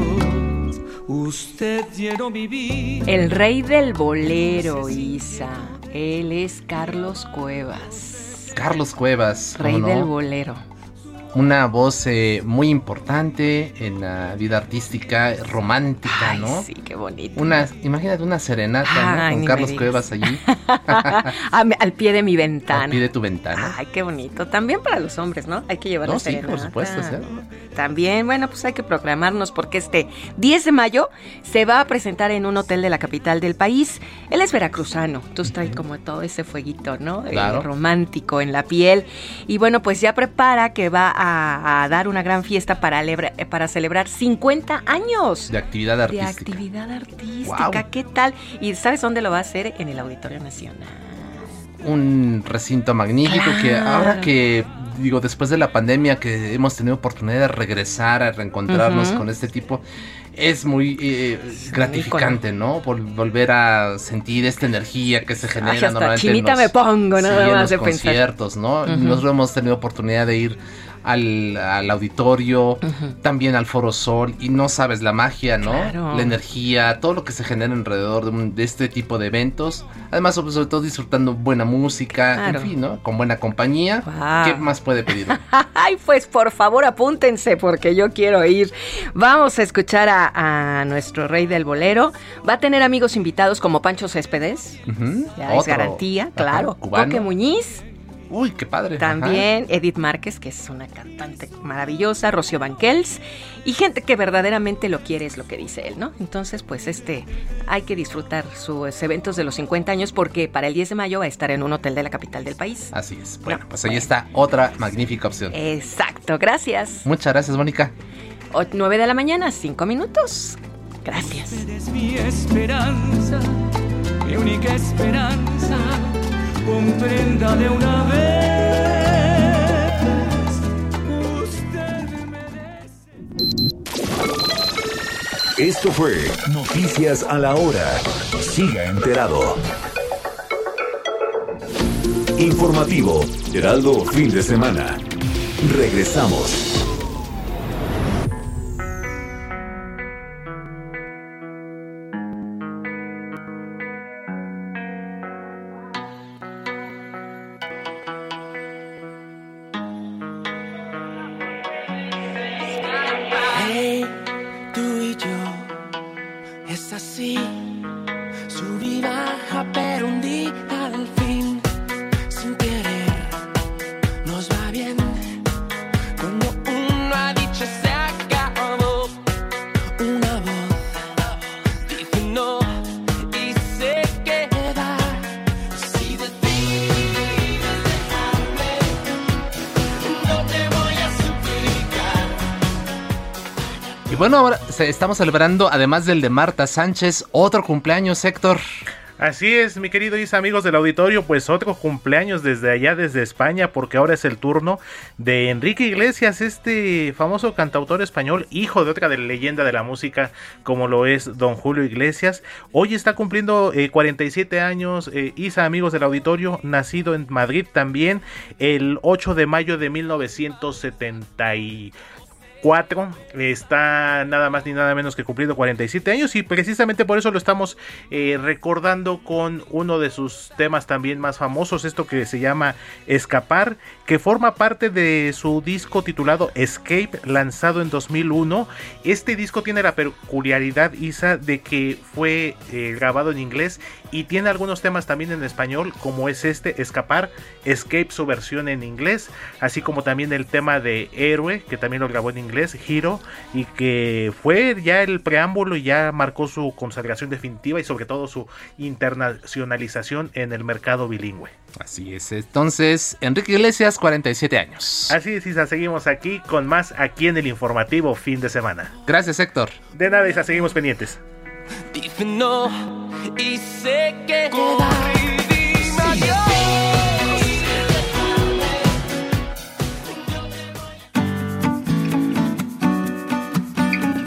Usted llenó mi vida. El rey del bolero, Isa. Él es Carlos Cuevas. Carlos Cuevas. Rey del bolero una voz eh, muy importante en la vida artística, romántica, Ay, ¿no? Sí, qué bonito. Una, imagínate una serenata, ¿no? Con Carlos Cuevas allí. al pie de mi ventana. Al pie de tu ventana. Ay, qué bonito. También para los hombres, ¿no? Hay que llevar no, la sí, por supuesto. ¿sí? También, bueno, pues hay que proclamarnos porque este 10 de mayo se va a presentar en un hotel de la capital del país. Él es veracruzano, entonces trae como todo ese fueguito, ¿no? Claro. romántico en la piel. Y bueno, pues ya prepara que va a a, dar una gran fiesta para, para celebrar 50 años. De actividad artística. De actividad artística, ¿qué tal? ¿Y sabes dónde lo va a hacer? En el Auditorio Nacional. Un recinto magnífico que ahora que digo, después de la pandemia que hemos tenido oportunidad de regresar a reencontrarnos con este tipo, es muy eh, gratificante, ¿no? volver a sentir esta energía que se genera Ay, hasta normalmente chinita en los, me pongo, nada sí, más en los de conciertos, ¿no? Uh -huh. Nosotros hemos tenido oportunidad de ir al, al auditorio, uh -huh. también al Foro Sol, y no sabes la magia, ¿no? Claro. La energía, todo lo que se genera alrededor de, un, de este tipo de eventos. Además, sobre, sobre, todo disfrutando buena música, claro. en fin, ¿no? Con buena compañía. Wow. ¿Qué más puede pedir? Ay, pues por favor apúntense porque yo quiero ir. Vamos a escuchar a, a nuestro rey del bolero. Va a tener amigos invitados como Pancho Céspedes. Uh -huh. Ya Otro. es garantía, claro. Ajá. Coque Muñiz. Uy, qué padre. También Ajá. Edith Márquez, que es una cantante maravillosa, Rocío Banquels, y gente que verdaderamente lo quiere, es lo que dice él, ¿no? Entonces, pues este, hay que disfrutar sus eventos de los 50 años porque para el 10 de mayo va a estar en un hotel de la capital del país. Así es. Bueno, no, pues ahí bueno. está otra magnífica opción. Exacto, gracias. Muchas gracias, Mónica. 9 de la mañana, 5 minutos. Gracias. Eres mi esperanza, mi única esperanza comprenda de una vez. Usted merece. Esto fue Noticias a la Hora. Siga enterado. Informativo, Heraldo Fin de Semana. Regresamos. Estamos celebrando, además del de Marta Sánchez, otro cumpleaños, Héctor. Así es, mi querido Isa, amigos del auditorio, pues otro cumpleaños desde allá, desde España, porque ahora es el turno de Enrique Iglesias, este famoso cantautor español, hijo de otra de leyenda de la música, como lo es don Julio Iglesias. Hoy está cumpliendo 47 eh, años, eh, Isa, amigos del auditorio, nacido en Madrid también, el 8 de mayo de 1970 está nada más ni nada menos que cumplido 47 años y precisamente por eso lo estamos eh, recordando con uno de sus temas también más famosos, esto que se llama Escapar, que forma parte de su disco titulado Escape, lanzado en 2001. Este disco tiene la peculiaridad, Isa, de que fue eh, grabado en inglés y tiene algunos temas también en español, como es este, Escapar, Escape, su versión en inglés, así como también el tema de Héroe, que también lo grabó en inglés, Hero, y que fue ya el preámbulo y ya marcó su consagración definitiva y sobre todo su internacionalización en el mercado bilingüe. Así es, entonces, Enrique Iglesias, 47 años. Así es, Isa, seguimos aquí con más aquí en el informativo fin de semana. Gracias, Héctor. De nada, Isa, seguimos pendientes. no y sé que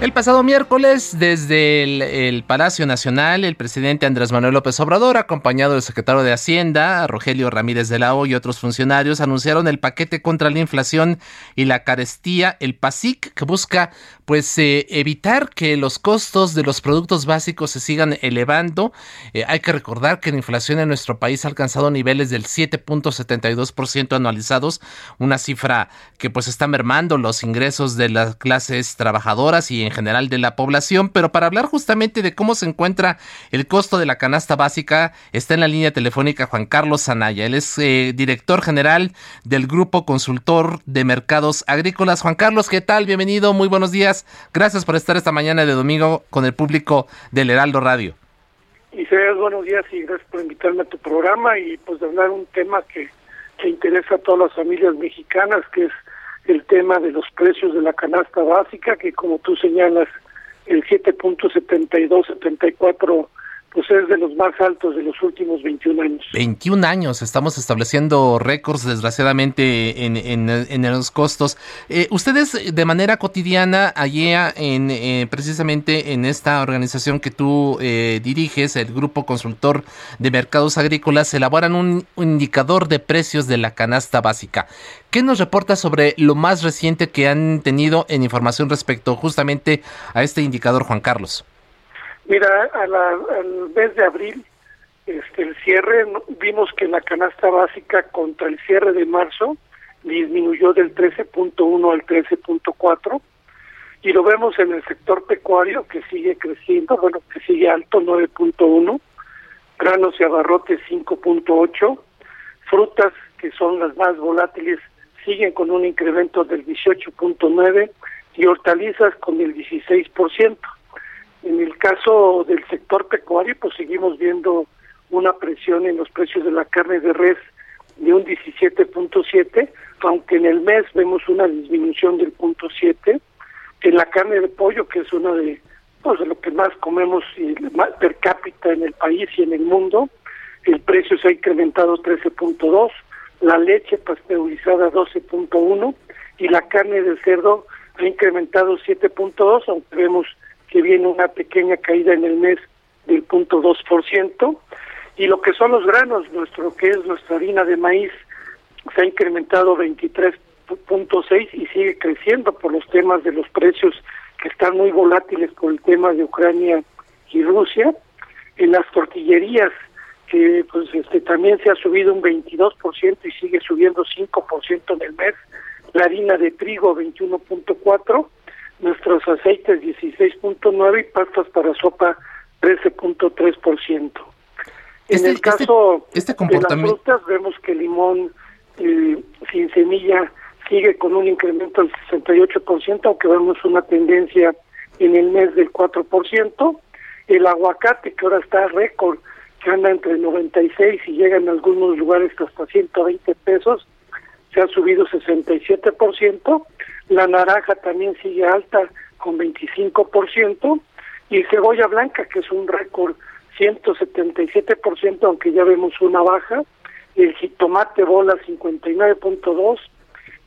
El pasado miércoles, desde el, Palacio Nacional, el presidente Andrés Manuel López Obrador, acompañado del secretario de Hacienda, Rogelio Ramírez de la O y otros funcionarios, anunciaron el paquete contra la inflación y la carestía, el PASIC, que busca pues eh, evitar que los costos de los productos básicos se sigan elevando. Eh, hay que recordar que la inflación en nuestro país ha alcanzado niveles del 7.72% anualizados, una cifra que pues está mermando los ingresos de las clases trabajadoras y en general de la población. Pero para hablar justamente de cómo se encuentra el costo de la canasta básica, está en la línea telefónica Juan Carlos Zanaya. Él es eh, director general del Grupo Consultor de Mercados Agrícolas. Juan Carlos, ¿qué tal? Bienvenido, muy buenos días. Gracias por estar esta mañana de domingo con el público del Heraldo Radio. Buenos días y gracias por invitarme a tu programa y pues hablar un tema que, que interesa a todas las familias mexicanas, que es el tema de los precios de la canasta básica, que como tú señalas, el 7.72-74 pues es de los más altos de los últimos 21 años. 21 años, estamos estableciendo récords desgraciadamente en, en, los costos. Eh, ustedes de manera cotidiana, allí en, eh, precisamente en esta organización que tú eh, diriges, el Grupo Consultor de Mercados Agrícolas, elaboran un indicador de precios de la canasta básica. ¿Qué nos reporta sobre lo más reciente que han tenido en información respecto justamente a este indicador, Juan Carlos? Mira, al mes de abril, este, el cierre, vimos que la canasta básica contra el cierre de marzo disminuyó del 13.1 al 13.4 y lo vemos en el sector pecuario que sigue creciendo, bueno, que sigue alto 9.1, granos y abarrotes 5.8, frutas que son las más volátiles siguen con un incremento del 18.9 y hortalizas con el 16%. En el caso del sector pecuario, pues seguimos viendo una presión en los precios de la carne de res de un 17.7, aunque en el mes vemos una disminución del punto 7. En la carne de pollo, que es una de, pues, de lo que más comemos per cápita en el país y en el mundo, el precio se ha incrementado 13.2, la leche pasteurizada 12.1 y la carne de cerdo ha incrementado 7.2, aunque vemos que viene una pequeña caída en el mes del punto dos por ciento y lo que son los granos, nuestro que es nuestra harina de maíz se ha incrementado 23.6 y sigue creciendo por los temas de los precios que están muy volátiles por el tema de Ucrania y Rusia. En las tortillerías que pues este también se ha subido un 22% y sigue subiendo 5% en el mes. La harina de trigo 21.4 nuestros aceites 16.9 y pastas para sopa 13.3%. En este, el este, caso este de las frutas vemos que el limón eh, sin semilla sigue con un incremento del 68%, aunque vemos una tendencia en el mes del 4%, el aguacate que ahora está récord, que anda entre 96 y llega en algunos lugares hasta 120 pesos, se ha subido 67%, la naranja también sigue alta con 25%, y cebolla blanca, que es un récord 177%, aunque ya vemos una baja, el jitomate bola 59.2,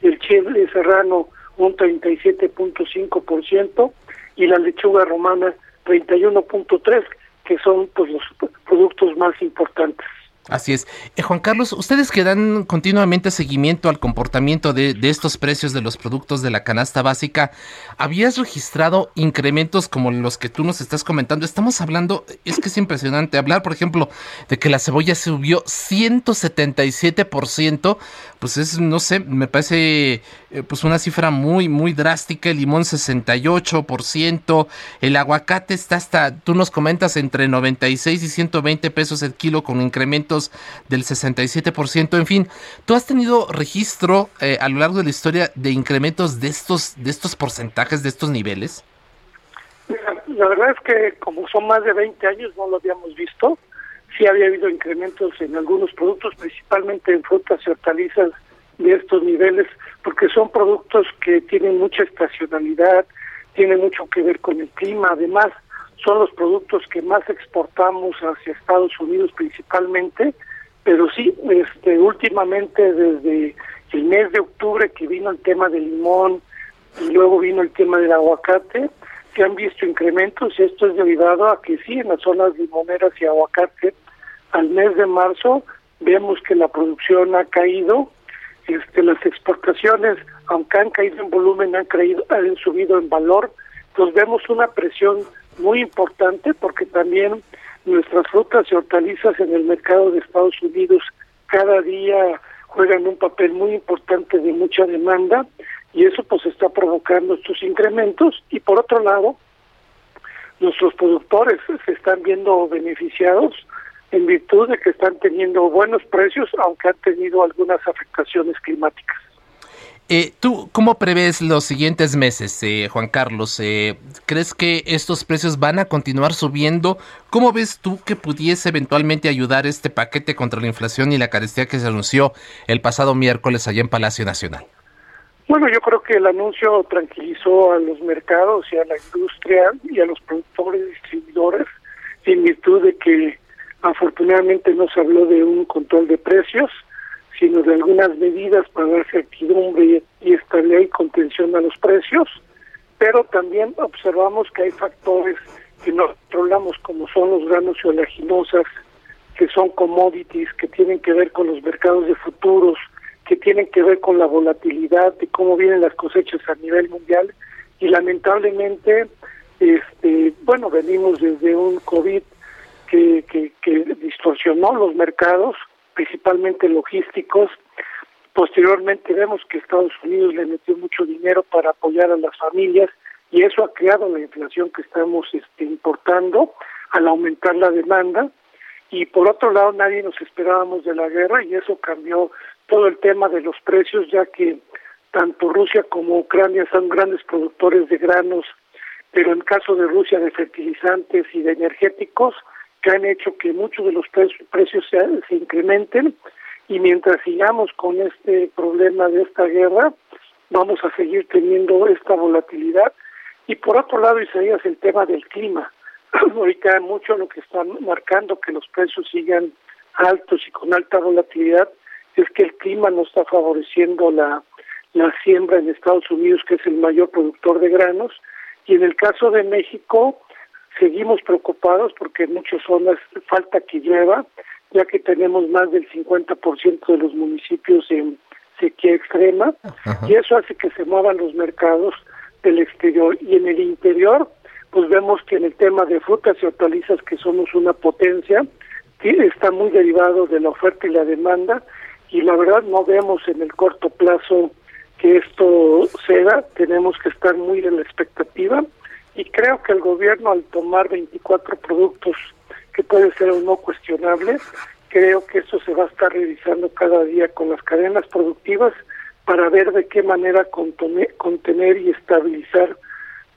el chile serrano un 37.5% y la lechuga romana 31.3, que son pues los productos más importantes. Así es. Eh, Juan Carlos, ustedes que dan continuamente seguimiento al comportamiento de, estos precios de los productos de la canasta básica, ¿habías registrado incrementos como los que tú nos estás comentando? Estamos hablando, es que es impresionante hablar, por ejemplo, de que la cebolla subió 177%, pues es, no sé, me parece eh, pues una cifra muy, muy drástica, el limón 68%, el aguacate está hasta, tú nos comentas, entre 96 y 120 pesos el kilo con incrementos del 67%. En fin, ¿tú has tenido registro eh, a lo largo de la historia de incrementos de estos, de estos porcentajes, de estos niveles? La verdad es que como son más de 20 años no lo habíamos visto. Sí había habido incrementos en algunos productos, principalmente en frutas y hortalizas de estos niveles, porque son productos que tienen mucha estacionalidad, tienen mucho que ver con el clima. Además, son los productos que más exportamos hacia Estados Unidos principalmente, pero sí, este, últimamente desde el mes de octubre que vino el tema del limón y luego vino el tema del aguacate, se han visto incrementos y esto es derivado a que sí, en las zonas limoneras y aguacate, al mes de marzo vemos que la producción ha caído, este, las exportaciones, aunque han caído en volumen, han, caído, han subido en valor, pues vemos una presión muy importante porque también nuestras frutas y hortalizas en el mercado de Estados Unidos cada día juegan un papel muy importante de mucha demanda y eso pues está provocando estos incrementos y por otro lado nuestros productores se están viendo beneficiados en virtud de que están teniendo buenos precios aunque han tenido algunas afectaciones climáticas. Eh, ¿Tú cómo prevés los siguientes meses, eh, Juan Carlos? Eh, ¿Crees que estos precios van a continuar subiendo? ¿Cómo ves tú que pudiese eventualmente ayudar este paquete contra la inflación y la carestía que se anunció el pasado miércoles allá en Palacio Nacional? Bueno, yo creo que el anuncio tranquilizó a los mercados y a la industria y a los productores y distribuidores en virtud de que afortunadamente no se habló de un control de precios, sino de algunas medidas para dar certidumbre y estabilidad y contención a los precios, pero también observamos que hay factores que no controlamos como son los granos y oleaginosas, que son commodities, que tienen que ver con los mercados de futuros, que tienen que ver con la volatilidad de cómo vienen las cosechas a nivel mundial. Y lamentablemente este bueno venimos desde un COVID que, que distorsionó los mercados principalmente logísticos. Posteriormente vemos que Estados Unidos le metió mucho dinero para apoyar a las familias y eso ha creado la inflación que estamos este, importando al aumentar la demanda. Y por otro lado, nadie nos esperábamos de la guerra y eso cambió todo el tema de los precios, ya que tanto Rusia como Ucrania son grandes productores de granos, pero en caso de Rusia de fertilizantes y de energéticos, que han hecho que muchos de los precios se, incrementen y mientras sigamos con este problema de esta guerra, vamos a seguir teniendo esta volatilidad. Y por otro lado, Isaías, el tema del clima. Ahorita mucho lo que están marcando que los precios sigan altos y con alta volatilidad es que el clima no está favoreciendo la, la siembra en Estados Unidos, que es el mayor productor de granos, y en el caso de México, Seguimos preocupados porque en muchas zonas falta que llueva, ya que tenemos más del 50% de los municipios en sequía extrema y eso hace que se muevan los mercados del exterior. Y en el interior pues vemos que en el tema de frutas y hortalizas que somos una potencia está muy derivado de la oferta y la demanda y la verdad no vemos en el corto plazo que esto sea, tenemos que estar muy en la expectativa y creo que el gobierno al tomar 24 productos que puede ser o no cuestionable, creo que eso se va a estar revisando cada día con las cadenas productivas para ver de qué manera contener y estabilizar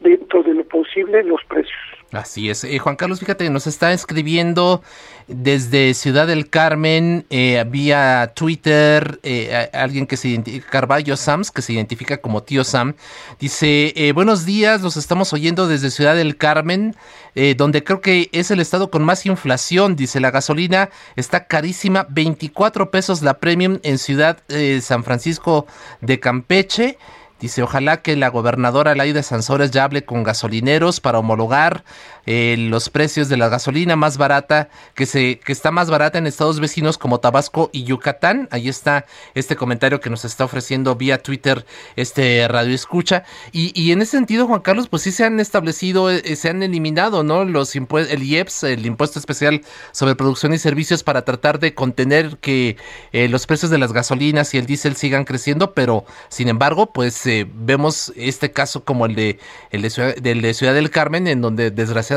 dentro de lo posible los precios. Así es. Eh, Juan Carlos, fíjate, nos está escribiendo desde Ciudad del Carmen, eh, vía Twitter, eh, alguien que se identifica, Carballo Sams, que se identifica como tío Sam, dice, eh, buenos días, los estamos oyendo desde Ciudad del Carmen, eh, donde creo que es el estado con más inflación, dice, la gasolina está carísima, 24 pesos la premium en Ciudad San Francisco de Campeche. Dice, ojalá que la gobernadora Laida Sansores ya hable con gasolineros para homologar eh, los precios de la gasolina más barata, que, se, que está más barata en estados vecinos como Tabasco y Yucatán. Ahí está este comentario que nos está ofreciendo vía Twitter este Radio Escucha. Y, y en ese sentido, Juan Carlos, pues sí se han establecido, eh, se han eliminado, ¿no? Los el IEPS, el impuesto especial sobre producción y servicios para tratar de contener que eh, los precios de las gasolinas y el diésel sigan creciendo, pero sin embargo, pues eh, vemos este caso como el de el de Ciudad, del de Ciudad del Carmen, en donde desgraciadamente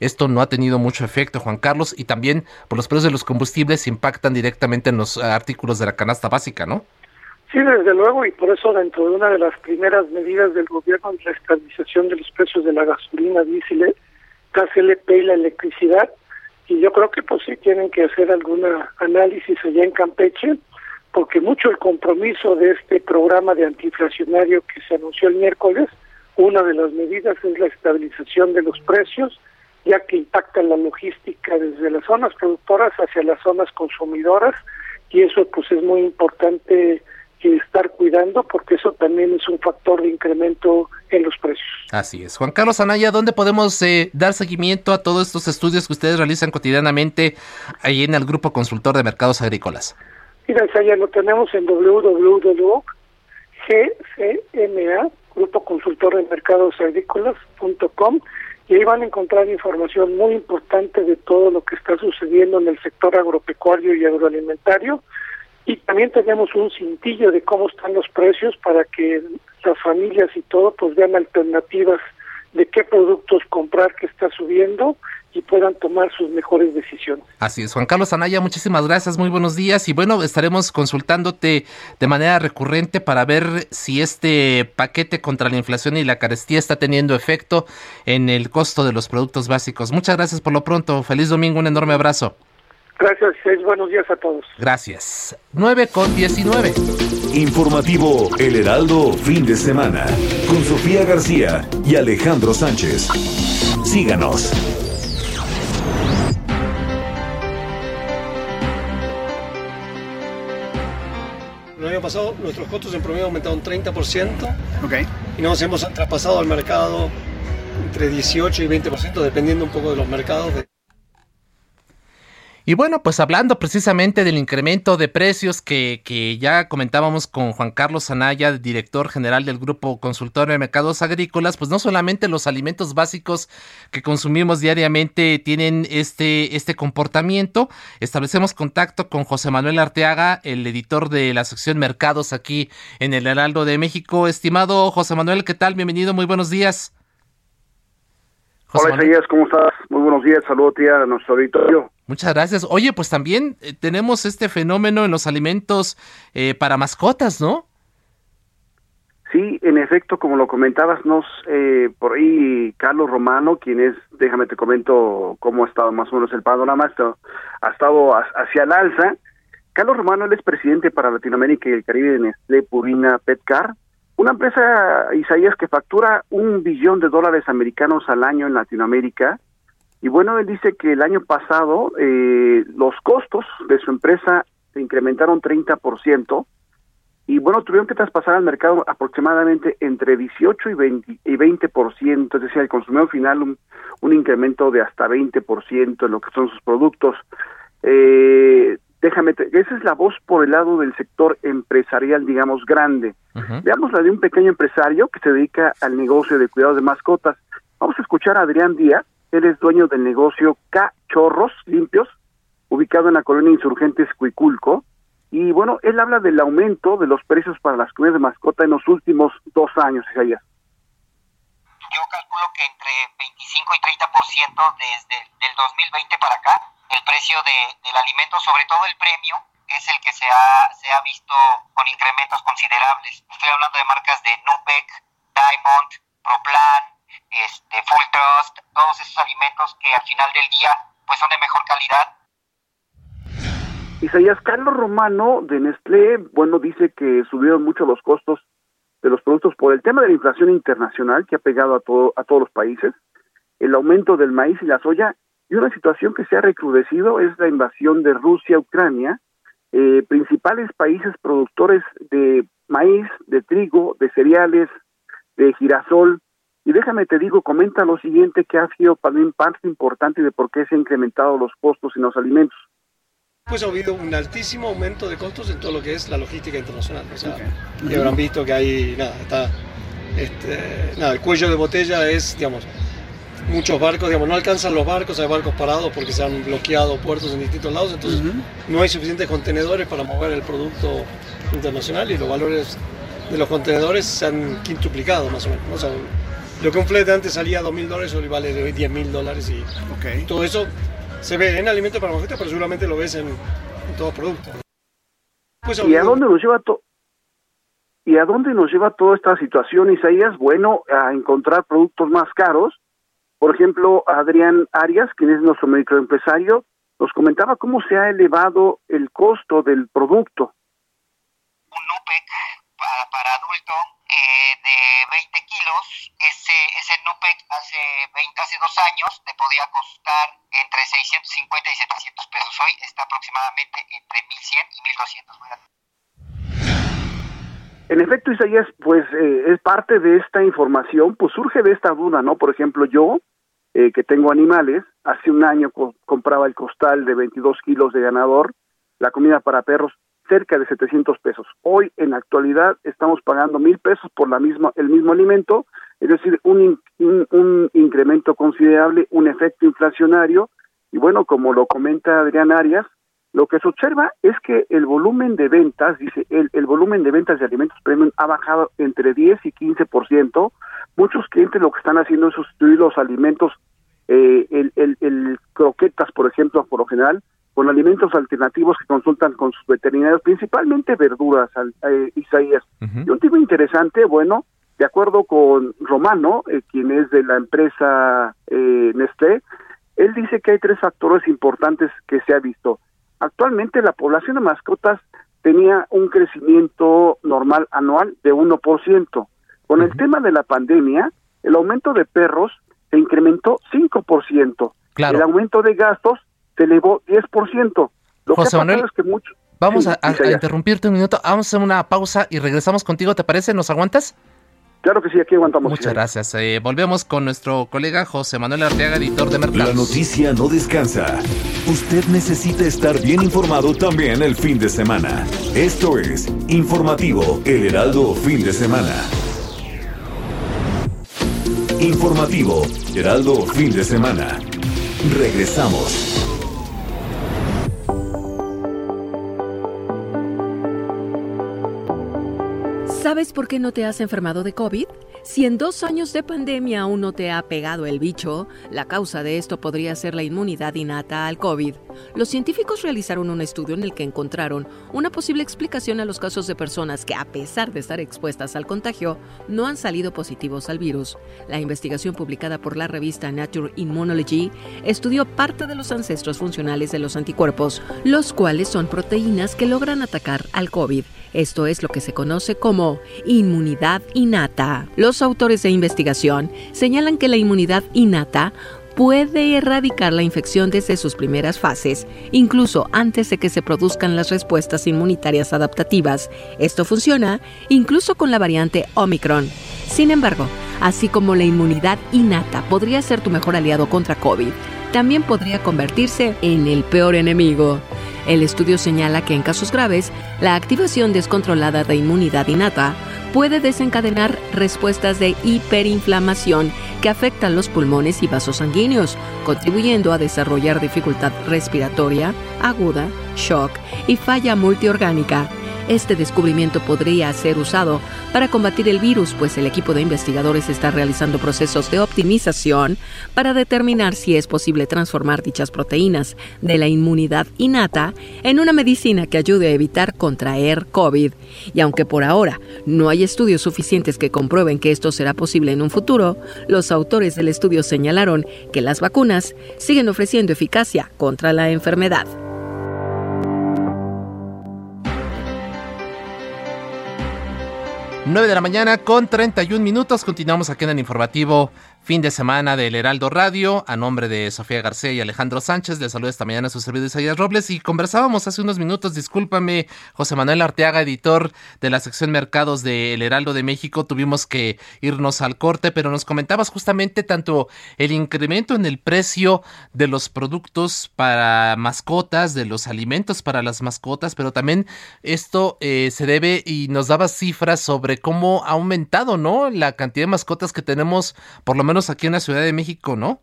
esto no ha tenido mucho efecto, Juan Carlos, y también por los precios de los combustibles impactan directamente en los artículos de la canasta básica, ¿no? Sí, desde luego, y por eso dentro de una de las primeras medidas del gobierno es la estabilización de los precios de la gasolina, diésel, KCLP y la electricidad, y yo creo que pues sí tienen que hacer algún análisis allá en Campeche, porque mucho el compromiso de este programa de antiinflacionario que se anunció el miércoles, una de las medidas es la estabilización de los precios, ya que impactan la logística desde las zonas productoras hacia las zonas consumidoras, y eso pues es muy importante estar cuidando porque eso también es un factor de incremento en los precios. Así es. Juan Carlos Anaya, ¿dónde podemos eh, dar seguimiento a todos estos estudios que ustedes realizan cotidianamente ahí en el Grupo Consultor de Mercados Agrícolas? Mira, ya lo tenemos en www.gcma, Grupo Consultor de Mercados Agrícolas.com, y ahí van a encontrar información muy importante de todo lo que está sucediendo en el sector agropecuario y agroalimentario. Y también tenemos un cintillo de cómo están los precios para que las familias y todo pues vean alternativas de qué productos comprar que está subiendo y puedan tomar sus mejores decisiones. Así es, Juan Carlos Anaya, muchísimas gracias, muy buenos días y bueno, estaremos consultándote de manera recurrente para ver si este paquete contra la inflación y la carestía está teniendo efecto en el costo de los productos básicos. Muchas gracias por lo pronto, feliz domingo, un enorme abrazo. Gracias, seis buenos días a todos. Gracias. 9 con 19. Informativo El Heraldo fin de semana con Sofía García y Alejandro Sánchez. Síganos. Año pasado nuestros costos en promedio aumentaron 30% y nos hemos traspasado al mercado entre 18 y 20% dependiendo un poco de los mercados. De... Y bueno, pues hablando precisamente del incremento de precios que, que, ya comentábamos con Juan Carlos Anaya, director general del Grupo Consultor de Mercados Agrícolas, pues no solamente los alimentos básicos que consumimos diariamente tienen este, este comportamiento. Establecemos contacto con José Manuel Arteaga, el editor de la sección Mercados aquí en el Heraldo de México. Estimado José Manuel, ¿qué tal? Bienvenido, muy buenos días. José Hola Isaías, ¿cómo estás? Muy buenos días, saludos tía a nuestro auditorio. Muchas gracias. Oye, pues también eh, tenemos este fenómeno en los alimentos eh, para mascotas, ¿no? Sí, en efecto, como lo comentabas, nos eh, por ahí Carlos Romano, quien es, déjame te comento cómo ha estado más o menos el panorama, ha estado hacia el alza. Carlos Romano, él es presidente para Latinoamérica y el Caribe de Nestlé Purina Petcar, una empresa, Isaías, que factura un billón de dólares americanos al año en Latinoamérica. Y bueno, él dice que el año pasado eh, los costos de su empresa se incrementaron 30%. Y bueno, tuvieron que traspasar al mercado aproximadamente entre 18 y 20, y 20%, es decir, al consumidor final un, un incremento de hasta 20% en lo que son sus productos. Eh, déjame, esa es la voz por el lado del sector empresarial, digamos, grande. Uh -huh. Veamos la de un pequeño empresario que se dedica al negocio de cuidado de mascotas. Vamos a escuchar a Adrián Díaz, él es dueño del negocio Cachorros Limpios, ubicado en la colonia Insurgentes Cuiculco, y bueno, él habla del aumento de los precios para las comidas de mascota en los últimos dos años, Isaías. Yo calculo que entre 25 y 30% desde el 2020 para acá el precio de, del alimento, sobre todo el premio, es el que se ha, se ha visto con incrementos considerables. Estoy hablando de marcas de Nupec, Diamond, Proplan, este, Full Trust, todos esos alimentos que al final del día pues son de mejor calidad. Isaías Carlos Romano de Nestlé, bueno, dice que subieron mucho los costos de los productos por el tema de la inflación internacional que ha pegado a, todo, a todos los países, el aumento del maíz y la soya y una situación que se ha recrudecido es la invasión de Rusia a Ucrania, eh, principales países productores de maíz, de trigo, de cereales, de girasol. Y déjame te digo, comenta lo siguiente que ha sido también parte importante de por qué se han incrementado los costos en los alimentos. Pues ha habido un altísimo aumento de costos en todo lo que es la logística internacional. O sea, ya habrán visto que hay, nada, está, este, nada, el cuello de botella es, digamos, muchos barcos, digamos, no alcanzan los barcos, hay barcos parados porque se han bloqueado puertos en distintos lados, entonces no hay suficientes contenedores para mover el producto internacional y los valores de los contenedores se han quintuplicado más o menos. O sea, lo que un flete antes salía a 2 mil dólares hoy vale de 10 mil dólares y todo eso se ve en alimentos para mascotas, pero seguramente lo ves en, todos los productos. Pues, ¿Y a dónde nos lleva todo? ¿Y a dónde nos lleva toda esta situación, Isaías? Bueno, a encontrar productos más caros. Por ejemplo, Adrián Arias, quien es nuestro microempresario, nos comentaba cómo se ha elevado el costo del producto. Un NUPEC para, para adulto eh, de 20 kilos, ese, ese NUPEC hace, 20, hace dos años te podía costar entre 650 y 700 pesos. Hoy está aproximadamente entre 1100 y 1200. En efecto, Isaías, pues eh, es parte de esta información, pues surge de esta duda, ¿no? Por ejemplo, yo, eh, que tengo animales, hace un año compraba el costal de 22 kilos de ganador, la comida para perros, cerca de 700 pesos. Hoy, en la actualidad, estamos pagando mil pesos por la misma, el mismo alimento, es decir, un, un, incremento considerable, un efecto inflacionario, y bueno, como lo comenta Adrián Arias, lo que se observa es que el volumen de ventas, dice, el, el volumen de ventas de alimentos premium ha bajado entre 10 y 15%. Muchos clientes lo que están haciendo es sustituir los alimentos, eh, el, el, el croquetas, por ejemplo, por lo general, con alimentos alternativos que consultan con sus veterinarios, principalmente verduras, eh, Isaías. Y un tipo interesante, bueno, de acuerdo con Romano, eh, quien es de la empresa eh, Nestlé, él dice que hay tres factores importantes que se ha visto. Actualmente la población de mascotas tenía un crecimiento normal anual de 1%. Con el tema de la pandemia, el aumento de perros se incrementó 5%. El aumento de gastos se elevó 10%. Lo José que Manuel, es que mucho... Vamos a, interrumpirte un minuto, vamos a hacer una pausa y regresamos contigo, ¿te parece? ¿Nos aguantas? Claro que sí, aquí aguantamos. Muchas gracias. Eh, volvemos con nuestro colega José Manuel Arteaga, editor de Mercados. La noticia no descansa. Usted necesita estar bien informado también el fin de semana. Esto es Informativo El Heraldo Fin de Semana. Informativo Heraldo Fin de Semana. Regresamos. ¿Sabes por qué no te has enfermado de COVID? Si en dos años de pandemia aún no te ha pegado el bicho, la causa de esto podría ser la inmunidad innata al COVID. Los científicos realizaron un estudio en el que encontraron una posible explicación a los casos de personas que, a pesar de estar expuestas al contagio, no han salido positivos al virus. La investigación publicada por la revista Nature Immunology estudió parte de los ancestros funcionales de los anticuerpos, los cuales son proteínas que logran atacar al COVID. Esto es lo que se conoce como inmunidad innata. Los autores de investigación señalan que la inmunidad innata puede erradicar la infección desde sus primeras fases, incluso antes de que se produzcan las respuestas inmunitarias adaptativas. Esto funciona incluso con la variante Omicron. Sin embargo, así como la inmunidad innata podría ser tu mejor aliado contra COVID, también podría convertirse en el peor enemigo. El estudio señala que en casos graves, la activación descontrolada de inmunidad innata puede desencadenar respuestas de hiperinflamación que afectan los pulmones y vasos sanguíneos, contribuyendo a desarrollar dificultad respiratoria, aguda, shock y falla multiorgánica. Este descubrimiento podría ser usado para combatir el virus, pues el equipo de investigadores está realizando procesos de optimización para determinar si es posible transformar dichas proteínas de la inmunidad innata en una medicina que ayude a evitar contraer COVID. Y aunque por ahora no hay estudios suficientes que comprueben que esto será posible en un futuro, los autores del estudio señalaron que las vacunas siguen ofreciendo eficacia contra la enfermedad. 9 de la mañana con 31 minutos. Continuamos aquí en el informativo fin de semana del Heraldo Radio. A nombre de Sofía García y Alejandro Sánchez, les saludo esta mañana a su servidor Isaías Robles y conversábamos hace unos minutos, discúlpame, José Manuel Arteaga, editor de la sección Mercados del Heraldo de México. Tuvimos que irnos al corte, pero nos comentabas justamente tanto el incremento en el precio de los productos para mascotas, de los alimentos para las mascotas, pero también esto eh, se debe y nos daba cifras sobre cómo ha aumentado, ¿no? La cantidad de mascotas que tenemos, por lo menos aquí en la Ciudad de México, ¿no?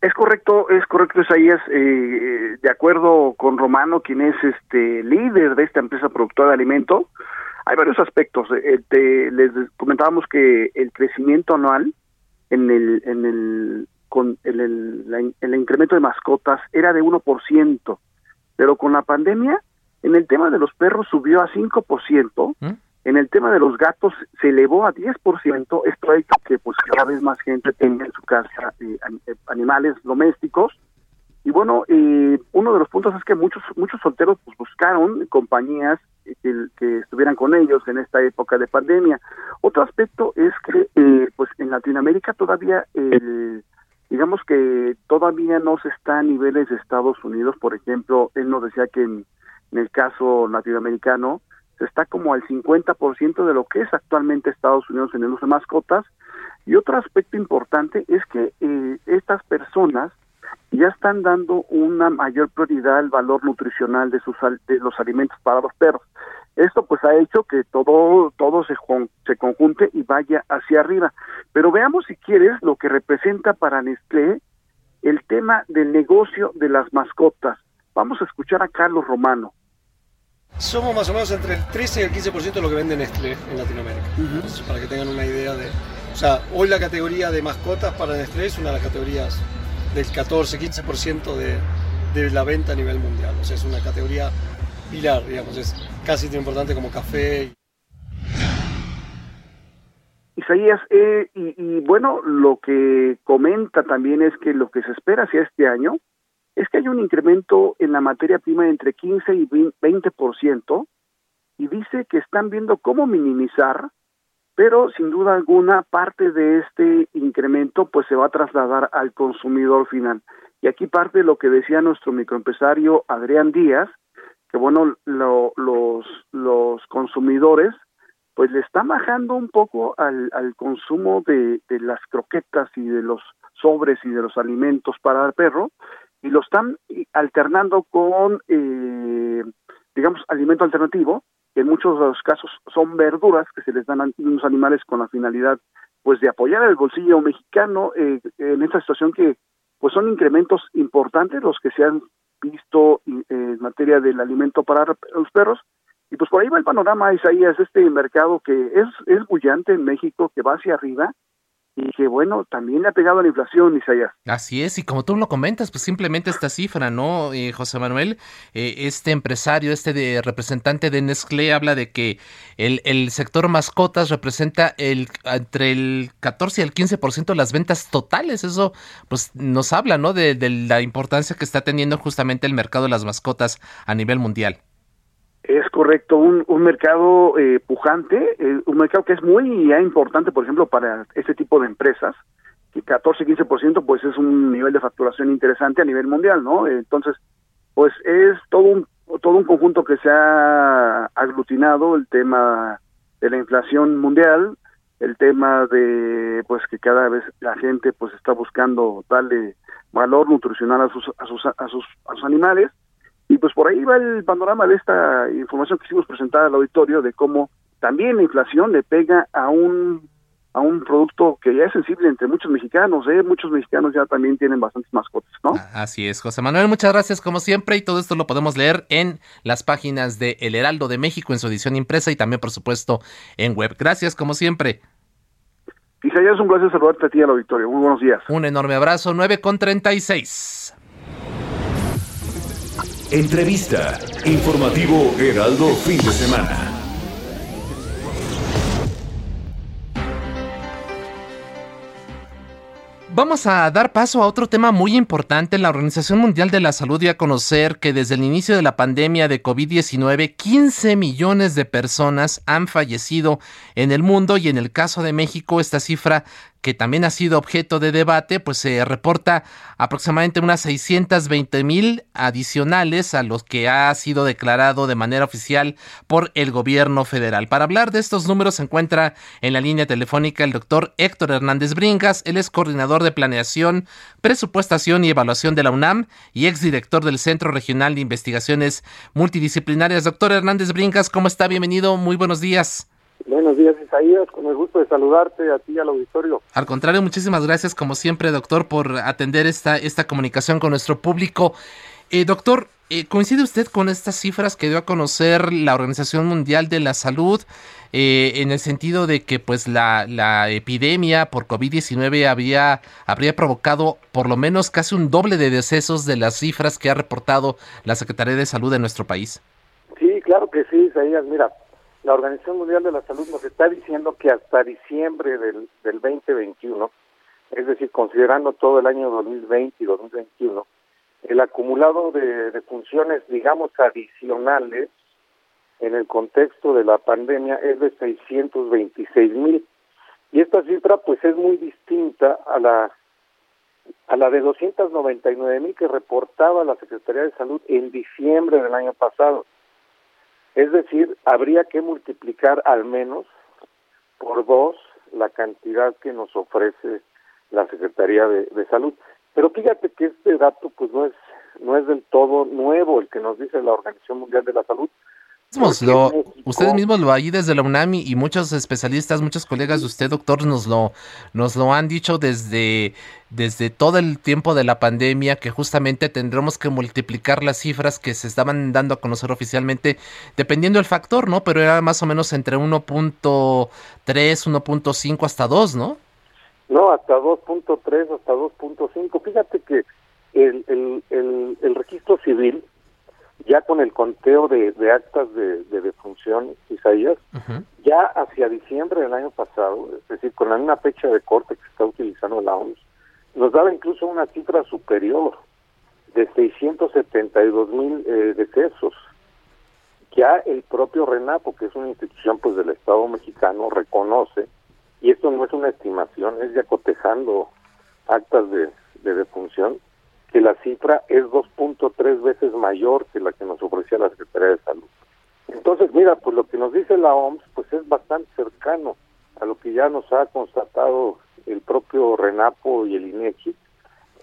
Es correcto, es correcto, Isaías. Eh, de acuerdo con Romano, quien es este líder de esta empresa productora de alimento, hay varios aspectos. Eh, les comentábamos que el crecimiento anual en el en el con el, el, el incremento de mascotas era de 1%, pero con la pandemia en el tema de los perros subió a 5%, ¿Mm? En el tema de los gatos se elevó a 10%, esto ha hecho que pues cada vez más gente tenga en su casa eh, eh, animales domésticos. Y bueno, eh, uno de los puntos es que muchos muchos solteros pues, buscaron compañías que, estuvieran con ellos en esta época de pandemia. Otro aspecto es que pues en Latinoamérica todavía digamos que todavía no se está a niveles de Estados Unidos, por ejemplo, él nos decía que en el caso latinoamericano está como al 50% de lo que es actualmente Estados Unidos en el uso de mascotas. Y otro aspecto importante es que eh, estas personas ya están dando una mayor prioridad al valor nutricional de sus de los alimentos para los perros. Esto pues ha hecho que todo todo se se conjunte y vaya hacia arriba. Pero veamos si quieres lo que representa para Nestlé el tema del negocio de las mascotas. Vamos a escuchar a Carlos Romano. Somos más o menos entre el 13 y el 15% de lo que vende Nestlé en Latinoamérica. para que tengan una idea de... O sea, hoy la categoría de mascotas para Nestlé es una de las categorías del 14-15% de, de la venta a nivel mundial. O sea, es una categoría pilar, digamos, es casi tan importante como café. Isaías, eh, y, y, bueno, lo que comenta también es que lo que se espera hacia este año es que hay un incremento en la materia prima entre 15 y 20% y dice que están viendo cómo minimizar, pero sin duda alguna parte de este incremento pues se va a trasladar al consumidor final. Y aquí parte de lo que decía nuestro microempresario Adrián Díaz, que bueno, los, los consumidores pues le están bajando un poco al, al consumo de, de las croquetas y de los sobres y de los alimentos para el perro y lo están alternando con, eh, digamos, alimento alternativo, que en muchos de los casos son verduras que se les dan a los animales con la finalidad, pues, de apoyar el bolsillo mexicano eh, en esta situación que, pues, son incrementos importantes los que se han visto en materia del alimento para los perros. Y pues por ahí va el panorama, Isaías, este mercado que es, es bullante en México, que va hacia arriba, y que bueno, también le ha pegado a la inflación, Isaías. Así es, y como tú lo comentas, pues simplemente esta cifra, ¿no, eh, José Manuel? Eh, este empresario, este de, representante de Nestlé habla de que el, el sector mascotas representa el entre el 14 y el 15% de las ventas totales. Eso pues nos habla, ¿no? De, de la importancia que está teniendo justamente el mercado de las mascotas a nivel mundial. Es correcto, un, un mercado eh, pujante, eh, un mercado que es muy importante, por ejemplo, para este tipo de empresas, que 14-15% pues es un nivel de facturación interesante a nivel mundial, ¿no? Entonces, pues es todo un, todo un conjunto que se ha aglutinado, el tema de la inflación mundial, el tema de pues que cada vez la gente pues está buscando darle valor nutricional a sus a sus a sus, a sus animales y pues por ahí va el panorama de esta información que hicimos presentar al auditorio de cómo también la inflación le pega a un a un producto que ya es sensible entre muchos mexicanos, ¿eh? Muchos mexicanos ya también tienen bastantes mascotas, ¿no? Así es, José Manuel, muchas gracias como siempre y todo esto lo podemos leer en las páginas de El Heraldo de México en su edición impresa y también, por supuesto, en web. Gracias como siempre. Isaías, un placer saludarte a ti y a la Victoria. Muy buenos días. Un enorme abrazo, 9 con 36. Entrevista. Informativo Heraldo fin de semana. Vamos a dar paso a otro tema muy importante. La Organización Mundial de la Salud dio a conocer que desde el inicio de la pandemia de COVID-19, 15 millones de personas han fallecido en el mundo y en el caso de México esta cifra que también ha sido objeto de debate, pues se reporta aproximadamente unas 620 mil adicionales a los que ha sido declarado de manera oficial por el gobierno federal. Para hablar de estos números se encuentra en la línea telefónica el doctor Héctor Hernández Bringas, él es coordinador de planeación, presupuestación y evaluación de la UNAM y exdirector del Centro Regional de Investigaciones Multidisciplinarias. Doctor Hernández Bringas, ¿cómo está? Bienvenido, muy buenos días. Buenos días, Isaías. Con el gusto de saludarte a ti y al auditorio. Al contrario, muchísimas gracias, como siempre, doctor, por atender esta, esta comunicación con nuestro público. Eh, doctor, eh, ¿coincide usted con estas cifras que dio a conocer la Organización Mundial de la Salud eh, en el sentido de que pues la, la epidemia por COVID-19 había, habría provocado por lo menos casi un doble de decesos de las cifras que ha reportado la Secretaría de Salud de nuestro país? Sí, claro que sí, Isaías. Mira, la Organización Mundial de la Salud nos está diciendo que hasta diciembre del, del 2021, es decir, considerando todo el año 2020 y 2021, el acumulado de, de funciones, digamos, adicionales en el contexto de la pandemia es de 626 mil. Y esta cifra pues es muy distinta a la a la de 299 mil que reportaba la Secretaría de Salud en diciembre del año pasado. Es decir, habría que multiplicar al menos por dos la cantidad que nos ofrece la Secretaría de, Salud. Pero fíjate que este dato pues no es no es del todo nuevo el que nos dice la Organización Mundial de la Salud. Lo, ustedes mismos lo ahí desde la UNAMI y muchos especialistas, muchos colegas de usted, doctor, nos lo, nos lo han dicho desde, desde todo el tiempo de la pandemia, que justamente tendremos que multiplicar las cifras que se estaban dando a conocer oficialmente, dependiendo del factor, ¿no? Pero era más o menos entre 1.3, 1.5 hasta 2, ¿no? No, hasta 2.3, hasta 2.5. Fíjate que el, el, el, el registro civil, ya con el conteo de, de actas de, de defunción, Isaías, ya hacia diciembre del año pasado, es decir, con la misma fecha de corte que está utilizando la OMS, nos daba incluso una cifra superior de 672 mil eh, decesos. Ya el propio RENAPO, que es una institución pues del Estado mexicano, reconoce, y esto no es una estimación, es ya cotejando actas de, de defunción, que la cifra es 2.3 veces mayor que la que nos ofrecía la Secretaría de Salud. Entonces, mira, pues lo que nos dice la OMS, pues es bastante cercano a lo que ya nos ha constatado el propio RENAPO y el INEGI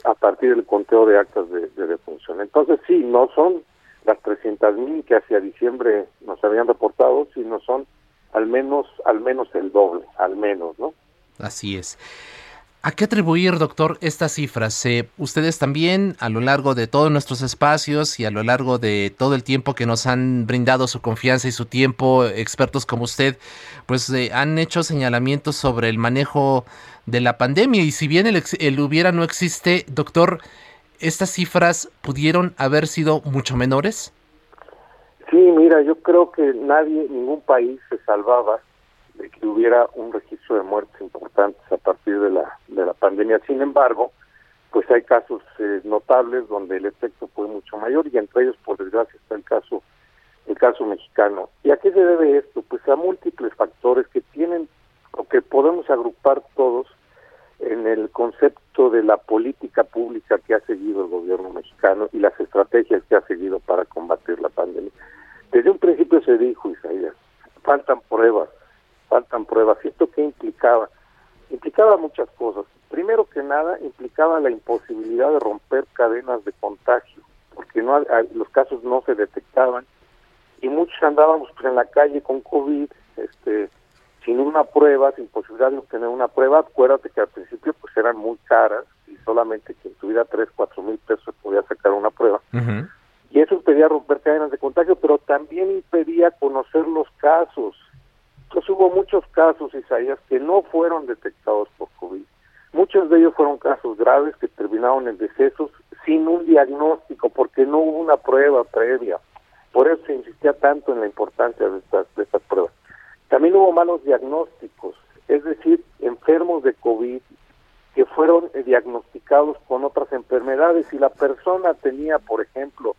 a partir del conteo de actas de, de defunción. Entonces, sí, no son las 300 mil que hacia diciembre nos habían reportado, sino son al menos, al menos el doble, al menos, ¿no? Así es. ¿A qué atribuir, doctor, estas cifras? Eh, ustedes también, a lo largo de todos nuestros espacios y a lo largo de todo el tiempo que nos han brindado su confianza y su tiempo, expertos como usted, pues eh, han hecho señalamientos sobre el manejo de la pandemia. Y si bien el, el hubiera no existe, doctor, ¿estas cifras pudieron haber sido mucho menores? Sí, mira, yo creo que nadie, ningún país se salvaba de que hubiera un registro de muertes importantes a partir de la de la pandemia. Sin embargo, pues hay casos eh, notables donde el efecto fue mucho mayor y entre ellos, por desgracia, está el caso el caso mexicano. ¿Y a qué se debe esto? Pues a múltiples factores que tienen o que podemos agrupar todos en el concepto de la política pública que ha seguido el gobierno mexicano y las estrategias que ha seguido para combatir la pandemia. Desde un principio se dijo, Isaías, faltan pruebas, faltan pruebas. ¿Y esto qué implicaba? Implicaba muchas cosas. Primero que nada, implicaba la imposibilidad de romper cadenas de contagio, porque no los casos no se detectaban y muchos andábamos pues, en la calle con COVID, este, sin una prueba, sin posibilidad de obtener una prueba. Acuérdate que al principio pues eran muy caras y solamente quien tuviera 3, 4 mil pesos podía sacar una prueba. Y eso impedía romper cadenas de contagio, pero también impedía conocer los casos. Entonces hubo muchos casos, Isaías, que no fueron detectados por COVID. Muchos de ellos fueron casos graves que terminaron en decesos sin un diagnóstico, porque no hubo una prueba previa. Por eso se insistía tanto en la importancia de estas, de estas pruebas. También hubo malos diagnósticos, es decir, enfermos de COVID que fueron eh, diagnosticados con otras enfermedades. Si la persona tenía, por ejemplo,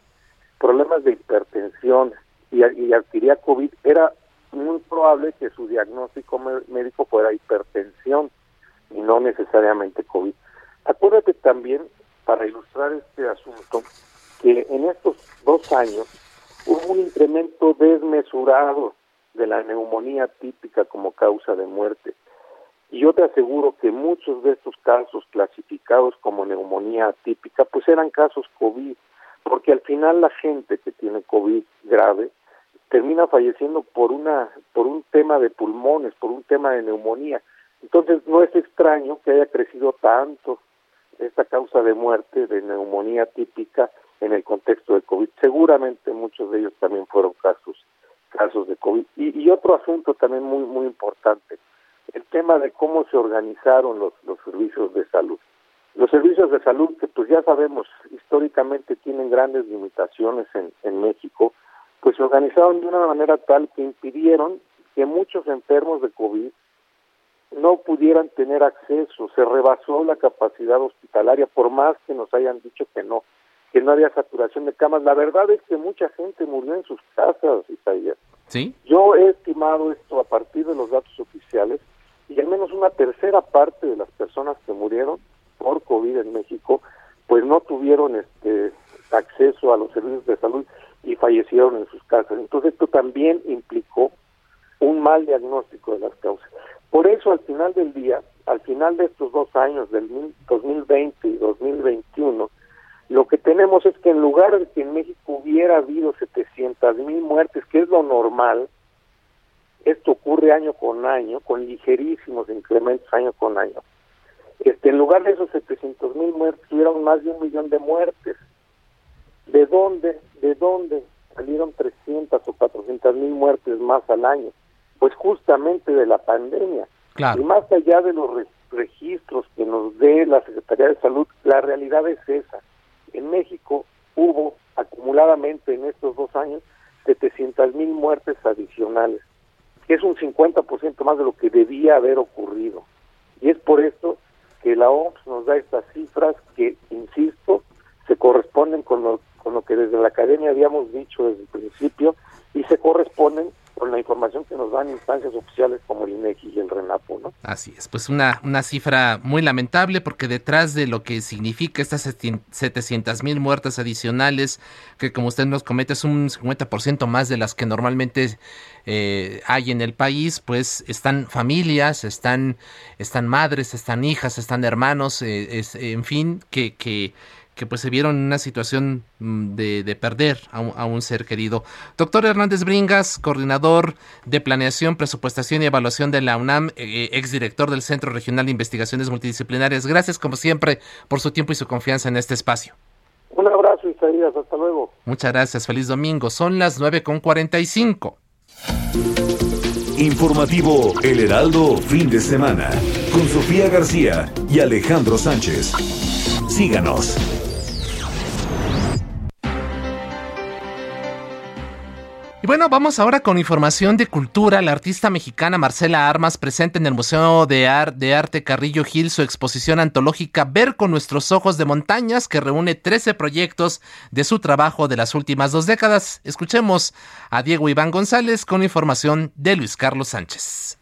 problemas de hipertensión y, y adquiría COVID, era muy probable que su diagnóstico médico fuera hipertensión y no necesariamente COVID. Acuérdate también, para ilustrar este asunto, que en estos dos años hubo un incremento desmesurado de la neumonía típica como causa de muerte. Y yo te aseguro que muchos de estos casos clasificados como neumonía típica, pues eran casos COVID, porque al final la gente que tiene COVID grave termina falleciendo por una por un tema de pulmones, por un tema de neumonía. Entonces no es extraño que haya crecido tanto esta causa de muerte de neumonía típica en el contexto de COVID. Seguramente muchos de ellos también fueron casos casos de COVID. Y, y otro asunto también muy muy importante, el tema de cómo se organizaron los, los servicios de salud. Los servicios de salud que pues ya sabemos históricamente tienen grandes limitaciones en, en México, pues se organizaron de una manera tal que impidieron que muchos enfermos de COVID no pudieran tener acceso, se rebasó la capacidad hospitalaria, por más que nos hayan dicho que no, que no había saturación de camas. La verdad es que mucha gente murió en sus casas, Isaías. ¿Sí? Yo he estimado esto a partir de los datos oficiales y al menos una tercera parte de las personas que murieron por COVID en México, pues no tuvieron este acceso a los servicios de salud y fallecieron en sus casas. Entonces esto también implicó un mal diagnóstico de las causas. Por eso al final del día, al final de estos dos años, del 2020 y 2021, lo que tenemos es que en lugar de que en México hubiera habido 700 mil muertes, que es lo normal, esto ocurre año con año, con ligerísimos incrementos año con año. Este, en lugar de esos 700 mil muertes, tuvieron más de un millón de muertes. ¿De dónde, de dónde salieron 300 o 400 mil muertes más al año? Pues justamente de la pandemia. Y más allá de los registros que nos dé la Secretaría de Salud, la realidad es esa en México hubo acumuladamente en estos dos años 700 mil muertes adicionales, que es un 50% más de lo que debía haber ocurrido. Y es por esto que la OMS nos da estas cifras que, insisto, se corresponden con lo, con lo que desde la academia habíamos dicho desde el principio y se corresponden con la información que nos dan instancias oficiales como el INEGI y el RENAPO, ¿no? Así es, pues una, una cifra muy lamentable porque detrás de lo que significa estas 700 mil muertes adicionales, que como usted nos comenta es un 50% más de las que normalmente eh, hay en el país, pues están familias, están, están madres, están hijas, están hermanos, eh, es, en fin, que, que que pues se vieron en una situación mm, de, perder a un, ser querido. Doctor Hernández Bringas, coordinador de planeación, presupuestación y evaluación de la UNAM, eh, exdirector del Centro Regional de Investigaciones Multidisciplinarias. Gracias como siempre por su tiempo y su confianza en este espacio. Un abrazo, Isaías. Hasta luego. Muchas gracias. Feliz domingo. Son las 9.45. Informativo El Heraldo, fin de semana, con Sofía García y Alejandro Sánchez. Síganos. Y bueno, vamos ahora con información de cultura. La artista mexicana Marcela Armas presenta en el Museo de, de Arte Carrillo Gil su exposición antológica Ver con nuestros ojos de montañas, que reúne 13 proyectos de su trabajo de las últimas dos décadas. Escuchemos a Diego Iván González con información de Luis Carlos Sánchez.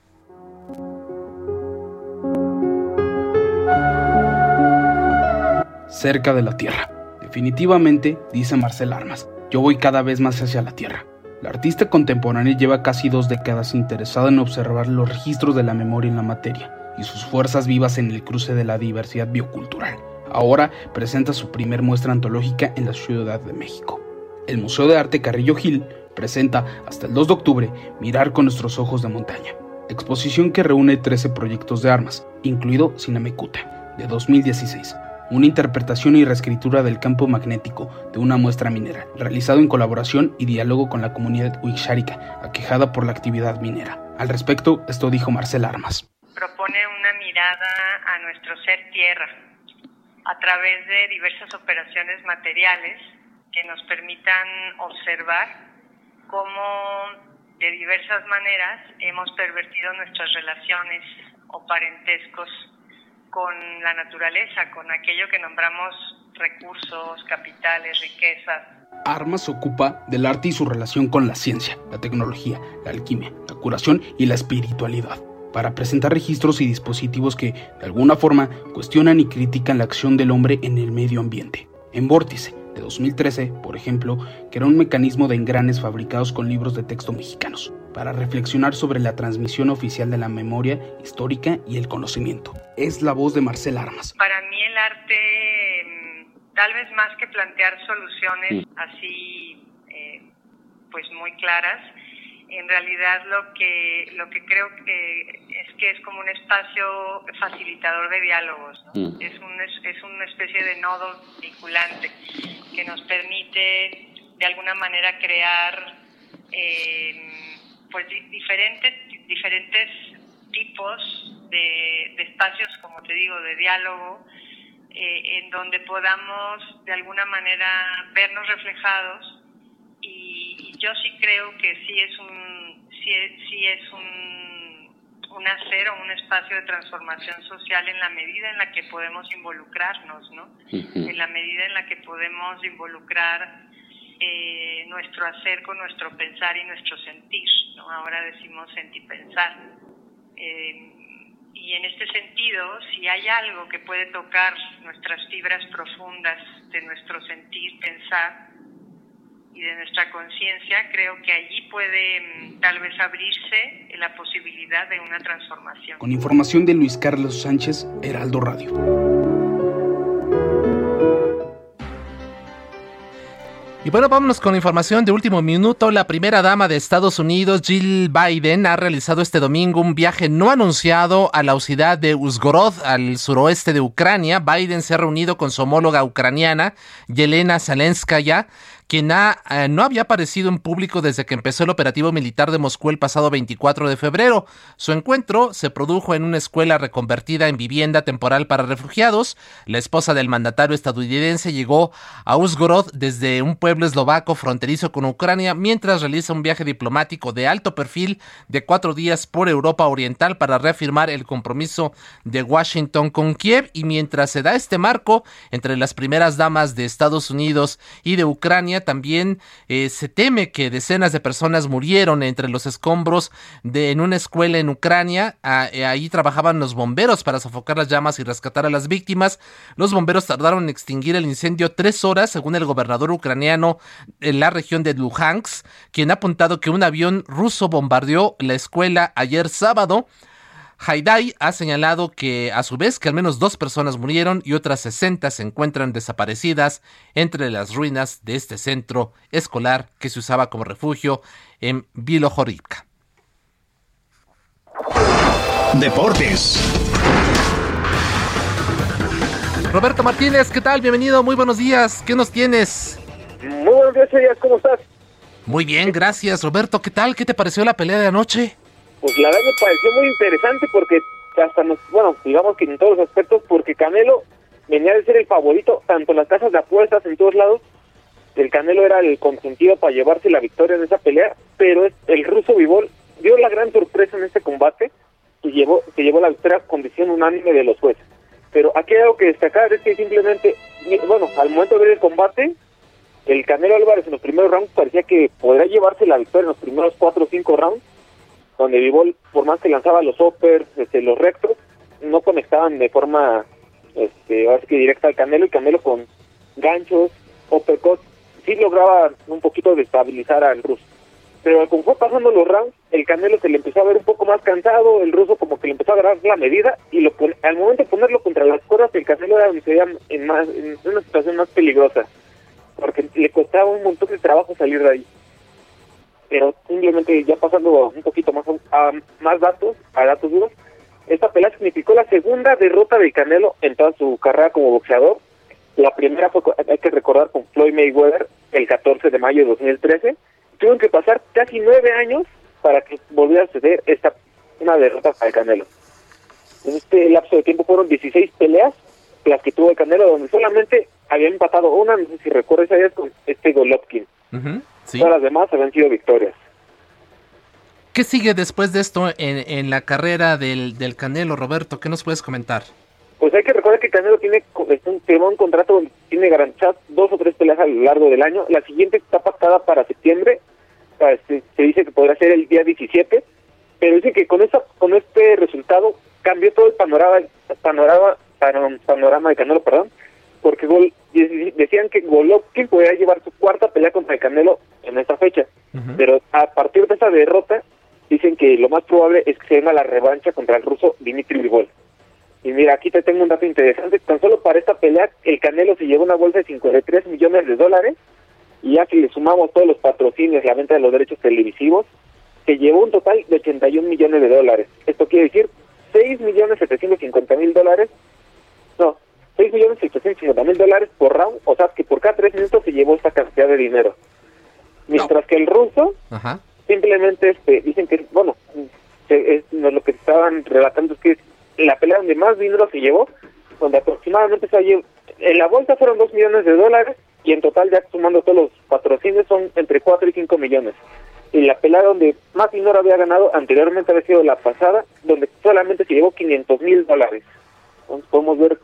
Cerca de la Tierra. Definitivamente, dice Marcela Armas, yo voy cada vez más hacia la Tierra la artista contemporánea lleva casi dos décadas interesada en observar los registros de la memoria en la materia y sus fuerzas vivas en el cruce de la diversidad biocultural. Ahora presenta su primer muestra antológica en la Ciudad de México. El Museo de Arte Carrillo Gil presenta hasta el 2 de octubre Mirar con nuestros ojos de montaña. exposición que reúne 13 proyectos de armas, incluido Cinemekuta, de 2016, una interpretación y reescritura del campo magnético de una muestra minera, realizado en colaboración y diálogo con la comunidad wixárika, aquejada por la actividad minera. Al respecto, esto dijo Marcel Armas. Propone una mirada a nuestro ser tierra a través de diversas operaciones materiales que nos permitan observar cómo de diversas maneras hemos pervertido nuestras relaciones o parentescos con la naturaleza, con aquello que nombramos recursos, capitales, riquezas. Armas ocupa del arte y su relación con la ciencia, la tecnología, la alquimia, la curación y la espiritualidad, para presentar registros y dispositivos que, de alguna forma, cuestionan y critican la acción del hombre en el medio ambiente. En Vórtice, de 2013, por ejemplo, que era un mecanismo de engranes fabricados con libros de texto mexicanos, para reflexionar sobre la transmisión oficial de la memoria histórica y el conocimiento. Es la voz de Marcel Armas. Para mí el arte, mm, tal vez más que plantear soluciones así, eh, pues muy claras, en realidad lo que lo que creo que es que es como un espacio facilitador de diálogos ¿no? es, un, es, es, una especie de nodo vinculante que nos permite de alguna manera crear eh, pues diferentes diferentes tipos de, de, espacios como te digo de diálogo eh, en donde podamos de alguna manera vernos reflejados y, yo sí creo que sí es un sí, sí es un, un hacer o un espacio de transformación social en la medida en la que podemos involucrarnos, ¿no? En la medida en la que podemos involucrar eh, nuestro hacer con nuestro pensar y nuestro sentir, ¿no? Ahora decimos sentir pensar. Eh, y en este sentido, si hay algo que puede tocar nuestras fibras profundas de nuestro sentir, pensar, y de nuestra conciencia, creo que allí puede mm, tal vez abrirse la posibilidad de una transformación. Con información de Luis Carlos Sánchez, Heraldo Radio. Y bueno, vámonos con información de último minuto. La primera dama de Estados Unidos, Jill Biden, ha realizado este domingo un viaje no anunciado a la ciudad de Uzgorod, al suroeste de Ucrania. Biden se ha reunido con su homóloga ucraniana, Yelena Zelenskaya, quien eh, no había aparecido en público desde que empezó el operativo militar de Moscú el pasado 24 de febrero. Su encuentro se produjo en una escuela reconvertida en vivienda temporal para refugiados. La esposa del mandatario estadounidense llegó a Uzgorod desde un pueblo eslovaco fronterizo con Ucrania mientras realiza un viaje diplomático de alto perfil de cuatro días por Europa Oriental para reafirmar el compromiso de Washington con Kiev y mientras se da este marco entre las primeras damas de Estados Unidos y de Ucrania, también eh, se teme que decenas de personas murieron entre los escombros de en una escuela en Ucrania. Eh, ahí trabajaban los bomberos para sofocar las llamas y rescatar a las víctimas. Los bomberos tardaron en extinguir el incendio tres horas, según el gobernador ucraniano en la región de Luhansk, quien ha apuntado que un avión ruso bombardeó la escuela ayer sábado. Haidai ha señalado que a su vez que al menos dos personas murieron y otras 60 se encuentran desaparecidas entre las ruinas de este centro escolar que se usaba como refugio en Bilohorivka. Deportes. Roberto Martínez, ¿qué tal? Bienvenido, muy buenos días. ¿Qué nos tienes? Muy buenos días, ¿cómo estás? Muy bien, gracias. Roberto, ¿qué tal? ¿Qué te pareció la pelea de anoche? Pues la verdad me pareció muy interesante porque hasta nos, bueno, digamos que en todos los aspectos, porque Canelo venía de ser el favorito, tanto las casas de apuestas en todos lados, el Canelo era el consentido para llevarse la victoria en esa pelea, pero el ruso Vivol dio la gran sorpresa en este combate y llevó, se llevó la victoria con decisión unánime de los jueces. Pero aquí hay algo que destacar, es que simplemente, bueno, al momento de ver el combate, el Canelo Álvarez en los primeros rounds parecía que podría llevarse la victoria en los primeros cuatro o cinco rounds, donde Vivol, por más que lanzaba los uppers, este, los rectos, no conectaban de forma este, que directa al Canelo y Canelo con ganchos, uppercuts, sí lograba un poquito de estabilizar al ruso. Pero como fue pasando los rounds, el Canelo se le empezó a ver un poco más cansado, el ruso como que le empezó a agarrar la medida y lo al momento de ponerlo contra las cuerdas, el Canelo era en, más, en una situación más peligrosa, porque le costaba un montón de trabajo salir de ahí. Pero simplemente ya pasando un poquito más a, más datos, a datos duros, esta pelea significó la segunda derrota de Canelo en toda su carrera como boxeador. La primera fue, hay que recordar, con Floyd Mayweather el 14 de mayo de 2013. Tuvieron que pasar casi nueve años para que volviera a suceder esta una derrota para el Canelo. En este lapso de tiempo fueron 16 peleas las que tuvo el Canelo, donde solamente había empatado una, no sé si recuerdas, con este Golovkin. Todas las demás habían sido victorias. ¿Qué sigue después de esto en, en la carrera del, del Canelo, Roberto? ¿Qué nos puedes comentar? Pues hay que recordar que Canelo tiene un, un contrato donde tiene garantizadas dos o tres peleas a lo largo del año. La siguiente está pactada para septiembre. Se dice que podrá ser el día 17. Pero dice que con esa, con este resultado cambió todo el panorama, panorama, panorama de Canelo, perdón, porque Gol, decían que Golovkin podía llevar su cuarta pelea contra el Canelo en esta fecha, pero a partir de esa derrota dicen que lo más probable es que se venga la revancha contra el ruso Dimitri Bivol. Y mira, aquí te tengo un dato interesante, tan solo para esta pelea el Canelo se llevó una bolsa de 53 millones de dólares. Y ya si le sumamos todos los patrocinios y la venta de los derechos televisivos, se llevó un total de 81 millones de dólares. Esto quiere decir 6 millones 750 mil dólares, no, 6 millones 750 mil dólares por round, o sea que por cada 3 minutos se llevó esta cantidad de dinero. Mientras que el ruso simplemente este, dicen que, bueno, es, lo que estaban relatando es que la pelea donde más dinero se llevó, donde aproximadamente se llevó, en la bolsa fueron 2 millones de dólares y en total ya sumando todos los patrocinios son entre 4 y 5 millones. Y la pelea donde más dinero había ganado anteriormente había sido la pasada, donde solamente se llevó 500 mil dólares. Entonces podemos ver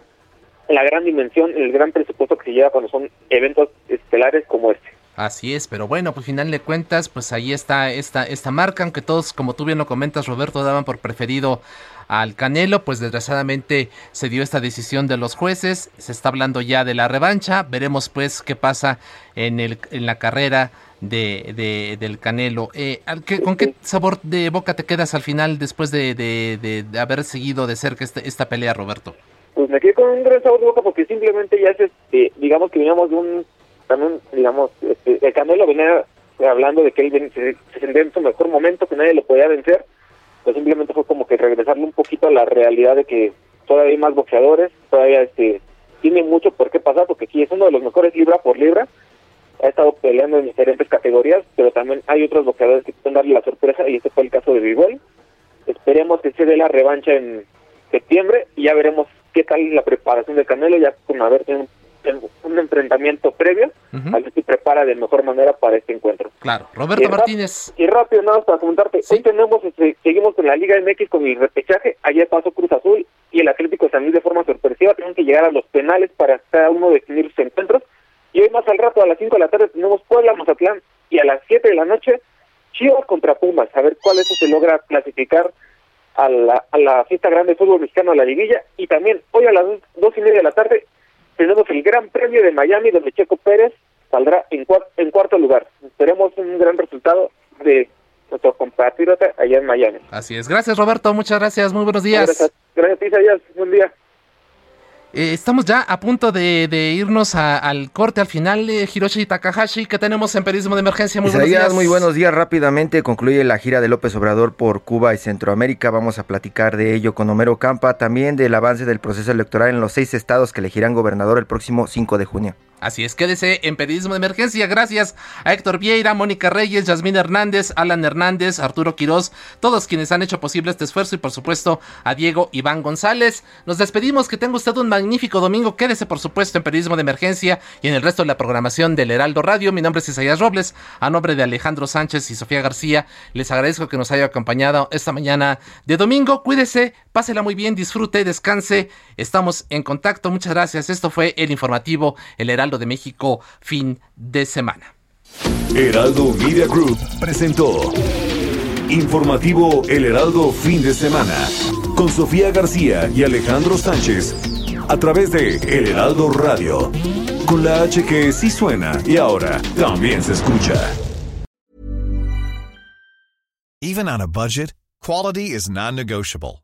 la gran dimensión, el gran presupuesto que se lleva cuando son eventos estelares como este. Así es, pero bueno, pues final de cuentas, pues ahí está esta, esta marca, aunque todos, como tú bien lo comentas, Roberto, daban por preferido al Canelo, pues desgraciadamente se dio esta decisión de los jueces, se está hablando ya de la revancha, veremos pues qué pasa en, el, en la carrera de, del Canelo. Eh, ¿Con qué sabor de boca te quedas al final después de, de, haber seguido de cerca esta, esta pelea, Roberto? Pues me quedé con un gran de boca porque simplemente ya es, este, digamos que veníamos de un, también, digamos, este, el Canelo venía hablando de que él se, se sentía en su mejor momento, que nadie lo podía vencer, pues simplemente fue como que regresarle un poquito a la realidad de que todavía hay más boxeadores, todavía este tiene mucho por qué pasar, porque aquí es uno de los mejores libra por libra, ha estado peleando en diferentes categorías, pero también hay otros boxeadores que pueden darle la sorpresa, y este fue el caso de Bivol. Esperemos que se dé la revancha en septiembre y ya veremos qué tal la preparación de Canelo, ya con haber tenido un, enfrentamiento previo, a ver si prepara de mejor manera para este encuentro. Claro, Roberto Martínez. Y rápido, nada más para comentarte, hoy tenemos, este, seguimos con la Liga MX con el repechaje, ayer pasó Cruz Azul y el Atlético de San Luis de forma sorpresiva, tienen que llegar a los penales para cada uno definir sus encuentros, y hoy más al rato, a las 5 de la tarde, tenemos Puebla, Mazatlán, y a las 7 de la noche, Chivas contra Pumas, a ver cuál eso se logra clasificar a la, a la fiesta grande de fútbol mexicano, a la liguilla, y también hoy a las dos, y media de la tarde tenemos el Gran Premio de Miami, donde Checo Pérez saldrá en, en cuarto lugar. Esperemos un gran resultado de nuestro compatriota allá en Miami. Así es. Gracias, Roberto. Muchas gracias. Muy buenos días. Gracias, gracias Isaías. Buen día. Eh, estamos ya a punto de, irnos al corte al final. de Hiroshi Takahashi, que tenemos en Periodismo de Emergencia. Muy buenos días. Muy buenos días. Rápidamente concluye la gira de López Obrador por Cuba y Centroamérica. Vamos a platicar de ello con Homero Campa. También del avance del proceso electoral en los seis estados que elegirán gobernador el próximo 5 de junio. Así es, quédese en Periodismo de Emergencia. Gracias a Héctor Vieira, Mónica Reyes, Yasmín Hernández, Alan Hernández, Arturo Quirós, todos quienes han hecho posible este esfuerzo y por supuesto a Diego Iván González. Nos despedimos, que tenga usted un magnífico domingo. Quédese por supuesto en Periodismo de Emergencia y en el resto de la programación del Heraldo Radio. Mi nombre es Isaías Robles, a nombre de Alejandro Sánchez y Sofía García. Les agradezco que nos haya acompañado esta mañana de domingo. Cuídese, pásela muy bien, disfrute, descanse. Estamos en contacto. Muchas gracias. Esto fue el informativo El Heraldo de México fin de semana. Heraldo Media Group presentó Informativo El Heraldo fin de semana con Sofía García y Alejandro Sánchez a través de El Heraldo Radio con la H que sí suena y ahora también se escucha. Even on a budget, quality is non-negotiable.